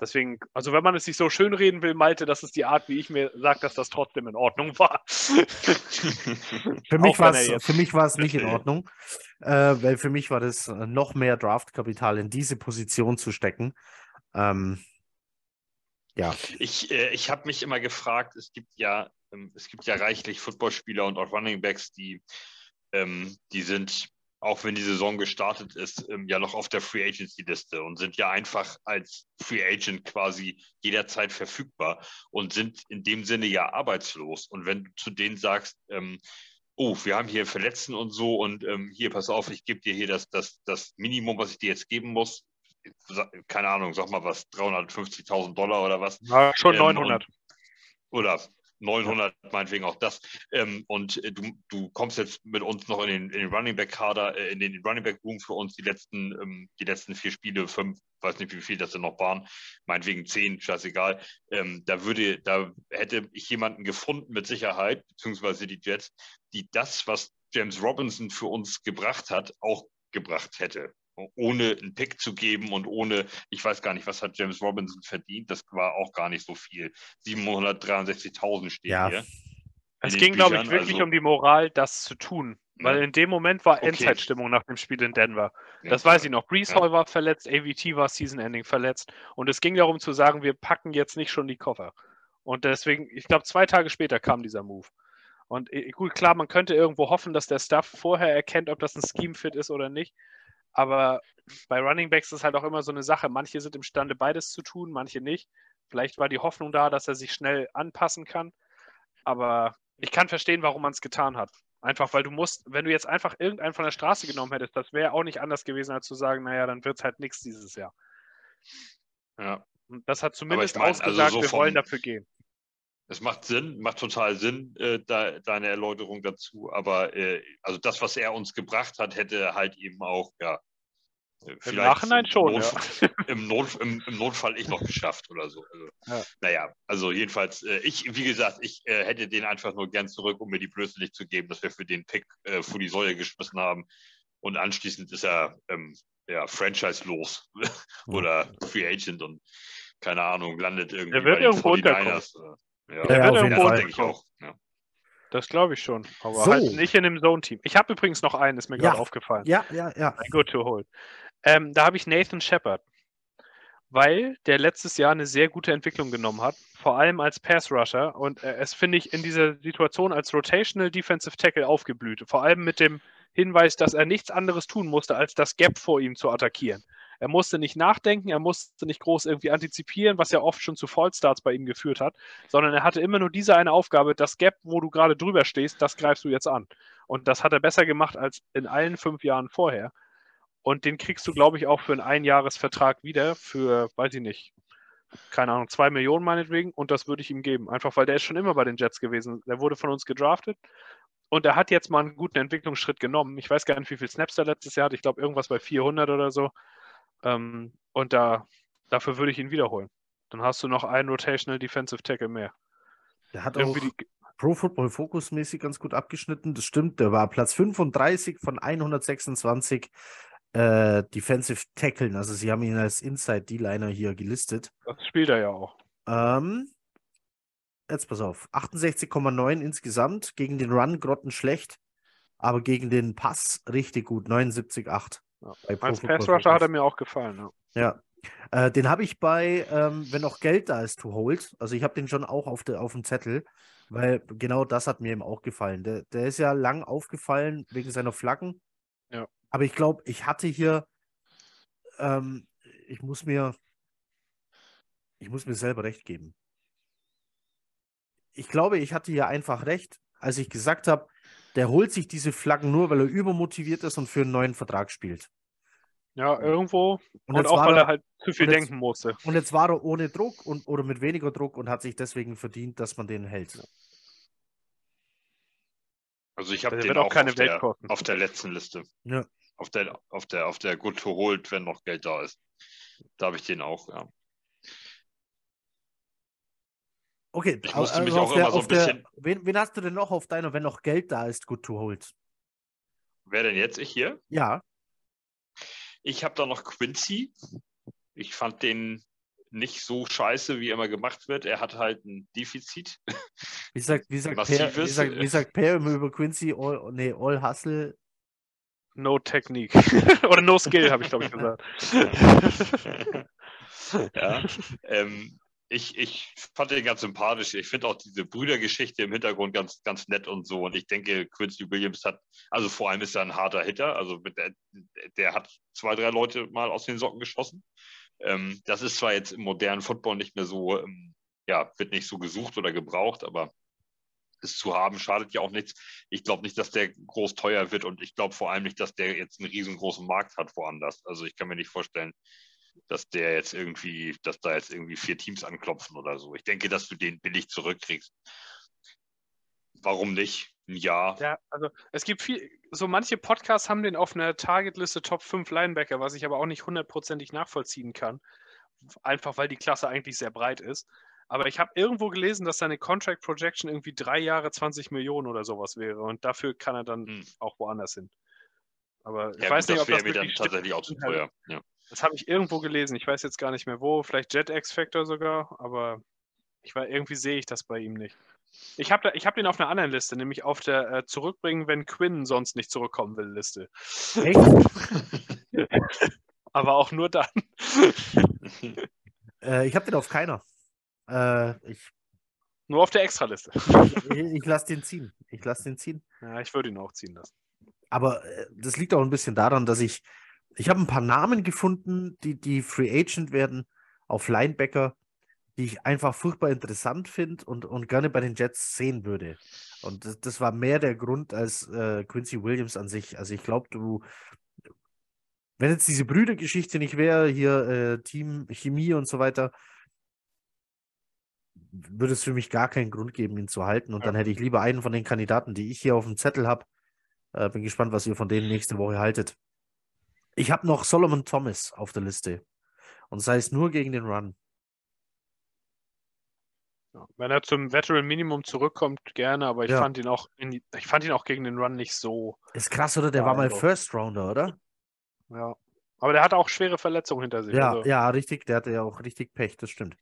Deswegen, also wenn man es sich so schön reden will, Malte, das ist die Art, wie ich mir sage, dass das trotzdem in Ordnung war. für mich für mich war es nicht in. Ordnung, äh, weil für mich war das äh, noch mehr Draftkapital in diese Position zu stecken. Ähm, ja, Ich, äh, ich habe mich immer gefragt, es gibt ja, ähm, es gibt ja reichlich Footballspieler und auch Runningbacks, die, ähm, die sind, auch wenn die Saison gestartet ist, ähm, ja noch auf der Free Agency Liste und sind ja einfach als Free Agent quasi jederzeit verfügbar und sind in dem Sinne ja arbeitslos. Und wenn du zu denen sagst, ähm, oh, wir haben hier Verletzten und so und ähm, hier, pass auf, ich gebe dir hier das, das, das Minimum, was ich dir jetzt geben muss, keine Ahnung, sag mal was, 350.000 Dollar oder was, Ja, schon Ähm, 900. oder 900, meinetwegen auch das. Ähm, und äh, du, du kommst jetzt mit uns noch in den, in den Running Back Kader, äh, in den Running Back Room für uns die letzten, ähm, die letzten vier Spiele, fünf, weiß nicht, wie viel das denn noch waren, meinetwegen zehn, scheißegal. Ähm, da würde, da hätte ich jemanden gefunden mit Sicherheit, beziehungsweise die Jets, die das, was James Robinson für uns gebracht hat, auch gebracht hätte. Ohne einen Pick zu geben und ohne, ich weiß gar nicht, was hat James Robinson verdient, das war auch gar nicht so viel. 763.000 stehen Ja. hier. Es ging, glaube ich, wirklich also- um die Moral, das zu tun. Weil Ja. in dem Moment war Okay. Endzeitstimmung nach dem Spiel in Denver. Ja. Das weiß ich noch. Brees Ja. Hall war verletzt, AVT war Season-Ending verletzt. Und es ging darum zu sagen, wir packen jetzt nicht schon die Koffer. Und deswegen, ich glaube, zwei Tage später kam dieser Move. Und äh, gut, klar, man könnte irgendwo hoffen, dass der Staff vorher erkennt, ob das ein Scheme-Fit ist oder nicht. Aber bei Running Backs ist halt auch immer so eine Sache. Manche sind imstande, beides zu tun, manche nicht. Vielleicht war die Hoffnung da, dass er sich schnell anpassen kann. Aber ich kann verstehen, warum man es getan hat. Einfach, weil du musst, wenn du jetzt einfach irgendeinen von der Straße genommen hättest, das wäre auch nicht anders gewesen, als zu sagen, naja, dann wird es halt nichts dieses Jahr. Ja. Und das hat zumindest ich mein, also ausgesagt, so wir vom- wollen dafür gehen. Es macht Sinn, macht total Sinn, äh, da, deine Erläuterung dazu. Aber äh, also das, was er uns gebracht hat, hätte halt eben auch, ja, äh, Im vielleicht Nachhinein schon, im, ja. Notfall, im, Not, im, im Notfall ich noch geschafft oder so. Also, Ja. Naja, also jedenfalls, äh, ich, wie gesagt, ich äh, hätte den einfach nur gern zurück, um mir die Blöße nicht zu geben, dass wir für den Pick äh, vor die Säule geschmissen haben. Und anschließend ist er ähm, ja, franchise-los oder Free Agent und keine Ahnung, landet irgendwie Er wird bei den irgendwo 49ers. äh, Ja, Ja, wird auf jeden Fall. ich auch. Ja. Das glaube ich schon. Aber So. halt nicht in dem Zone-Team. Ich habe übrigens noch einen, ist mir Ja. gerade aufgefallen. Ja, ja, ja. Ein Good to hold. Ähm, da habe ich Nathan Shepard. Weil der letztes Jahr eine sehr gute Entwicklung genommen hat, vor allem als Pass-Rusher. Und äh, es finde ich in dieser Situation als Rotational Defensive Tackle aufgeblüht. Vor allem mit dem Hinweis, dass er nichts anderes tun musste, als das Gap vor ihm zu attackieren. Er musste nicht nachdenken, er musste nicht groß irgendwie antizipieren, was ja oft schon zu Fallstarts bei ihm geführt hat, sondern er hatte immer nur diese eine Aufgabe, das Gap, wo du gerade drüber stehst, das greifst du jetzt an. Und das hat er besser gemacht als in allen fünf Jahren vorher. Und den kriegst du, glaube ich, auch für einen Einjahresvertrag wieder für, weiß ich nicht, keine Ahnung, zwei Millionen meinetwegen. Und das würde ich ihm geben. Einfach weil der ist schon immer bei den Jets gewesen. Der wurde von uns gedraftet. Und er hat jetzt mal einen guten Entwicklungsschritt genommen. Ich weiß gar nicht, wie viel Snaps er letztes Jahr hat. Ich glaube, irgendwas bei 400 oder so. Ähm, und da, dafür würde ich ihn wiederholen. Dann hast du noch einen Rotational Defensive Tackle mehr. Der hat auch Irgendwie die, Pro Football Focus mäßig ganz gut abgeschnitten. Das stimmt, der war Platz 35 von 126 äh, Defensive Tackeln. Also sie haben ihn als Inside D-Liner hier gelistet. das spielt er ja auch. Ähm, jetzt pass auf, 68,9 insgesamt. Gegen den Run grotten schlecht, aber gegen den Pass richtig gut, 79,8. Ja. Als Pass Rusher hat er mir auch gefallen. Ja. Ja. Äh, den habe ich bei, ähm, wenn noch Geld da ist, to hold. Also ich habe den schon auch auf, der, auf dem Zettel, weil genau das hat mir eben auch gefallen. Der, der ist ja lang aufgefallen wegen seiner Flaggen. Ja. Aber ich glaube, ich hatte hier, ähm, ich muss mir, ich muss mir selber recht geben. Ich glaube, ich hatte hier einfach recht, als ich gesagt habe, der holt sich diese Flaggen nur, weil er übermotiviert ist und für einen neuen Vertrag spielt. ja, irgendwo. Und, Und, auch, weil er, er halt zu viel jetzt- denken musste. und jetzt war er ohne Druck und, oder mit weniger Druck und hat sich deswegen verdient, dass man den hält. Also ich habe den wird auch auch keine auf, Welt der, kosten. auf der letzten Liste. Ja. Auf der, auf der, auf der Good to Hold, wenn noch Geld da ist. Da habe ich den auch, ja. Okay, Ich musste mich also auch auf der, immer so ein der, bisschen- wen, wen hast du denn noch auf deiner, wenn noch Geld da ist, good to hold? Wer denn jetzt? Ich hier? Ja, Ich habe da noch Quincy. Ich fand den nicht so scheiße, wie immer gemacht wird. Er hat halt ein Defizit. wie sagt, wie sagt, per, wie sagt, wie sagt Per immer über Quincy, all, nee, all Hustle? No Technique. Oder No Skill, habe ich, glaube ich, gesagt. ja. Ähm, ich, ich fand den ganz sympathisch. Ich finde auch diese Brüdergeschichte im Hintergrund ganz, ganz nett und so. Und ich denke, Quincy Williams hat, also vor allem ist er ein harter Hitter. Also der, der hat zwei, drei Leute mal aus den Socken geschossen. Ähm, das ist zwar jetzt im modernen Football nicht mehr so, ähm, ja, wird nicht so gesucht oder gebraucht, aber es zu haben schadet ja auch nichts. Ich glaube nicht, dass der groß teuer wird und ich glaube vor allem nicht, dass der jetzt einen riesengroßen Markt hat woanders. Also ich kann mir nicht vorstellen, dass der jetzt irgendwie, dass da jetzt irgendwie vier Teams anklopfen oder so. Ich denke, dass du den billig zurückkriegst. Warum nicht? Ein Jahr. Ja, also es gibt viel, so manche Podcasts haben den auf einer Targetliste Top 5 Linebacker, was ich aber auch nicht hundertprozentig nachvollziehen kann. Einfach weil die Klasse eigentlich sehr breit ist. Aber ich habe irgendwo gelesen, dass seine Contract Projection irgendwie drei Jahre 20 Millionen oder sowas wäre. Und dafür kann er dann Hm. auch woanders hin. Aber ich Ja, weiß gut, nicht, ob das mir dann wirklich tatsächlich auch zu teuer. Ja. Das habe ich irgendwo gelesen. Ich weiß jetzt gar nicht mehr wo. Vielleicht Jet X Factor sogar. Aber ich war, irgendwie sehe ich das bei ihm nicht. Ich habe hab den auf einer anderen Liste, nämlich auf der äh, Zurückbringen, wenn Quinn sonst nicht zurückkommen will Liste. echt? Aber auch nur dann. äh, ich habe den auf keiner. Äh, ich Nur auf der Extraliste. ich, ich lasse den ziehen. Ich lasse den ziehen. Ja, ich würde ihn auch ziehen lassen. Aber äh, das liegt auch ein bisschen daran, dass ich, ich habe ein paar Namen gefunden, die, die Free Agent werden auf Linebacker, die ich einfach furchtbar interessant finde und, und gerne bei den Jets sehen würde. Und das, das war mehr der Grund als äh, Quincy Williams an sich. Also ich glaube, du, wenn jetzt diese Brüdergeschichte nicht wäre, hier äh, Team Chemie und so weiter, würde es für mich gar keinen Grund geben, ihn zu halten. Und ja. dann hätte ich lieber einen von den Kandidaten, die ich hier auf dem Zettel habe. Äh, bin gespannt, was ihr von denen nächste Woche haltet. Ich habe noch Solomon Thomas auf der Liste. Und sei es nur gegen den Run. Wenn er zum Veteran Minimum zurückkommt, gerne, aber ich ja. fand ihn auch in, ich fand ihn auch gegen den Run nicht so. Ist krass, oder? Der war mal First Rounder, oder? Ja. Aber der hatte auch schwere Verletzungen hinter sich. Ja, also. ja, richtig. Der hatte ja auch richtig Pech, das stimmt.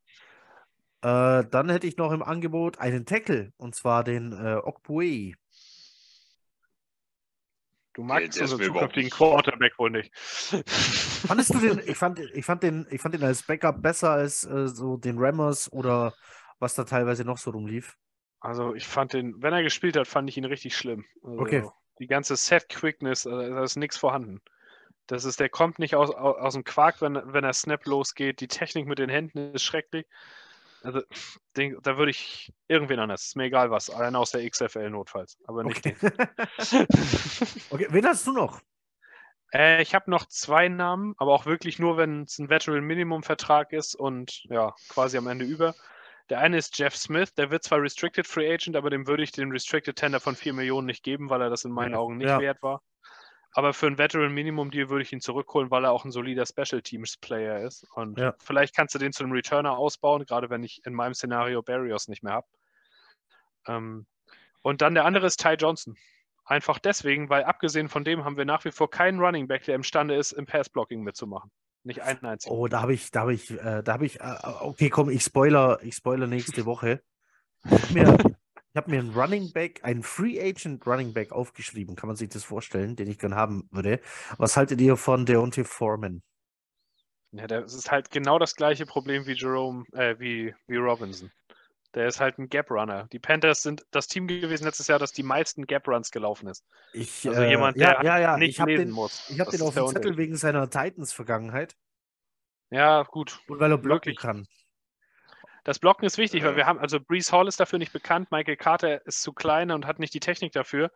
Äh, dann hätte ich noch im Angebot einen Tackle, und zwar den äh, Okpue. Du magst nee, unseren zukünftigen Quarterback wohl nicht. Fandest du den, ich fand, ich fand den, ich fand den als Backup besser als äh, so den Rammers oder was da teilweise noch so rumlief? Also ich fand den, wenn er gespielt hat, fand ich ihn richtig schlimm. Also okay. Die ganze Set-Quickness, also da ist nichts vorhanden. Das ist, der kommt nicht aus, aus, aus dem Quark, wenn, wenn er Snap losgeht. Die Technik mit den Händen ist schrecklich. Also, den, da würde ich irgendwen anders. Ist mir egal was. Allein aus der XFL notfalls. Aber nicht okay. okay, wen hast du noch? Äh, ich habe noch zwei Namen, aber auch wirklich nur, wenn es ein Veteran Minimum Vertrag ist und ja, quasi am Ende über. Der eine ist Jeff Smith, der wird zwar Restricted Free Agent, aber dem würde ich den Restricted Tender von 4 Millionen nicht geben, weil er das in meinen Augen nicht ja. wert war. Aber für ein Veteran Minimum Deal würde ich ihn zurückholen, weil er auch ein solider Special Teams Player ist. Und ja. vielleicht kannst du den zu einem Returner ausbauen, gerade wenn ich in meinem Szenario Barrios nicht mehr habe. Ähm, und dann der andere ist Ty Johnson. Einfach deswegen, weil abgesehen von dem haben wir nach wie vor keinen Running Back, der imstande ist, im Pass-Blocking mitzumachen. Nicht einen einzigen. Oh, da habe ich, da habe ich, äh, da habe ich, äh, okay, komm, ich spoiler, ich spoiler nächste Woche. Ich habe mir, ich habe mir einen Running Back, einen Free Agent Running Back aufgeschrieben. Kann man sich das vorstellen, den ich gern haben würde? Was haltet ihr von Deontay Foreman? Ja, das ist halt genau das gleiche Problem wie Jerome, äh, wie, wie Robinson. Der ist halt ein Gap Runner. Die Panthers sind das Team gewesen letztes Jahr, das die meisten Gap Runs gelaufen ist. Ich, also äh, jemand, der ja, ja, ja. nicht ich lesen den, muss. Ich habe den auf dem Zettel wegen seiner Titans-Vergangenheit. Ja, gut. Und weil er blocken Wirklich. kann. Das Blocken ist wichtig, weil wir haben, also Brees Hall ist dafür nicht bekannt, Michael Carter ist zu klein und hat nicht die Technik dafür.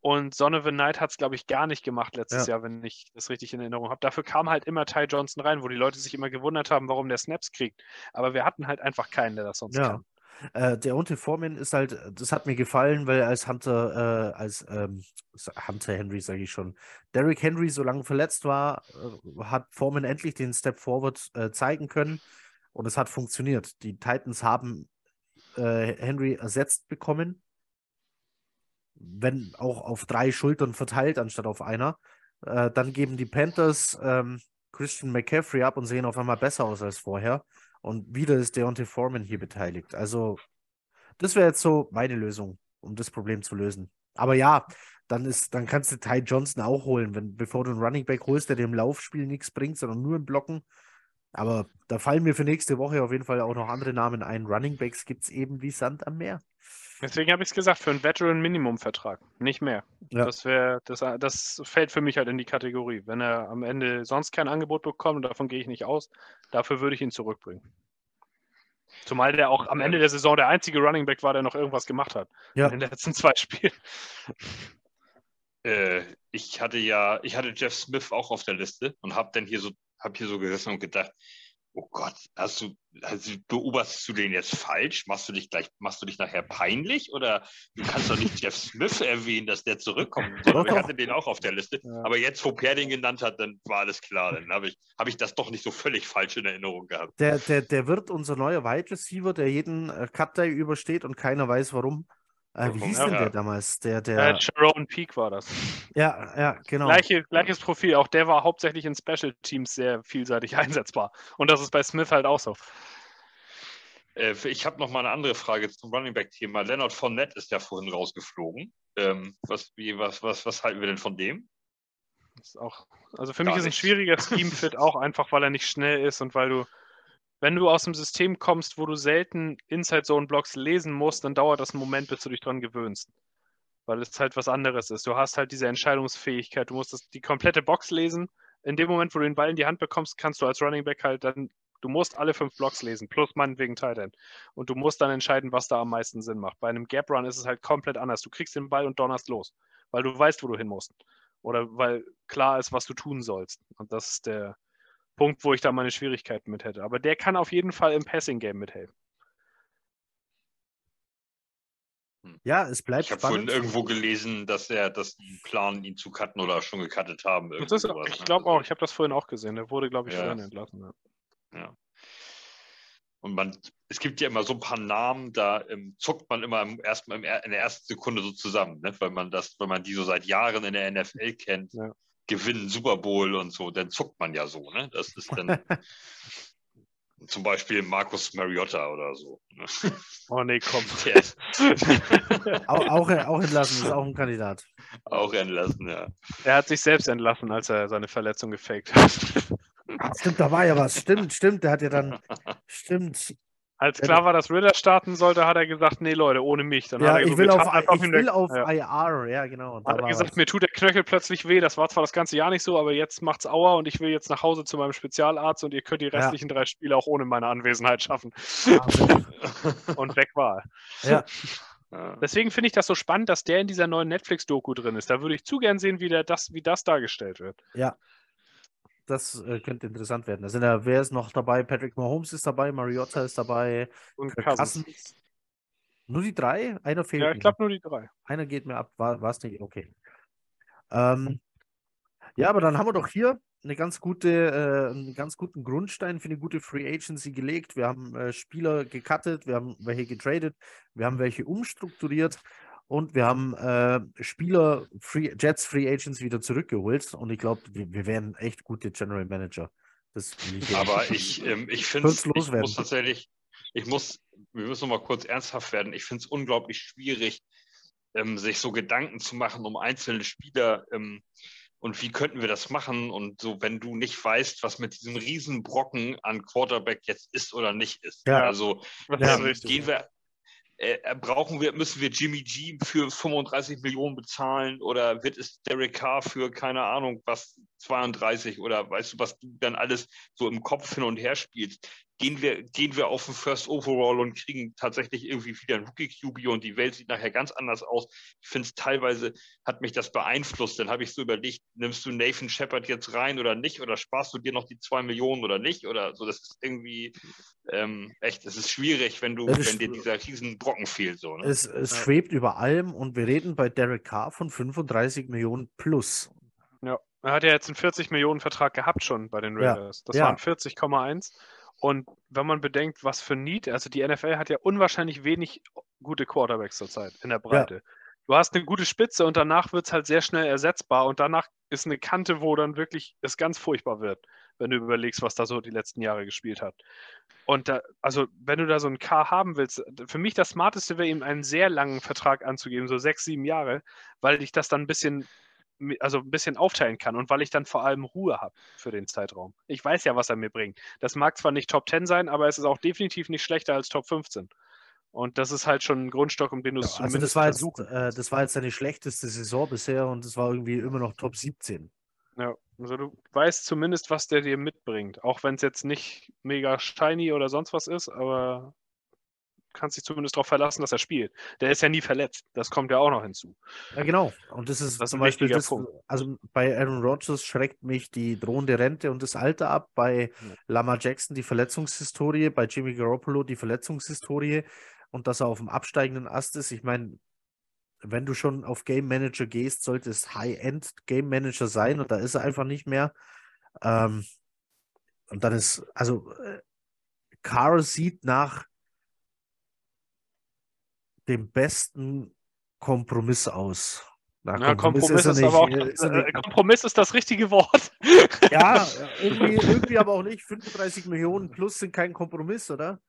Und Donovan Knight hat es, glaube ich, gar nicht gemacht letztes ja. Jahr, wenn ich das richtig in Erinnerung habe. Dafür kam halt immer Ty Johnson rein, wo die Leute sich immer gewundert haben, warum der Snaps kriegt. Aber wir hatten halt einfach keinen, der das sonst ja. kann. Äh, der Unte Foreman ist halt, das hat mir gefallen, weil als Hunter, äh, als ähm, Hunter Henry, sage ich schon, Derrick Henry so lange verletzt war, äh, hat Foreman endlich den Step Forward äh, zeigen können und es hat funktioniert. Die Titans haben äh, Henry ersetzt bekommen, wenn auch auf drei Schultern verteilt, anstatt auf einer. Äh, dann geben die Panthers ähm, Christian McCaffrey ab und sehen auf einmal besser aus als vorher. Und wieder ist Deontay Foreman hier beteiligt. Also, das wäre jetzt so meine Lösung, um das Problem zu lösen. Aber ja, dann ist, dann kannst du Ty Johnson auch holen, wenn, bevor du einen Running Back holst, der im Laufspiel nichts bringt, sondern nur im Blocken, aber da fallen mir für nächste Woche auf jeden Fall auch noch andere Namen ein. Running Backs gibt es eben wie Sand am Meer. Deswegen habe ich es gesagt, für einen Veteran-Minimum-Vertrag, nicht mehr. Ja. Das, wär, das, das fällt für mich halt in die Kategorie. Wenn er am Ende sonst kein Angebot bekommt, und davon gehe ich nicht aus, dafür würde ich ihn zurückbringen. Zumal der auch am Ende der Saison der einzige Running Back war, der noch irgendwas gemacht hat. Ja. In den letzten zwei Spielen. Äh, ich hatte ja, ich hatte Jeff Smith auch auf der Liste und habe dann hier so habe hier so gesessen und gedacht, oh Gott, hast du, also beobachtest du den jetzt falsch? Machst du dich gleich, machst du dich nachher peinlich? Oder du kannst doch nicht Jeff Smith erwähnen, dass der zurückkommt. ich hatte den auch auf der Liste. Ja. Aber jetzt, wo Per den genannt hat, dann war alles klar. Dann habe ich, hab ich das doch nicht so völlig falsch in Erinnerung gehabt. Der, der, der wird unser neuer Wide Receiver, der jeden äh, Cut Day übersteht und keiner weiß warum. Äh, wie hieß denn der damals? Der, der... Äh, Sharon Peak war das. Ja, ja, genau. Gleiche, gleiches Profil. Auch der war hauptsächlich in Special Teams sehr vielseitig einsetzbar. Und das ist bei Smith halt auch so. Äh, ich habe noch mal eine andere Frage zum Running Back-Thema. Leonard Fournette ist ja vorhin rausgeflogen. Ähm, was, wie, was, was, was halten wir denn von dem? Ist auch, also für Gar mich ist ein schwieriger Scheme-Fit auch einfach, weil er nicht schnell ist und weil du wenn du aus dem System kommst, wo du selten Inside Zone Blocks lesen musst, dann dauert das einen Moment, bis du dich dran gewöhnst. Weil es halt was anderes ist. Du hast halt diese Entscheidungsfähigkeit. Du musst das, die komplette Box lesen. In dem Moment, wo du den Ball in die Hand bekommst, kannst du als Running Back halt dann Du musst alle fünf Blocks lesen, plus meinetwegen Tight End. Und du musst dann entscheiden, was da am meisten Sinn macht. Bei einem Gap Run ist es halt komplett anders. Du kriegst den Ball und donnerst los, weil du weißt, wo du hin musst. Oder weil klar ist, was du tun sollst. Und das ist der Punkt, wo ich da meine Schwierigkeiten mit hätte. Aber der kann auf jeden Fall im Passing Game mithelfen. Ja, es bleibt Ich habe vorhin irgendwo gelesen, dass er, dass die planen, ihn zu cutten oder schon gecuttet haben. Ist, ich ne? glaube auch, ich habe das vorhin auch gesehen. Der wurde, glaube ich, Ja. vorhin entlassen. Ja. Ja. Und man, es gibt ja immer so ein paar Namen, da ähm, zuckt man immer im ersten, im, in der ersten Sekunde so zusammen, ne? weil man das, weil man die so seit Jahren in der NFL kennt, Ja. Gewinnen Super Bowl und so, dann zuckt man ja so, ne? Das ist dann zum Beispiel Markus Mariota oder so. Ne? Oh nee, komm. Auch, auch, auch entlassen, ist auch ein Kandidat. auch entlassen, ja. Er hat sich selbst entlassen, als er seine Verletzung gefaked hat. Ah, stimmt, da war ja was. Stimmt, stimmt. Der hat ja dann. Stimmt. Als klar war, dass Ritter starten sollte, hat er gesagt, nee Leute, ohne mich. Dann Ja, hat er ich gesagt, will wir auf, einfach ich will auf ja. IR, ja, genau. Hat er gesagt, was. mir tut der Knöchel plötzlich weh. Das war zwar das ganze Jahr nicht so, aber jetzt macht's Aua und ich will jetzt nach Hause zu meinem Spezialarzt und ihr könnt die Ja. restlichen drei Spiele auch ohne meine Anwesenheit schaffen. Und weg war er. Ja. Ja. Deswegen finde ich das so spannend, dass der in dieser neuen Netflix-Doku drin ist. Da würde ich zu gern sehen, wie, der das, wie das dargestellt wird. Ja. Das äh, könnte interessant werden. Da sind ja, wer ist noch dabei? Patrick Mahomes ist dabei, Mariota ist dabei, Und Cousins. Nur die drei? Einer fehlt. Ja, ich glaube nur die drei. Einer geht mir ab. War es nicht? Okay. Ähm, ja, aber dann haben wir doch hier eine ganz gute, äh, einen ganz guten Grundstein für eine gute Free Agency gelegt. Wir haben äh, Spieler gecuttet, wir haben welche getradet, wir haben welche umstrukturiert und wir haben äh, Spieler, Free, Jets Free Agents wieder zurückgeholt. Und ich glaube, wir, wir wären echt gute General Manager. Das ich Aber ich, ähm, ich finde loswerden. muss tatsächlich, ich muss, wir müssen mal kurz ernsthaft werden. Ich finde es unglaublich schwierig, ähm, sich so Gedanken zu machen um einzelne Spieler ähm, und wie könnten wir das machen und so, wenn du nicht weißt, was mit diesem Riesenbrocken an Quarterback jetzt ist oder nicht ist. Ja. Also Das Ja. ist ähm, gehen wir, äh, brauchen wir, müssen wir Jimmy G für 35 Millionen bezahlen oder wird es Derek Carr für, keine Ahnung, was 32 oder weißt du, was du dann alles so im Kopf hin und her spielst? Gehen wir, gehen wir auf den First Overall und kriegen tatsächlich irgendwie wieder einen Rookie QB und die Welt sieht nachher ganz anders aus. Ich finde es teilweise hat mich das beeinflusst. Dann habe ich so überlegt, nimmst du Nathan Shepard jetzt rein oder nicht? Oder sparst du dir noch die zwei Millionen oder nicht? Oder so, das ist irgendwie ähm, echt, es ist schwierig, wenn du, wenn dir dieser riesen Brocken fehlt. So, ne? Es, es Ja. schwebt über allem und wir reden bei Derek Carr von 35 Millionen plus. Ja, er hat ja jetzt einen 40 Millionen Vertrag gehabt schon bei den Ja, Raiders. Das ja. waren 40,1. Und wenn man bedenkt, was für Need, also die NFL hat ja unwahrscheinlich wenig gute Quarterbacks zurzeit in der Breite. Du hast eine gute Spitze und danach wird es halt sehr schnell ersetzbar und danach ist eine Kante, wo dann wirklich es ganz furchtbar wird, wenn du überlegst, was da so die letzten Jahre gespielt hat. Und da, also wenn du da so einen K haben willst, für mich das Smarteste wäre ihm einen sehr langen Vertrag anzugeben, so sechs, sieben Jahre, weil ich das dann ein bisschen also ein bisschen aufteilen kann und weil ich dann vor allem Ruhe habe für den Zeitraum. Ich weiß ja, was er mir bringt. Das mag zwar nicht Top 10 sein, aber es ist auch definitiv nicht schlechter als Top 15. Und das ist halt schon ein Grundstock, um den du Ja, es also zumindest das war, jetzt, äh, das war jetzt seine schlechteste Saison bisher und es war irgendwie immer noch Top 17. Ja, also du weißt zumindest, was der dir mitbringt. Auch wenn es jetzt nicht mega shiny oder sonst was ist, aber kannst dich zumindest darauf verlassen, dass er spielt. Der ist ja nie verletzt. Das kommt ja auch noch hinzu. Ja, genau. Und das ist Das ist zum Beispiel das, Punkt. also bei Aaron Rodgers schreckt mich die drohende Rente und das Alter ab, bei Ja. Lama Jackson die Verletzungshistorie, bei Jimmy Garoppolo die Verletzungshistorie und dass er auf dem absteigenden Ast ist. Ich meine, wenn du schon auf Game Manager gehst, sollte es High-End Game Manager sein und da ist er einfach nicht mehr. Ähm, und dann ist, also äh, Carr sieht nach dem besten Kompromiss aus. Na, Ja, Kompromiss ist, er aber auch, nicht, äh, ist äh, nicht. Kompromiss ist das richtige Wort. Ja, irgendwie, irgendwie aber auch nicht. 35 Millionen plus sind kein Kompromiss, oder?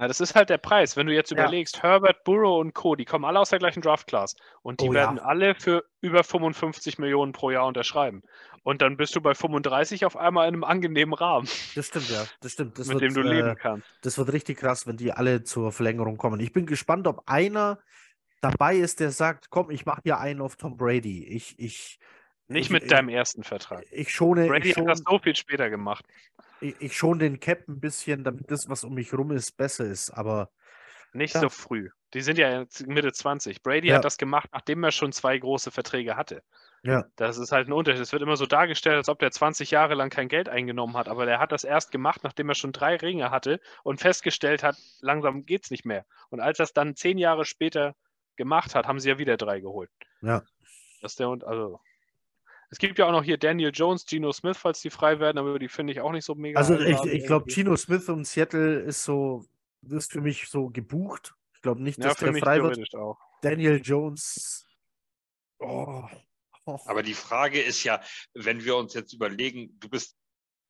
Na, das ist halt der Preis. Wenn du jetzt Ja. überlegst, Herbert, Burrow und Co., die kommen alle aus der gleichen Draft-Class und die Oh ja. werden alle für über 55 Millionen pro Jahr unterschreiben. Und dann bist du bei 35 auf einmal in einem angenehmen Rahmen, Das stimmt, ja. Das stimmt. Das mit wird, dem du äh, leben kannst. Das wird richtig krass, wenn die alle zur Verlängerung kommen. Ich bin gespannt, ob einer dabei ist, der sagt, komm, ich mache hier einen auf Tom Brady. Ich, ich, Nicht ich, mit deinem ersten Vertrag. ich schone, Brady ich hat schon, das so viel später gemacht. Ich, ich schon den Cap ein bisschen, damit das, was um mich rum ist, besser ist. Aber Nicht Ja. so früh. Die sind ja Mitte 20. Brady Ja. hat das gemacht, nachdem er schon zwei große Verträge hatte. ja, Das ist halt ein Unterschied. Es wird immer so dargestellt, als ob der 20 Jahre lang kein Geld eingenommen hat, aber der hat das erst gemacht, nachdem er schon drei Ringe hatte und festgestellt hat, langsam geht's nicht mehr. Und als er es dann zehn Jahre später gemacht hat, haben sie ja wieder drei geholt. ja. Das ist der und also. Es gibt ja auch noch hier Daniel Jones, Geno Smith, falls die frei werden, aber die finde ich auch nicht so mega. Also ich, ich glaube. Geno Smith und Seattle ist so, ist für mich so gebucht. Ich glaube nicht, ja, dass für der frei wird. auch. Daniel Jones. Oh. Oh. Aber die Frage ist ja, wenn wir uns jetzt überlegen, du bist,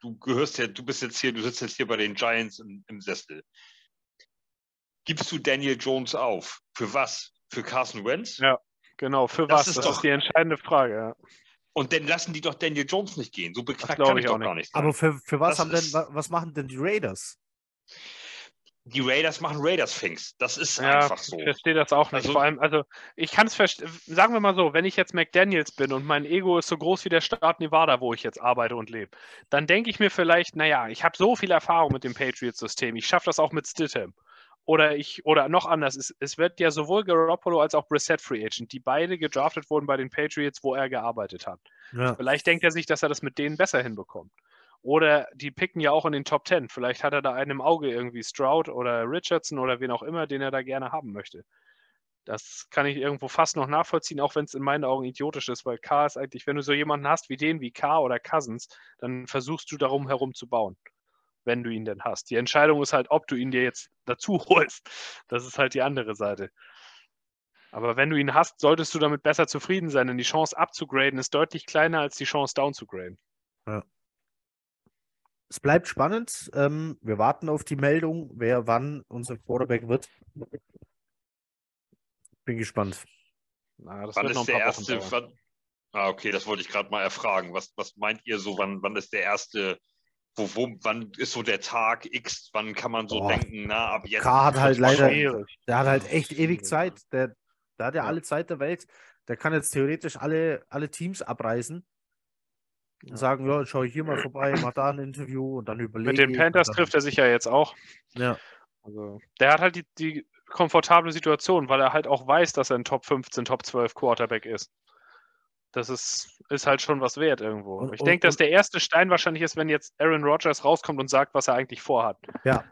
du gehörst ja, du bist jetzt hier, du sitzt jetzt hier bei den Giants im, im Sessel. Gibst du Daniel Jones auf? Für was? Für Carson Wentz? Ja. Genau, für Das was? ist das doch- ist die entscheidende Frage. Ja. Und dann lassen die doch Daniel Jones nicht gehen. So beknackt kann ich ich auch doch nicht. gar nicht sein. Aber für, für was Das haben denn, was machen denn die Raiders? die Raiders machen Raiders-Things. Das ist Ja, einfach so. ich verstehe das auch nicht. Also- Vor allem, also ich kann es verstehen. Sagen wir mal so, wenn ich jetzt McDaniels bin und mein Ego ist so groß wie der Staat Nevada, wo ich jetzt arbeite und lebe, dann denke ich mir vielleicht, naja, ich habe so viel Erfahrung mit dem Patriots-System, ich schaffe das auch mit Stidham. Oder ich, oder noch anders, es, es wird ja sowohl Garoppolo als auch Brissett Free Agent, die beide gedraftet wurden bei den Patriots, wo er gearbeitet hat. Ja. Vielleicht denkt er sich, dass er das mit denen besser hinbekommt. Oder die picken ja auch in den Top Ten. Vielleicht hat er da einen im Auge irgendwie Stroud oder Richardson oder wen auch immer, den er da gerne haben möchte. Das kann ich irgendwo fast noch nachvollziehen, auch wenn es in meinen Augen idiotisch ist, weil K ist eigentlich, wenn du so jemanden hast wie den, wie K oder Cousins, dann versuchst du darum herum zu bauen, wenn du ihn denn hast. Die Entscheidung ist halt, ob du ihn dir jetzt dazu holst. Das ist halt die andere Seite. Aber wenn du ihn hast, solltest du damit besser zufrieden sein, denn die Chance abzugraden ist deutlich kleiner als die Chance downzugraden. Es bleibt spannend. Ähm, wir warten auf die Meldung, wer wann unser Quarterback wird. Bin gespannt. Na, das Wann wird noch ist ein der erste? Wann, ah, okay, das wollte ich gerade mal erfragen. Was, was meint ihr so? Wann, wann ist der erste? Wo, wo, wann ist so der Tag X? Wann kann man so Boah. denken? Na, ab jetzt. K hat halt leider- Schwierig. Der hat halt echt ewig Zeit. Der, der hat ja, Ja. alle Zeit der Welt. Der kann jetzt theoretisch alle, alle Teams abreißen und Ja. sagen, ja, schau ich hier mal vorbei, mach da ein Interview und dann überlege Mit den Panthers trifft er sich ja jetzt auch. Ja, Also, der hat halt die, die komfortable Situation, weil er halt auch weiß, dass er ein Top 15, Top 12 Quarterback ist. Das ist, ist halt schon was wert irgendwo. Und- ich denke, dass der erste Stein wahrscheinlich ist, wenn jetzt Aaron Rodgers rauskommt und sagt, was er eigentlich vorhat. ja,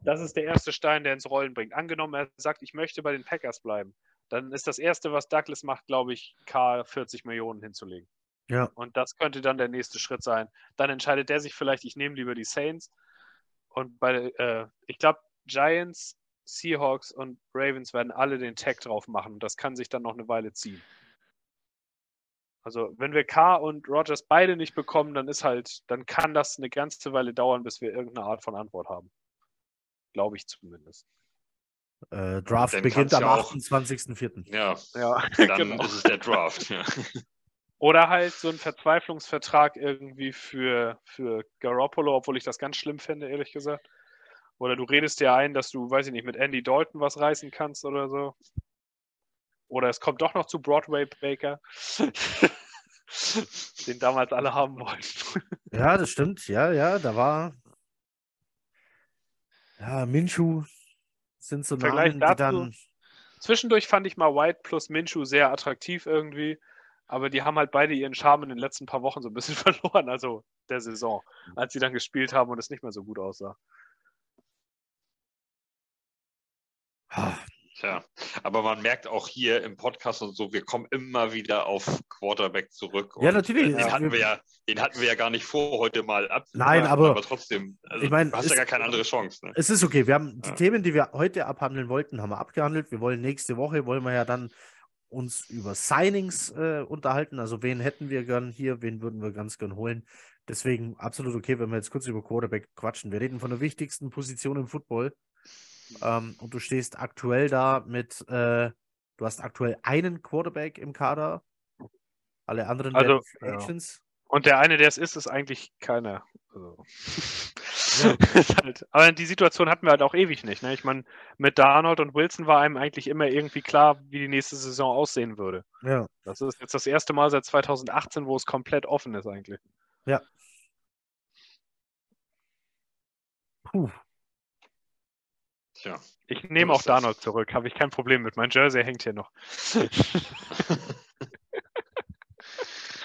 Das ist der erste Stein, der ins Rollen bringt. Angenommen, er sagt, ich möchte bei den Packers bleiben. Dann ist das Erste, was Douglas macht, glaube ich, K 40 Millionen hinzulegen. ja. Und das könnte dann der nächste Schritt sein. Dann entscheidet der sich vielleicht, ich nehme lieber die Saints. Und bei, äh, ich glaube, Giants, Seahawks und Ravens werden alle den Tag drauf machen. Das kann sich dann noch eine Weile ziehen. Also, wenn wir K und Rogers beide nicht bekommen, dann ist halt, dann kann das eine ganze Weile dauern, bis wir irgendeine Art von Antwort haben. Glaube ich zumindest. Äh, Draft Dann beginnt am ja auch- 28.04. Ja, Ja, dann genau. ist es der Draft. Ja. Oder halt so ein Verzweiflungsvertrag irgendwie für, für Garoppolo, obwohl ich das ganz schlimm finde, ehrlich gesagt. Oder du redest dir ein, dass du, weiß ich nicht, mit Andy Dalton was reißen kannst oder so. Oder es kommt doch noch zu Broadway Baker, den damals alle haben wollten. Ja, das stimmt. Ja, ja, da war. Ja, Minshu sind so Vergleich Namen, die dazu- dann. Zwischendurch fand ich mal White plus Minshew sehr attraktiv irgendwie, aber die haben halt beide ihren Charme in den letzten paar Wochen so ein bisschen verloren, also der Saison, als sie dann gespielt haben und es nicht mehr so gut aussah. Tja, aber man merkt auch hier im Podcast und so, wir kommen immer wieder auf Quarterback zurück. Ja, Und, natürlich. äh, Den Ja. hatten wir ja, den hatten wir ja gar nicht vor, heute mal ab. Nein, aber- aber trotzdem, also, Ich mein, du hast ja gar keine andere Chance. Ne? Es ist okay. Wir haben die Ja. Themen, die wir heute abhandeln wollten, haben wir abgehandelt. Wir wollen nächste Woche, wollen wir ja dann uns über Signings äh, unterhalten. Also wen hätten wir gern hier, wen würden wir ganz gern holen. Deswegen absolut okay, wenn wir jetzt kurz über Quarterback quatschen. Wir reden von der wichtigsten Position im Football. Ähm, und du stehst aktuell da mit, äh, du hast aktuell einen Quarterback im Kader. Alle anderen Also, ja. Agents. Und der eine, der es ist, ist eigentlich keiner. Also. Ja. Halt, aber die Situation hatten wir halt auch ewig nicht. Ne? Ich meine, mit Darnold und Wilson war einem eigentlich immer irgendwie klar, wie die nächste Saison aussehen würde. Ja. Das ist jetzt das erste Mal seit 2018, wo es komplett offen ist eigentlich. Puh. Tja. Ich nehme auch ist. Darnold zurück, habe ich kein Problem mit. Mein Jersey hängt hier noch.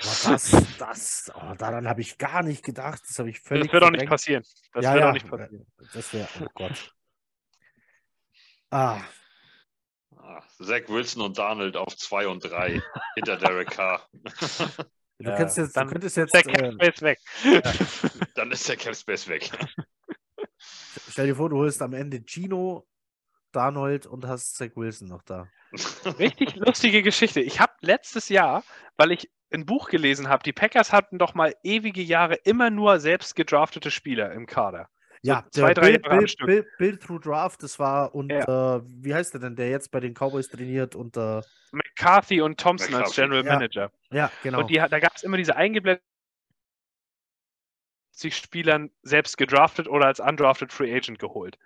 Aber das, das, oh, daran habe ich gar nicht gedacht. Das habe ich völlig Das wird auch nicht passieren. Das Ja, wird ja, auch nicht passieren. Das wäre, oh Gott. Ah, Ah, Zach Wilson und Darnold auf 2 und 3 hinter Derek Carr. du, Ja, jetzt, du dann könntest jetzt, Der äh, Cap Space weg. Dann ist der Cap Space weg. Stell dir vor, du holst am Ende Gino, Darnold und hast Zach Wilson noch da. Richtig lustige Geschichte. Ich habe letztes Jahr, weil ich ein Buch gelesen habe, die Packers hatten doch mal ewige Jahre immer nur selbst gedraftete Spieler im Kader. Ja, zwei, drei Bill, Jahre Bill. Bill, Bill Through Draft, das war unter, wie heißt der denn, der jetzt bei den Cowboys trainiert, unter, McCarthy und Thompson als McCarthy, General ja. Manager. ja, genau. Und die, da gab es immer diese eingeblätterte Spielern selbst gedraftet oder als undrafted Free Agent geholt.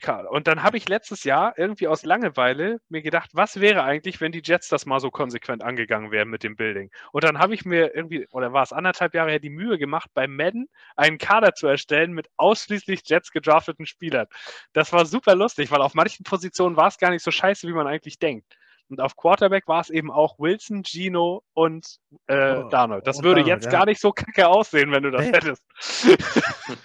Kader. Und dann habe ich letztes Jahr irgendwie aus Langeweile mir gedacht, was wäre eigentlich, wenn die Jets das mal so konsequent angegangen wären mit dem Building? Und dann habe ich mir irgendwie, oder war es anderthalb Jahre her, die Mühe gemacht, bei Madden einen Kader zu erstellen mit ausschließlich Jets gedrafteten Spielern. Das war super lustig, weil auf manchen Positionen war es gar nicht so scheiße, wie man eigentlich denkt. Und auf Quarterback war es eben auch Wilson, Gino und äh, Oh, Darnold. Das und würde Darnold, jetzt ja. gar nicht so kacke aussehen, wenn du das Nee. hättest.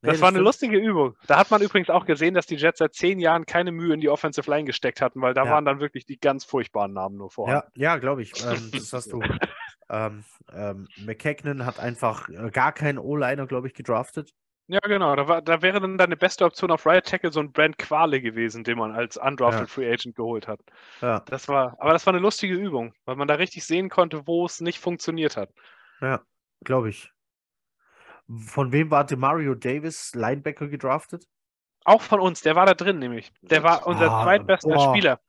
Nee, Das war eine stimmt. lustige Übung. Da hat man übrigens auch gesehen, dass die Jets seit zehn Jahren keine Mühe in die Offensive Line gesteckt hatten, weil da Ja. waren dann wirklich die ganz furchtbaren Namen nur vorhanden. Ja, ja glaube ich. Ähm, das hast du. ähm, ähm, McKagan hat einfach äh, gar keinen O-Liner, glaube ich, gedraftet. Ja, genau. Da, war, da wäre dann deine beste Option auf Right Tackle so ein Brand Quale gewesen, den man als undrafted Ja. Free Agent geholt hat. Ja, Das war, aber das war eine lustige Übung, weil man da richtig sehen konnte, wo es nicht funktioniert hat. ja, glaube ich. Von wem war Demario Davis Linebacker gedraftet? Auch von uns, der war da drin nämlich. Der war unser Ah, zweitbester boah. Spieler.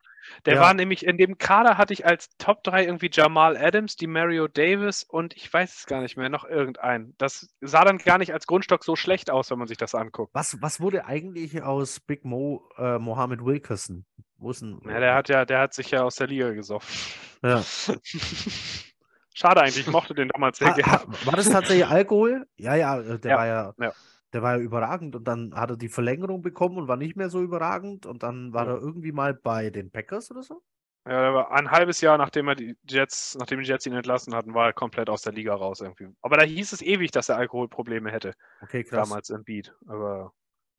Der Ja. war nämlich in dem Kader hatte ich als Top 3 irgendwie Jamal Adams, die Mario Davis und ich weiß es gar nicht mehr, noch irgendeinen. Das sah dann gar nicht als Grundstock so schlecht aus, wenn man sich das anguckt. Was, was wurde eigentlich aus Big Mo äh, Mohammed Wilkerson? Wo ist denn? Ja, der hat ja, der hat sich ja aus der Liga gesoffen. Ja. Schade eigentlich, ich mochte den damals sehr gerne. war das tatsächlich Alkohol? Ja, ja, äh, der Ja, war ja, ja. Der war ja überragend und dann hat er die Verlängerung bekommen und war nicht mehr so überragend und dann war Ja. er irgendwie mal bei den Packers oder so? Ja, der war ein halbes Jahr, nachdem er die Jets, nachdem die Jets ihn entlassen hatten, war er komplett aus der Liga raus irgendwie. Aber da hieß es ewig, dass er Alkoholprobleme hätte, Okay, krass. damals im Beat. Aber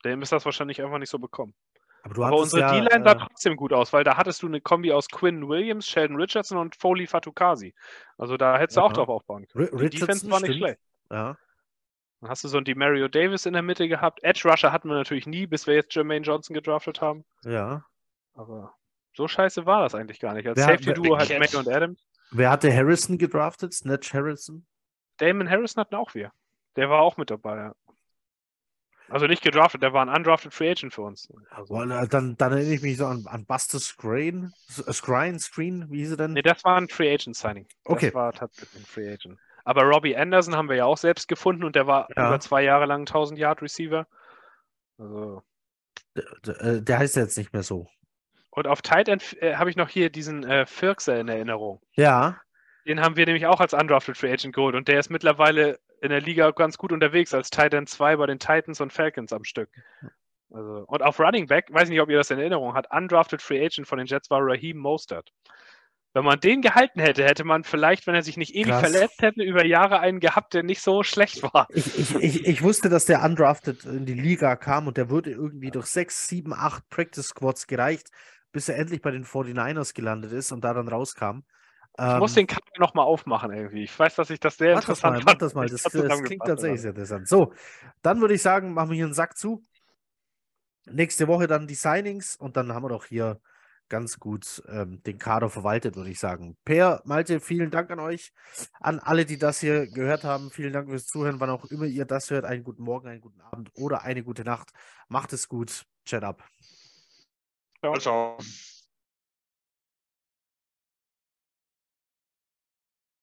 dem ist das wahrscheinlich einfach nicht so bekommen. Aber du Aber unsere ja, D-Line sah äh, trotzdem gut aus, weil da hattest du eine Kombi aus Quinn Williams, Sheldon Richardson und Foley Fatukasi. Also da hättest du auch drauf aufbauen können. Ri- Die Defense Richardson, war nicht stimmt. schlecht. Ja, Dann hast du so einen Mario Davis in der Mitte gehabt. Edge Rusher hatten wir natürlich nie, bis wir jetzt Jermaine Johnson gedraftet haben. ja. Aber so scheiße war das eigentlich gar nicht. Als Wer- Safety-Duo halt May und Adams. Wer hatte Harrison gedraftet? Snatch Harrison? Damon Harrison hatten auch wir. Der war auch mit dabei, ja. Also nicht gedraftet, der war ein undrafted Free Agent für uns. Also, Boah, dann, dann erinnere ich mich so an, an Buster Screen. Screen, Screen, wie hieß er denn? nee, das war ein Free Agent Signing. Okay. Das war tatsächlich ein Free Agent. Aber Robbie Anderson haben wir ja auch selbst gefunden und der war Ja. über zwei Jahre lang 1000 Yard Receiver. Also, D- d- äh, Der heißt jetzt nicht mehr so. und auf Tight End äh, habe ich noch hier diesen äh, Firkser in Erinnerung. Ja, Den haben wir nämlich auch als undrafted Free Agent geholt und der ist mittlerweile in der Liga ganz gut unterwegs als Tight End 2 bei den Titans und Falcons am Stück. Also, und auf Running Back, weiß nicht, ob ihr das in Erinnerung habt, undrafted Free Agent von den Jets war Raheem Mostert. Wenn man den gehalten hätte, hätte man vielleicht, wenn er sich nicht ewig Krass. verletzt hätte, über Jahre einen gehabt, der nicht so schlecht war. ich, ich, ich, ich wusste, dass der undrafted in die Liga kam und der wurde irgendwie durch sechs, sieben, acht Practice Squads gereicht, bis er endlich bei den 49ers gelandet ist und da dann rauskam. Ich muss den Kader nochmal aufmachen irgendwie. Ich weiß, dass ich das sehr Ähm, Mach das interessant mal, mach das mal. Das, das das klingt tatsächlich sehr interessant. So, dann würde ich sagen, machen wir hier einen Sack zu. Nächste Woche dann die Signings und dann haben wir doch hier ganz gut ähm, den Kader verwaltet, würde ich sagen. Per, Malte, vielen Dank an euch, an alle, die das hier gehört haben. Vielen Dank fürs Zuhören, wann auch immer ihr das hört. Einen guten Morgen, einen guten Abend oder eine gute Nacht. Macht es gut. Chat ab. Ciao. ciao.